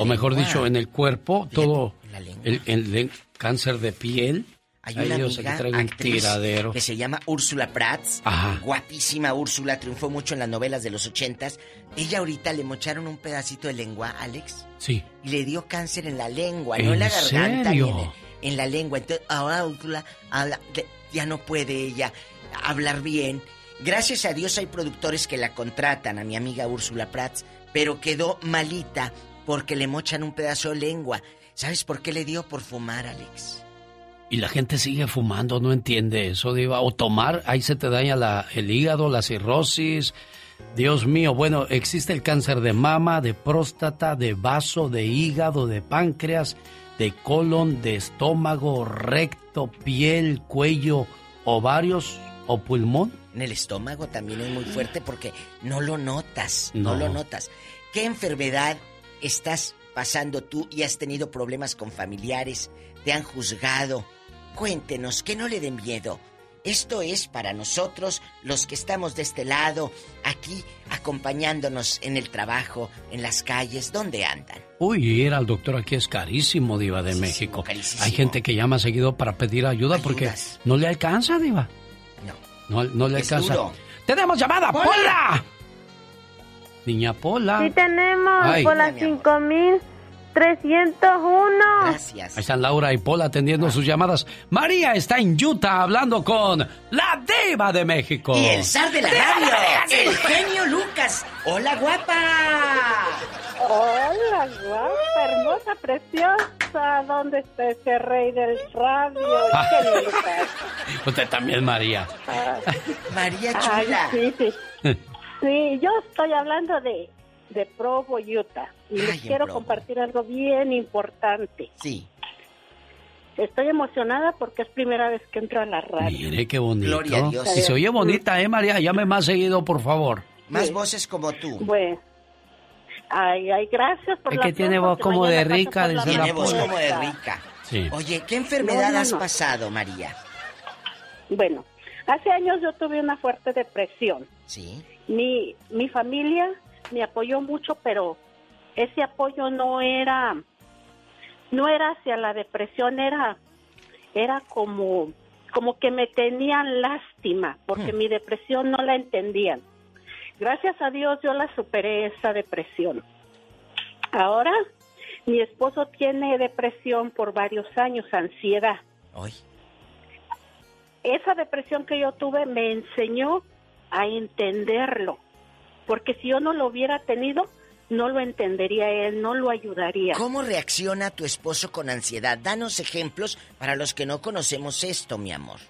O mejor dicho, en el cuerpo, todo en la lengua. el, el- el cáncer de piel. Hay Ay, una Dios, amiga un actriz que se llama Úrsula Prats. Ajá. Guapísima Úrsula, triunfó mucho en las novelas de los ochentas. Ella ahorita le mocharon un pedacito de lengua, Alex, Sí. y le dio cáncer en la lengua, no ¿En la garganta, ni en, la lengua. Entonces, ahora Úrsula habla- ya no puede ella hablar bien. Gracias a Dios hay productores que la contratan, a mi amiga Úrsula Prats, pero quedó malita porque le mochan un pedazo de lengua. ¿Sabes por qué le dio? Por fumar, Alex. Y la gente sigue fumando, no entiende eso, Diva. O tomar, ahí se te daña la, el hígado, la cirrosis. Dios mío, bueno, existe el cáncer de mama, de próstata, de vaso, de hígado, de páncreas, de colon, de estómago, recto, piel, cuello, ovarios o pulmón. En el estómago también es muy fuerte porque no lo notas, no, No. lo notas. ¿Qué enfermedad estás pasando tú y has tenido problemas con familiares? ¿Te han juzgado? Cuéntenos, que no le den miedo. Esto es para nosotros, los que estamos de este lado, aquí acompañándonos en el trabajo, en las calles, ¿dónde andan? Uy, ir al doctor aquí es carísimo, Diva de México. Carísimo. Hay gente que llama seguido para pedir ayuda porque no le alcanza, Diva. No. No, le alcanza. ¡Tenemos llamada, Pola! Niña Pola. Sí, tenemos, Pola 5000. 301. Gracias. Ahí están Laura y Paul atendiendo sus llamadas. María está en Utah hablando con la diva de México. Y el zar de la radio, el genio Lucas. Hola, guapa. Hola, guapa, hermosa, preciosa. ¿Dónde está ese rey del radio? Ah. Usted también, María. María Chula. Sí, sí. sí, yo estoy hablando de de Provo, Utah. Y les Ay, en quiero Provo. compartir algo bien importante. Sí. Estoy emocionada porque es primera vez que entro a la radio. Mire qué bonito. Gloria a Dios. Y se oye bonita, ¿eh, María? Llame más seguido, por favor. Más Sí. voces como tú. Bueno. Ay, ay, gracias por Es la que tiene voz porque como de rica, la Tiene voz como de rica. Sí. Oye, ¿qué enfermedad No, no, has no. pasado, María? Bueno, hace años yo tuve una fuerte depresión. Sí. Mi, mi familia me apoyó mucho, pero ese apoyo no era, no era hacia la depresión, era, era como, como que me tenían lástima, porque mi depresión no la entendían. Gracias a Dios yo la superé esa depresión. Ahora mi esposo tiene depresión por varios años, ansiedad. Hoy. Esa depresión que yo tuve me enseñó a entenderlo, porque si yo no lo hubiera tenido, no lo entendería él, no lo ayudaría. ¿Cómo reacciona tu esposo con ansiedad? Danos ejemplos para los que no conocemos esto, mi amor.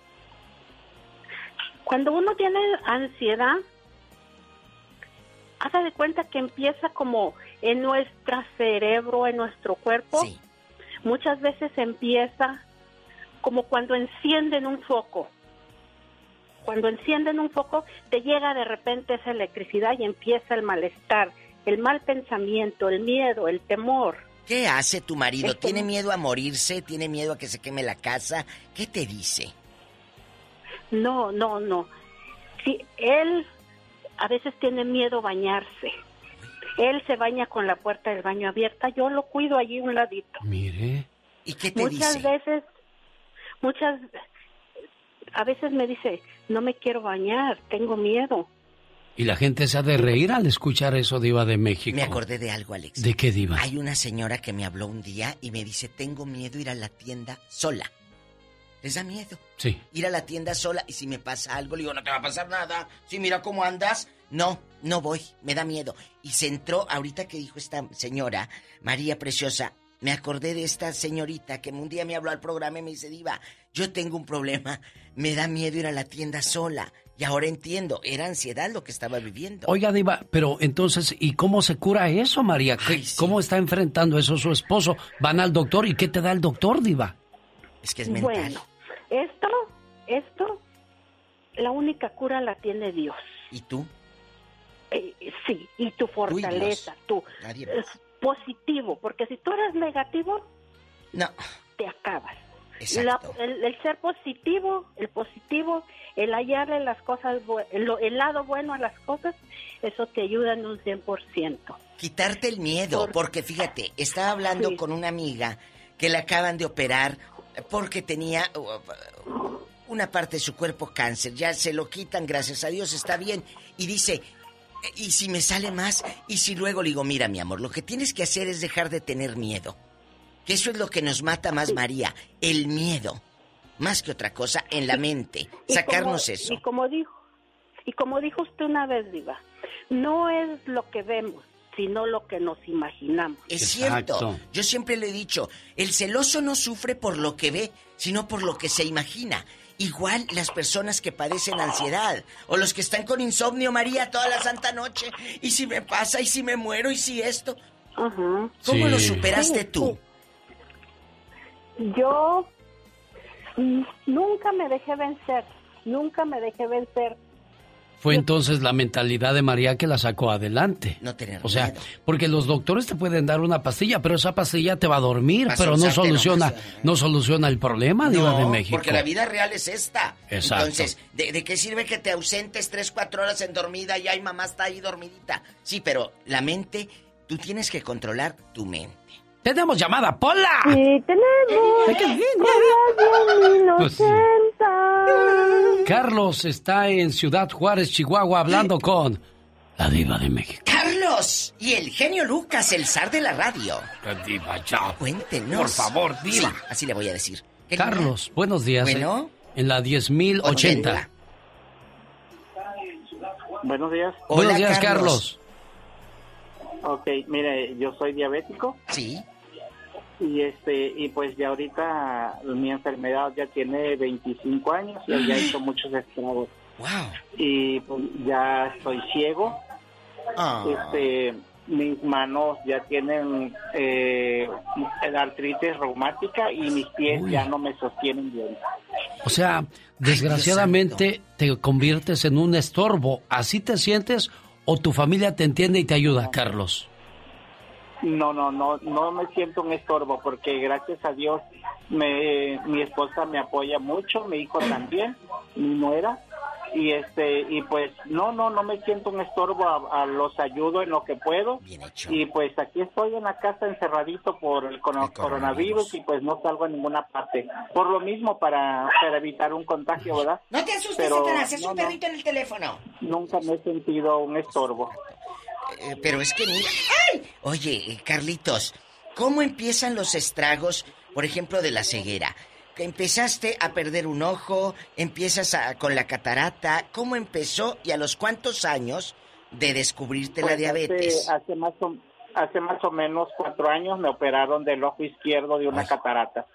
Cuando uno tiene ansiedad, haga de cuenta que empieza como en nuestro cerebro, en nuestro cuerpo. Muchas veces empieza como cuando encienden un foco. Cuando encienden un foco, te llega de repente esa electricidad y empieza el malestar, el mal pensamiento, el miedo, el temor. ¿Qué hace tu marido? ¿Tiene miedo a morirse? ¿Tiene miedo a que se queme la casa? ¿Qué te dice? No, no, no. Sí, él a veces tiene miedo a bañarse. Él se baña con la puerta del baño abierta, yo lo cuido allí un ladito. Mire. ¿Y qué te muchas veces, muchas, a veces me dice, no me quiero bañar, tengo miedo. Y la gente se ha de reír al escuchar eso, Diva de México. Me acordé de algo, Alex. ¿De qué, Diva? Hay una señora que me habló un día y me dice, tengo miedo ir a la tienda sola. ¿Les da miedo? Sí. Ir a la tienda sola y si me pasa algo, le digo, no te va a pasar nada. Si mira cómo andas. No, no voy, me da miedo. Y se entró, ahorita que dijo esta señora, María Preciosa, me acordé de esta señorita que un día me habló al programa y me dice, Diva, yo tengo un problema, me da miedo ir a la tienda sola. Y ahora entiendo, era ansiedad lo que estaba viviendo. Oiga, Diva, pero entonces, ¿y cómo se cura eso, María? ¿Cómo está enfrentando eso su esposo? ¿Van al doctor y qué te da el doctor, Diva? Es que es mental. Bueno, esto, esto, la única cura la tiene Dios. ¿Y tú? Eh, sí, y tu fortaleza, tú. Es positivo, porque si tú eres negativo, no. te acabas. El, ser positivo, el positivo, el hallarle las cosas, el, el, lado bueno a las cosas, eso te ayuda en un 100%. Quitarte el miedo, porque fíjate, estaba hablando con una amiga que le acaban de operar porque tenía uh, una parte de su cuerpo cáncer. Ya se lo quitan, gracias a Dios, está bien. Y dice, ¿y si me sale más? Y si luego le digo, mira mi amor, lo que tienes que hacer es dejar de tener miedo. Que eso es lo que nos mata más, María, el miedo. Más que otra cosa, en la mente. Sacarnos eso. Y como dijo, y como dijo usted una vez, Diva, no es lo que vemos, sino lo que nos imaginamos. Es cierto. Yo siempre le he dicho, el celoso no sufre por lo que ve, sino por lo que se imagina. Igual las personas que padecen ansiedad o los que están con insomnio, María, toda la santa noche. ¿Y si me pasa? ¿Y si me muero? ¿Y si esto? ¿Cómo lo superaste tú? Yo nunca me dejé vencer, nunca me dejé vencer. Fue entonces la mentalidad de María que la sacó adelante. No tener O sea, porque los doctores te pueden dar una pastilla, pero esa pastilla te va a dormir, pero no soluciona, no, soluciona el problema, Diva de México. Porque la vida real es esta. Exacto. Entonces, ¿de, qué sirve que te ausentes tres, cuatro horas en dormida y ay mamá está ahí dormidita? Sí, pero la mente, tú tienes que controlar tu mente. ¡Tenemos llamada, Pola! Sí, tenemos. Pues Carlos está en Ciudad Juárez, Chihuahua, hablando con la diva de México. ¡Carlos! Y el genio Lucas, el zar de la radio. La diva, ya. Cuéntenos. Por favor, diva. así le voy a decir. Carlos, buenos días. Bueno. En la 10.080. Buenos días. Buenos días, Carlos. Ok, mire, yo soy diabético. Sí y este y pues ya ahorita mi enfermedad ya tiene 25 años y ya hecho muchos estragos. Y pues ya estoy ciego. Ah. este mis manos ya tienen eh, artritis reumática y mis pies ya no me sostienen bien. O sea desgraciadamente te conviertes en un estorbo. Así te sientes o tu familia te entiende y te ayuda Carlos no, no, no, no me siento un estorbo porque gracias a Dios me, mi esposa me apoya mucho, mi hijo también, mi nuera y este y pues no no no me siento un estorbo a, los ayudo en lo que puedo. Y pues aquí estoy en la casa encerradito por el, coronavirus. y pues no salgo a ninguna parte. Por lo mismo para, para evitar un contagio verdad no te asustes Pero, es un perrito en el teléfono. Nunca me he sentido un estorbo. Eh, pero es que mira. ¡Ay! Oye, eh, Carlitos, ¿cómo empiezan los estragos, por ejemplo, de la ceguera? Que empezaste a perder un ojo, empiezas con la catarata. ¿Cómo empezó y a los cuántos años de descubrirte la pues diabetes? Hace, más hace más o menos cuatro años me operaron del ojo izquierdo de una catarata.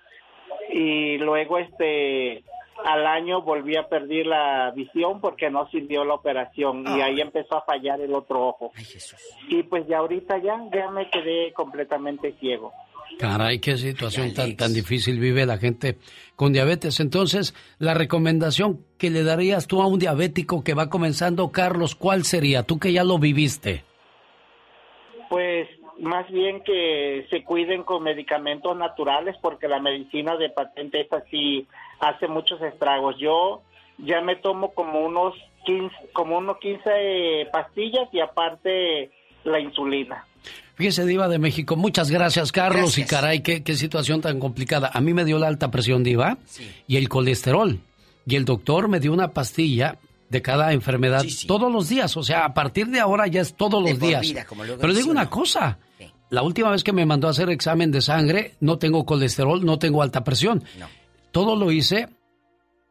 Y luego, este, al año volví a perder la visión porque no sirvió la operación y ahí empezó a fallar el otro ojo. Y pues ya ahorita ya, ya me quedé completamente ciego. Caray, qué situación tan, tan difícil vive la gente con diabetes. Entonces, la recomendación que le darías tú a un diabético que va comenzando, Carlos, ¿cuál sería? Tú que ya lo viviste. Pues más bien que se cuiden con medicamentos naturales porque la medicina de patente esta sí hace muchos estragos. Yo ya me tomo como unos 15, como unos 15 pastillas y aparte la insulina. Fíjese, Diva de México, muchas gracias, Carlos. Y caray, qué, qué, situación tan complicada. A mí me dio la alta presión, Diva, y el colesterol. Y el doctor me dio una pastilla de cada enfermedad todos los días. O sea, a partir de ahora ya es todos los días. Pero digo una cosa. La última vez que me mandó a hacer examen de sangre, no tengo colesterol, no tengo alta presión. Todo lo hice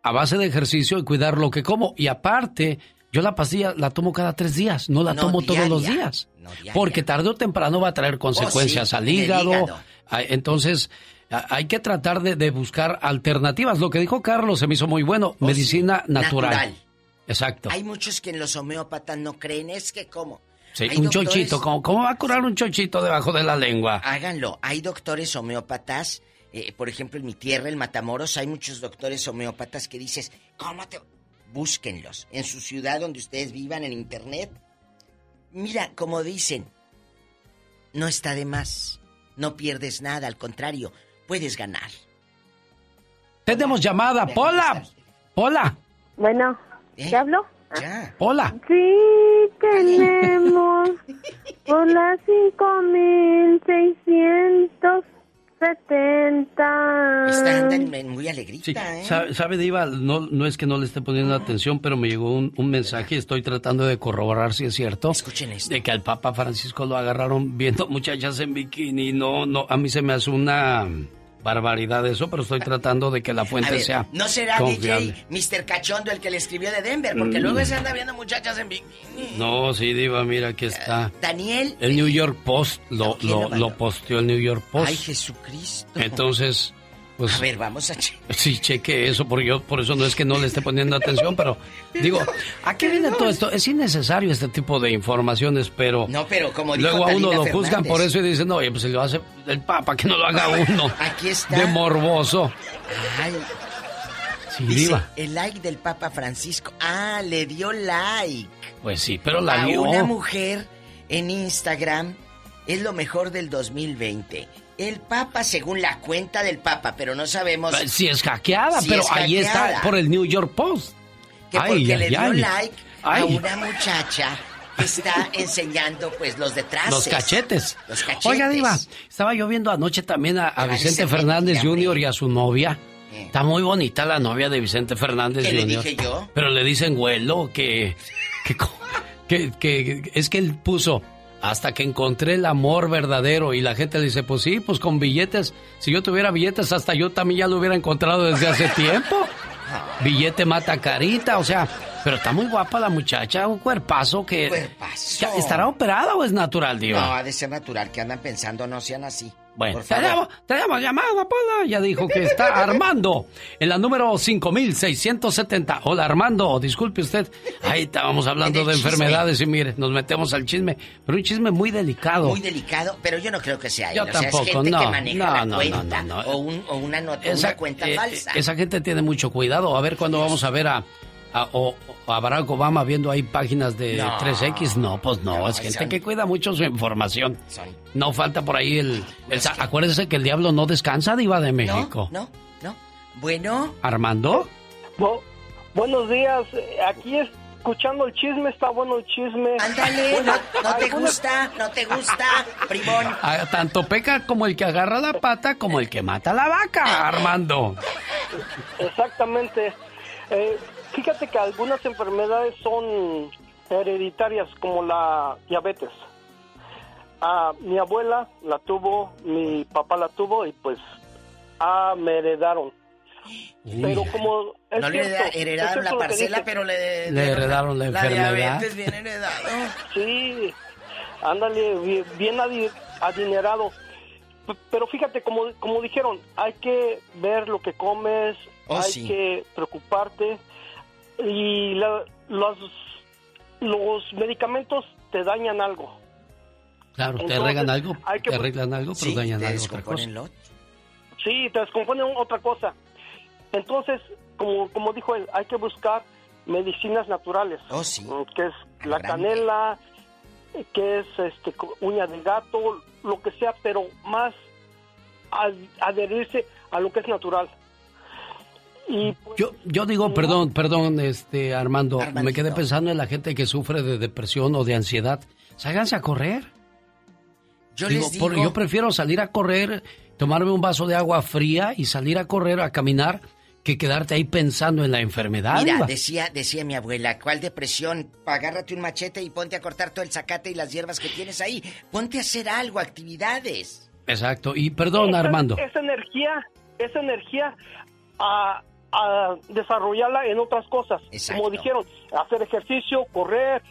a base de ejercicio y cuidar lo que como. Y aparte, yo la pastilla la tomo cada tres días, no la tomo todos los días. porque tarde o temprano va a traer consecuencias oh, al hígado. Entonces, hay que tratar de, buscar alternativas. Lo que dijo Carlos se me hizo muy bueno. Oh, medicina natural. Exacto. Hay muchos que en los homeópatas no creen. Es que, ¿cómo? Sí, un chochito. ¿Cómo, va a curar un chochito debajo de la lengua? Háganlo. Hay doctores homeópatas. Eh, por ejemplo, en mi tierra, el Matamoros, hay muchos doctores homeópatas que dices, ¿cómo te...? búsquenlos. En su ciudad donde ustedes vivan, en internet. Mira, como dicen, no está de más. No pierdes nada, al contrario, puedes ganar. Tenemos llamada, Pola. Pola. Bueno, ¿qué ¿Eh? hablo? Ya. Hola. Sí, tenemos Hola, 5600 70. Está muy alegrita, ¿eh? Sabe, Diva, no, no es que no le esté poniendo atención, pero me llegó un, un mensaje y estoy tratando de corroborar si es cierto. Escuchen esto. De que al Papa Francisco lo agarraron viendo muchachas en bikini. No, no, a mí se me hace una barbaridad eso, pero estoy tratando de que la fuente sea. ¿No será DJ Mr. Cachondo el que le escribió de Denver? Porque mm. luego se anda viendo muchachas en bikini. No, sí, Diva, mira, aquí está. Eh, Daniel. El New York Post lo, lo, lo posteó el New York Post. Ay, Jesucristo. Entonces. Pues, a ver, vamos a checar. Sí, cheque eso, porque yo por eso no es que no le esté poniendo atención, pero digo, ¿a qué viene todo esto? Es innecesario este tipo de informaciones, pero... No, pero como dijo Luego a uno lo juzgan por eso y dicen, no, oye, pues se lo hace el Papa, que no lo haga uno. Aquí está. De morboso. Ay. Sí, viva. El like del Papa Francisco. Ah, le dio like. Pues sí, pero la a dio. una mujer en Instagram es lo mejor del 2020. El Papa, según la cuenta del Papa, pero no sabemos. Si es hackeada, pero ahí está por el New York Post. Que porque le dio like a una muchacha que está enseñando pues los detrás. Los cachetes. Los cachetes. Oiga, Diva, estaba yo viendo anoche también a, Vicente Fernández Jr. y a su novia. Está muy bonita la novia de Vicente Fernández ¿Qué Jr. Le dije yo? Pero le dicen güelo que, que, que es que él puso hasta que encontré el amor verdadero y la gente le dice, pues sí, pues con billetes, si yo tuviera billetes hasta yo también ya lo hubiera encontrado desde hace tiempo. Billete mata carita, o sea, pero está muy guapa la muchacha, un cuerpazo que... Cuerpazo. ¿Estará operada o es natural, Diva? No, ha de ser natural, que andan pensando no sean así. Bueno, tenemos, tenemos llamada, Pola. Ya dijo que está Armando en la número 5670. Hola, Armando, disculpe usted. Ahí estábamos hablando de enfermedades y mire, nos metemos al chisme, pero un chisme muy delicado. Muy delicado, pero yo no creo que sea Yo tampoco, es gente no, que maneja no, no, cuenta, no, O, un, o una, esa, cuenta eh, falsa. Esa gente tiene mucho cuidado. A ver cuándo vamos a ver a, a, o, a Barack Obama viendo ahí páginas de 3X. No, pues no, es gente que cuida mucho su información. No falta por ahí el... Acuérdese que el diablo no descansa, diva de México. No, no, Bueno. ¿Armando? buenos días. Aquí escuchando el chisme, está bueno el chisme. Ándale, no, te gusta, no te gusta, primón. Ah, tanto peca como el que agarra la pata como el que mata la vaca, Armando. Exactamente. Eh, Fíjate que algunas enfermedades son hereditarias, como la diabetes. Ah, mi abuela la tuvo, mi papá la tuvo y pues ah, me heredaron. Pero como no le heredaron la parcela, pero le, le heredaron la enfermedad. La diabetes viene heredado. Sí, ándale, bien, bien adi- adinerado. Pero fíjate, como, como dijeron, hay que ver lo que comes, Oh, hay sí. que preocuparte y la- los, los medicamentos te dañan algo. Claro, te arreglan algo, hay que te arreglan algo, pero Sí, dañan te algo otra cosa. descomponen lo otro. Sí, te descomponen otra cosa. Entonces, como, como dijo él, hay que buscar medicinas naturales. Oh, sí. Que es la Grande. canela, que es este uña de gato, lo que sea, pero más ad- adherirse a lo que es natural. Y pues, Yo, yo digo, perdón, perdón, este Armando, me quedé pensando en la gente que sufre de depresión o de ansiedad. Ságanse a correr. Yo Digo, les digo, por- yo prefiero salir a correr, tomarme un vaso de agua fría y salir a correr, a caminar, que quedarte ahí pensando en la enfermedad. mira, decía, decía mi abuela, ¿cuál depresión? Agárrate un machete y ponte a cortar todo el zacate y las hierbas que tienes ahí. Ponte a hacer algo, actividades. Exacto. Y perdón, esa- Armando. Esa energía, esa energía a, a desarrollarla en otras cosas. Exacto. Como dijeron, hacer ejercicio, correr,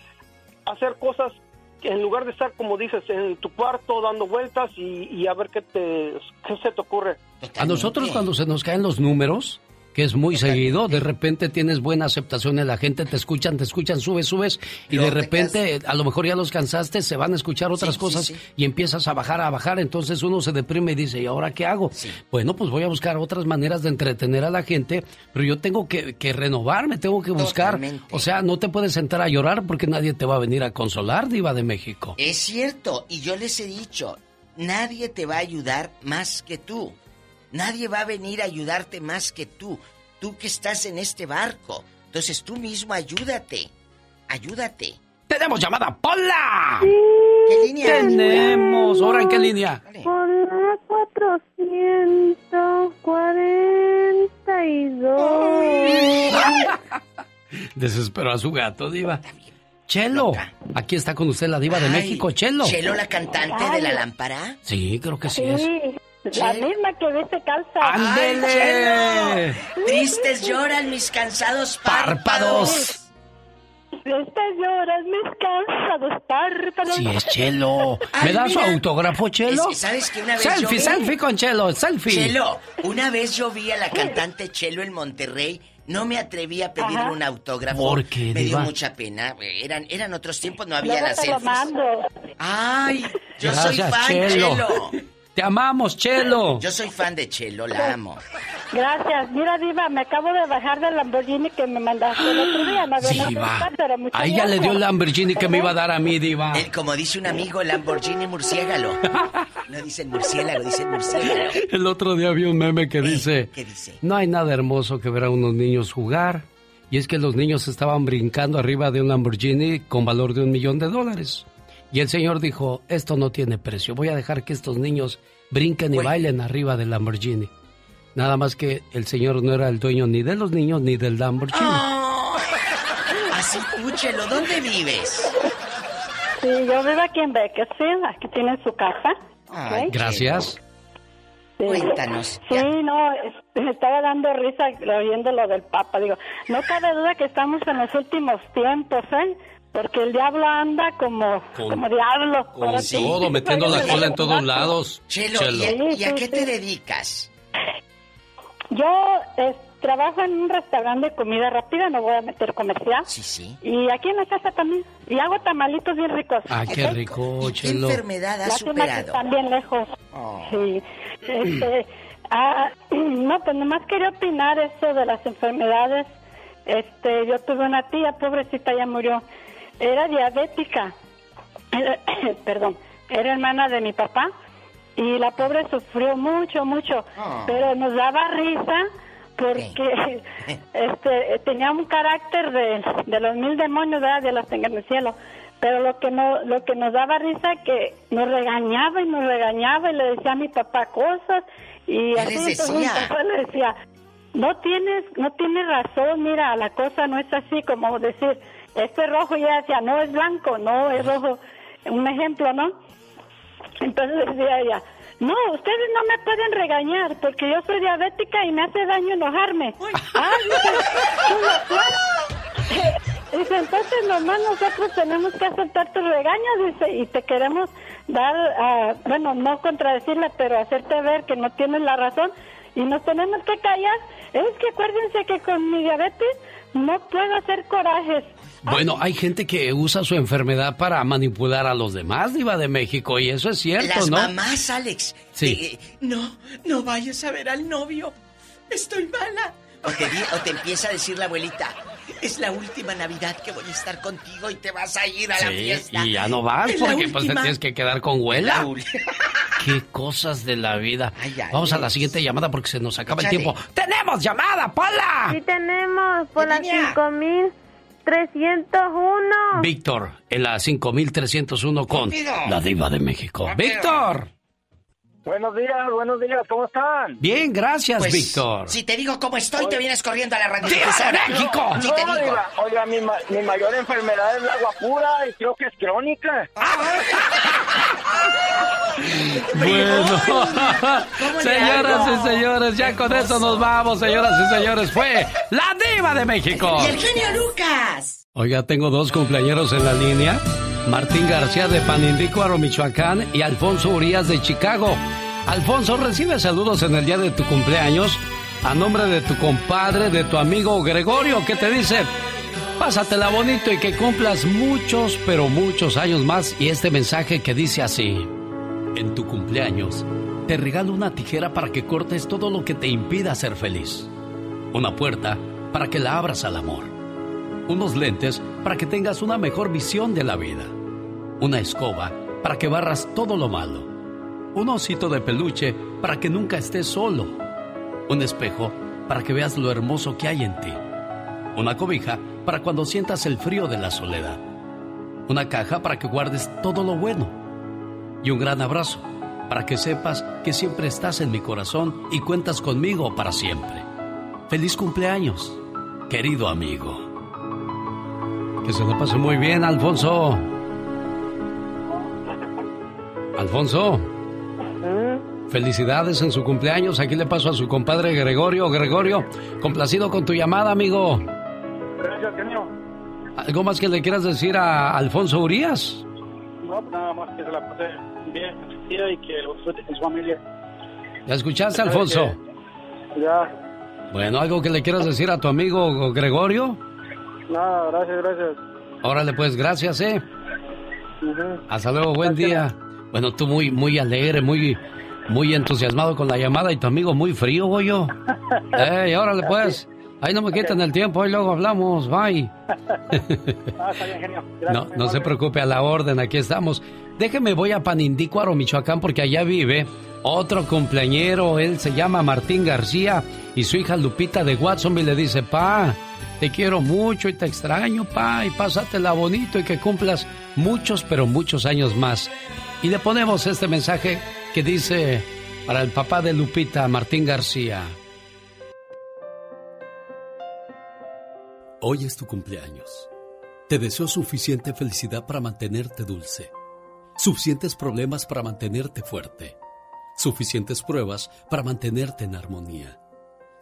hacer cosas que en lugar de estar, como dices, en tu cuarto dando vueltas y, y a ver qué, te, qué se te ocurre. A nosotros cuando se nos caen los números, que es muy seguido, de repente tienes buena aceptación de la gente, te escuchan, te escuchan, subes, subes, y de Luego repente a lo mejor ya los cansaste, se van a escuchar otras Sí, sí, cosas sí. y empiezas a bajar, a bajar, entonces uno se deprime y dice, ¿y ahora qué hago? Bueno, pues voy a buscar otras maneras de entretener a la gente, pero yo tengo que, que renovarme, tengo que buscar, Totalmente. o sea, no te puedes sentar a llorar porque nadie te va a venir a consolar, diva de México. Es cierto, y yo les he dicho, nadie te va a ayudar más que tú. Nadie va a venir a ayudarte más que tú. Tú que estás en este barco. Entonces tú mismo ayúdate. Ayúdate. ¡Tenemos llamada, Pola! ¿Qué línea? ¡Tenemos! ¿Ahora en qué línea? Con la 442. Desesperó a su gato, diva. Chelo, aquí está con usted la diva de Ay, México, Chelo. Chelo, la cantante de la lámpara. Sí, creo que sí es. La misma que viste calza. ¡Ándele! Chelo! Tristes lloran mis cansados párpados. Tristes lloras mis cansados párpados. Sí, es Chelo. ¿Me da su autógrafo, Chelo? Es- ¿Sabes que una vez Selfie, yo vi- selfie con Chelo, selfie. Chelo, una vez yo vi a la cantante Chelo en Monterrey. No me atreví a pedirle Ajá. un autógrafo. ¿Por qué, Me dio mucha pena. Eran, eran otros tiempos, no había Luego las te lo selfies. mando. Ay, yo Gracias, soy fan, Chelo. Chelo. Te amamos, Chelo. Yo soy fan de Chelo, la amo. Gracias. Mira, Diva, me acabo de bajar del Lamborghini que me mandaste el otro día. No había Diva. Ahí ya le dio el. Lamborghini que me iba a dar a mí, diva. El, como dice un amigo, Lamborghini murciégalo. No dicen murciélago, dicen murciélago. El otro día vi un meme que dice, ¿Qué dice? no hay nada hermoso que ver a unos niños jugar. Y es que los niños estaban brincando arriba de un Lamborghini con valor de un millón de dólares. Y el señor dijo, esto no tiene precio, voy a dejar que estos niños brinquen y bailen arriba del Lamborghini. Nada más que el señor no era el dueño ni de los niños ni del Lamborghini. Oh, así tú, Chelo, ¿dónde vives? Sí, yo vivo aquí en Bakersfield. Aquí tienen su casa. Ay. Gracias. Sí. Cuéntanos. Sí, no, me estaba dando risa oyendo lo del Papa. Digo, no cabe duda que estamos en los últimos tiempos, ¿eh? Porque el diablo anda como, Con- como diablo. Con sí. todo, metiendo la cola en todos lados. Chelo, Chelo. ¿y, a, y a Sí, qué te dedicas? Yo eh, trabajo en un restaurante de comida rápida, no voy a meter comercial. Sí, sí. Y aquí en la casa también. Y hago tamalitos bien ricos. Ah, qué rico, ¿Y qué Chelo. enfermedad has Lástima que superado? están bien lejos. Oh. Sí. Este, ah, no, pues nomás quería opinar eso de las enfermedades. Este, yo tuve una tía, pobrecita, ya murió. Era diabética. Era- perdón, era hermana de mi papá. Y la pobre sufrió mucho, mucho. Ah. Pero nos daba risa porque este tenía un carácter de, de los mil demonios, ¿verdad? De los tenga en el cielo. Pero lo que no, lo que nos daba risa que nos regañaba y nos regañaba y le decía a mi papá cosas y ¿Qué así entonces mi papá le decía no tienes, no tienes razón, mira, la cosa no es así como decir, este es rojo y ella decía, no es blanco, no es rojo, un ejemplo, ¿no? Entonces decía ella, no, ustedes no me pueden regañar porque yo soy diabética y me hace daño enojarme. Ah, dice, "Tú lo- Dice, entonces nomás nosotros tenemos que aceptar tus regaños, dice, y te queremos dar, ah, bueno, no contradecirla, pero hacerte ver que no tienes la razón y nos tenemos que callar. Es que acuérdense que con mi diabetes no puedo hacer corajes. Bueno, hay gente que usa su enfermedad para manipular a los demás, Diva de México, y eso es cierto, Las ¿no? mamás, Alex. Sí. eh, no, no vayas a ver al novio. Estoy mala. O te, o te empieza a decir la abuelita, es la última Navidad que voy a estar contigo y te vas a ir a la Sí, fiesta. y ya no vas la porque pues te tienes que quedar con La huela. Qué cosas de la vida. ay, Vamos a la siguiente llamada porque se nos acaba el tiempo. ¡Tenemos llamada, Pola! Sí tenemos por línea? 5301. Víctor, en la 5301 con Rápido. la Diva de México. Rápido. ¡Víctor! Buenos días, buenos días, ¿cómo están? Bien, gracias, Pues, Víctor. Si te digo cómo estoy, te vienes corriendo a la radio. ¡Diva de México! Si te No, digo. oiga, oiga, mi, ma- mi mayor enfermedad es la agua pura y creo que es crónica. Bueno, ¿Cómo le señoras y señores, ya con eso nos vamos, señoras y señores. Fue la Diva de México. Y el genio Lucas. Oiga, tengo dos cumpleañeros en la línea. Martín García de Panindícuaro, Michoacán y Alfonso Urias de Chicago. Alfonso, recibe saludos en el día de tu cumpleaños a nombre de tu compadre, de tu amigo Gregorio, que te dice, pásatela bonito y que cumplas muchos, pero muchos años más. Y este mensaje que dice así, en tu cumpleaños, te regalo una tijera para que cortes todo lo que te impida ser feliz. Una puerta para que la abras al amor unos lentes para que tengas una mejor visión de la vida, una escoba para que barras todo lo malo, un osito de peluche para que nunca estés solo, un espejo para que veas lo hermoso que hay en ti, una cobija para cuando sientas el frío de la soledad, una caja para que guardes todo lo bueno. Y un gran abrazo para que sepas que siempre estás en mi corazón y cuentas conmigo para siempre. Feliz cumpleaños, querido amigo. Que se le pase muy bien, Alfonso. Alfonso. Felicidades en su cumpleaños. Aquí le paso a su compadre Gregorio. Gregorio, complacido con tu llamada, amigo. Gracias, genio. ¿Algo más que le quieras decir a Alfonso Urias? No, nada más que se la pase bien y que lo disfrute con su familia. ¿Ya escuchaste, Alfonso? Ya, Bueno, ¿algo que le quieras decir a tu amigo Gregorio? Nada, gracias, gracias. Órale, pues, gracias, ¿eh? Hasta luego, buen día. Bueno, tú muy, muy alegre, muy, muy entusiasmado con la llamada y tu amigo muy frío, Goyo. ¡Ey, órale, pues! Ahí no me quiten el tiempo, ahí luego hablamos, bye. Ah, está bien, genio. Gracias, No, no se preocupe, a la orden, aquí estamos. Déjeme, voy a Panindícuaro, Michoacán, porque allá vive otro cumpleañero. Él se llama Martín García y su hija Lupita de Watsonville le dice, pa, te quiero mucho y te extraño, pa, y pásatela bonito y que cumplas muchos, pero muchos años más. Y le ponemos este mensaje que dice para el papá de Lupita, Martín García. Hoy es tu cumpleaños. Te deseo suficiente felicidad para mantenerte dulce, suficientes problemas para mantenerte fuerte, suficientes pruebas para mantenerte en armonía,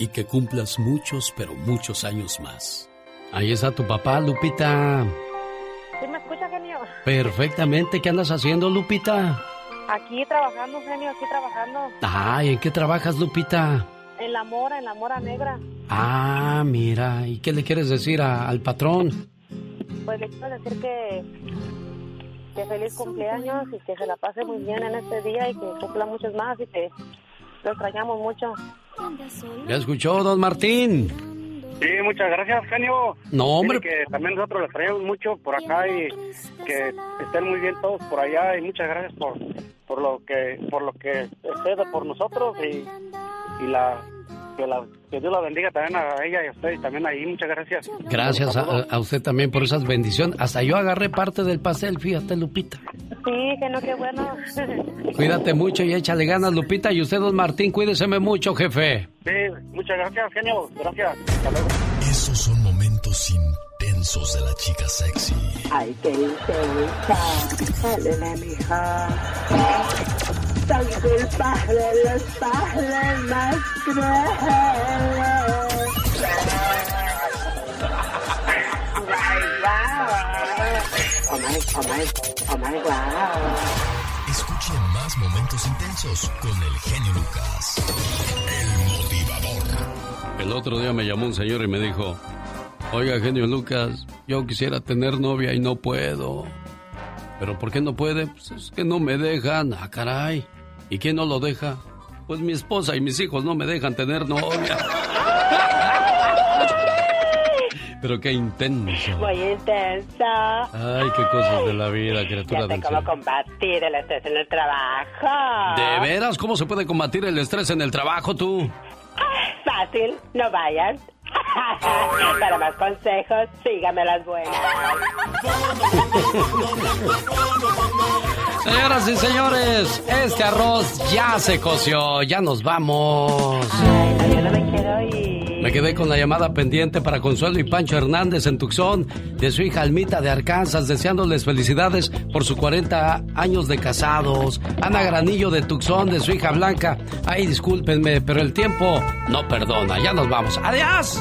y que cumplas muchos, pero muchos años más. Ahí está tu papá, Lupita. ¿Sí me escucha, genio? Perfectamente. ¿Qué andas haciendo, Lupita? Aquí trabajando, genio, aquí trabajando. Ay, ¿en qué trabajas, Lupita? En la mora, en la mora negra. Ah, mira. ¿Y qué le quieres decir a- al patrón? Pues le quiero decir que, que feliz cumpleaños y que se la pase muy bien en este día y que cumpla muchos más y que lo extrañamos mucho. ¿Ya escuchó, don Martín? Sí, muchas gracias, genio. No, hombre. Dile que también nosotros les traemos mucho por acá y que estén muy bien todos por allá y muchas gracias por por lo que por lo que excede por nosotros y, y la que, la, que Dios la bendiga también a ella y a usted y también ahí. Muchas gracias. Gracias a, a usted también por esas bendiciones. Hasta yo agarré parte del pastel, fíjate, Lupita. Sí, que no, qué bueno. Cuídate mucho y échale ganas, Lupita. Y usted, don Martín, cuídeseme mucho, jefe. Sí, muchas gracias, genio. Gracias. Hasta luego. Esos son momentos intensos de la chica sexy. Ay, qué intensa. Dale, mija. Soy los padres más crueles. Oh my, oh my, oh my, wow. Escuche más momentos intensos con el genio Lucas. El motivador. El otro día me llamó un señor y me dijo, oiga, genio Lucas, yo quisiera tener novia y no puedo. ¿Pero por qué no puede? Pues es que no me dejan. Ah, caray. ¿Y quién no lo deja? Pues mi esposa y mis hijos no me dejan tener novia. Pero qué intenso. Muy intensa. Ay, qué cosas de la vida, criatura del cómo combatir el estrés en el trabajo. ¿De veras? ¿Cómo se puede combatir el estrés en el trabajo tú? Fácil, no vayan. Para más consejos, sígame las buenas. Señoras y señores, este arroz ya se coció, ya nos vamos. Yo no me quiero ir. Me quedé con la llamada pendiente para Consuelo y Pancho Hernández en Tucson, de su hija Almita de Arkansas, deseándoles felicidades por sus 40 años de casados. Ana Granillo de Tucson, de su hija Blanca. Ay, discúlpenme, pero el tiempo no perdona. Ya nos vamos. ¡Adiós!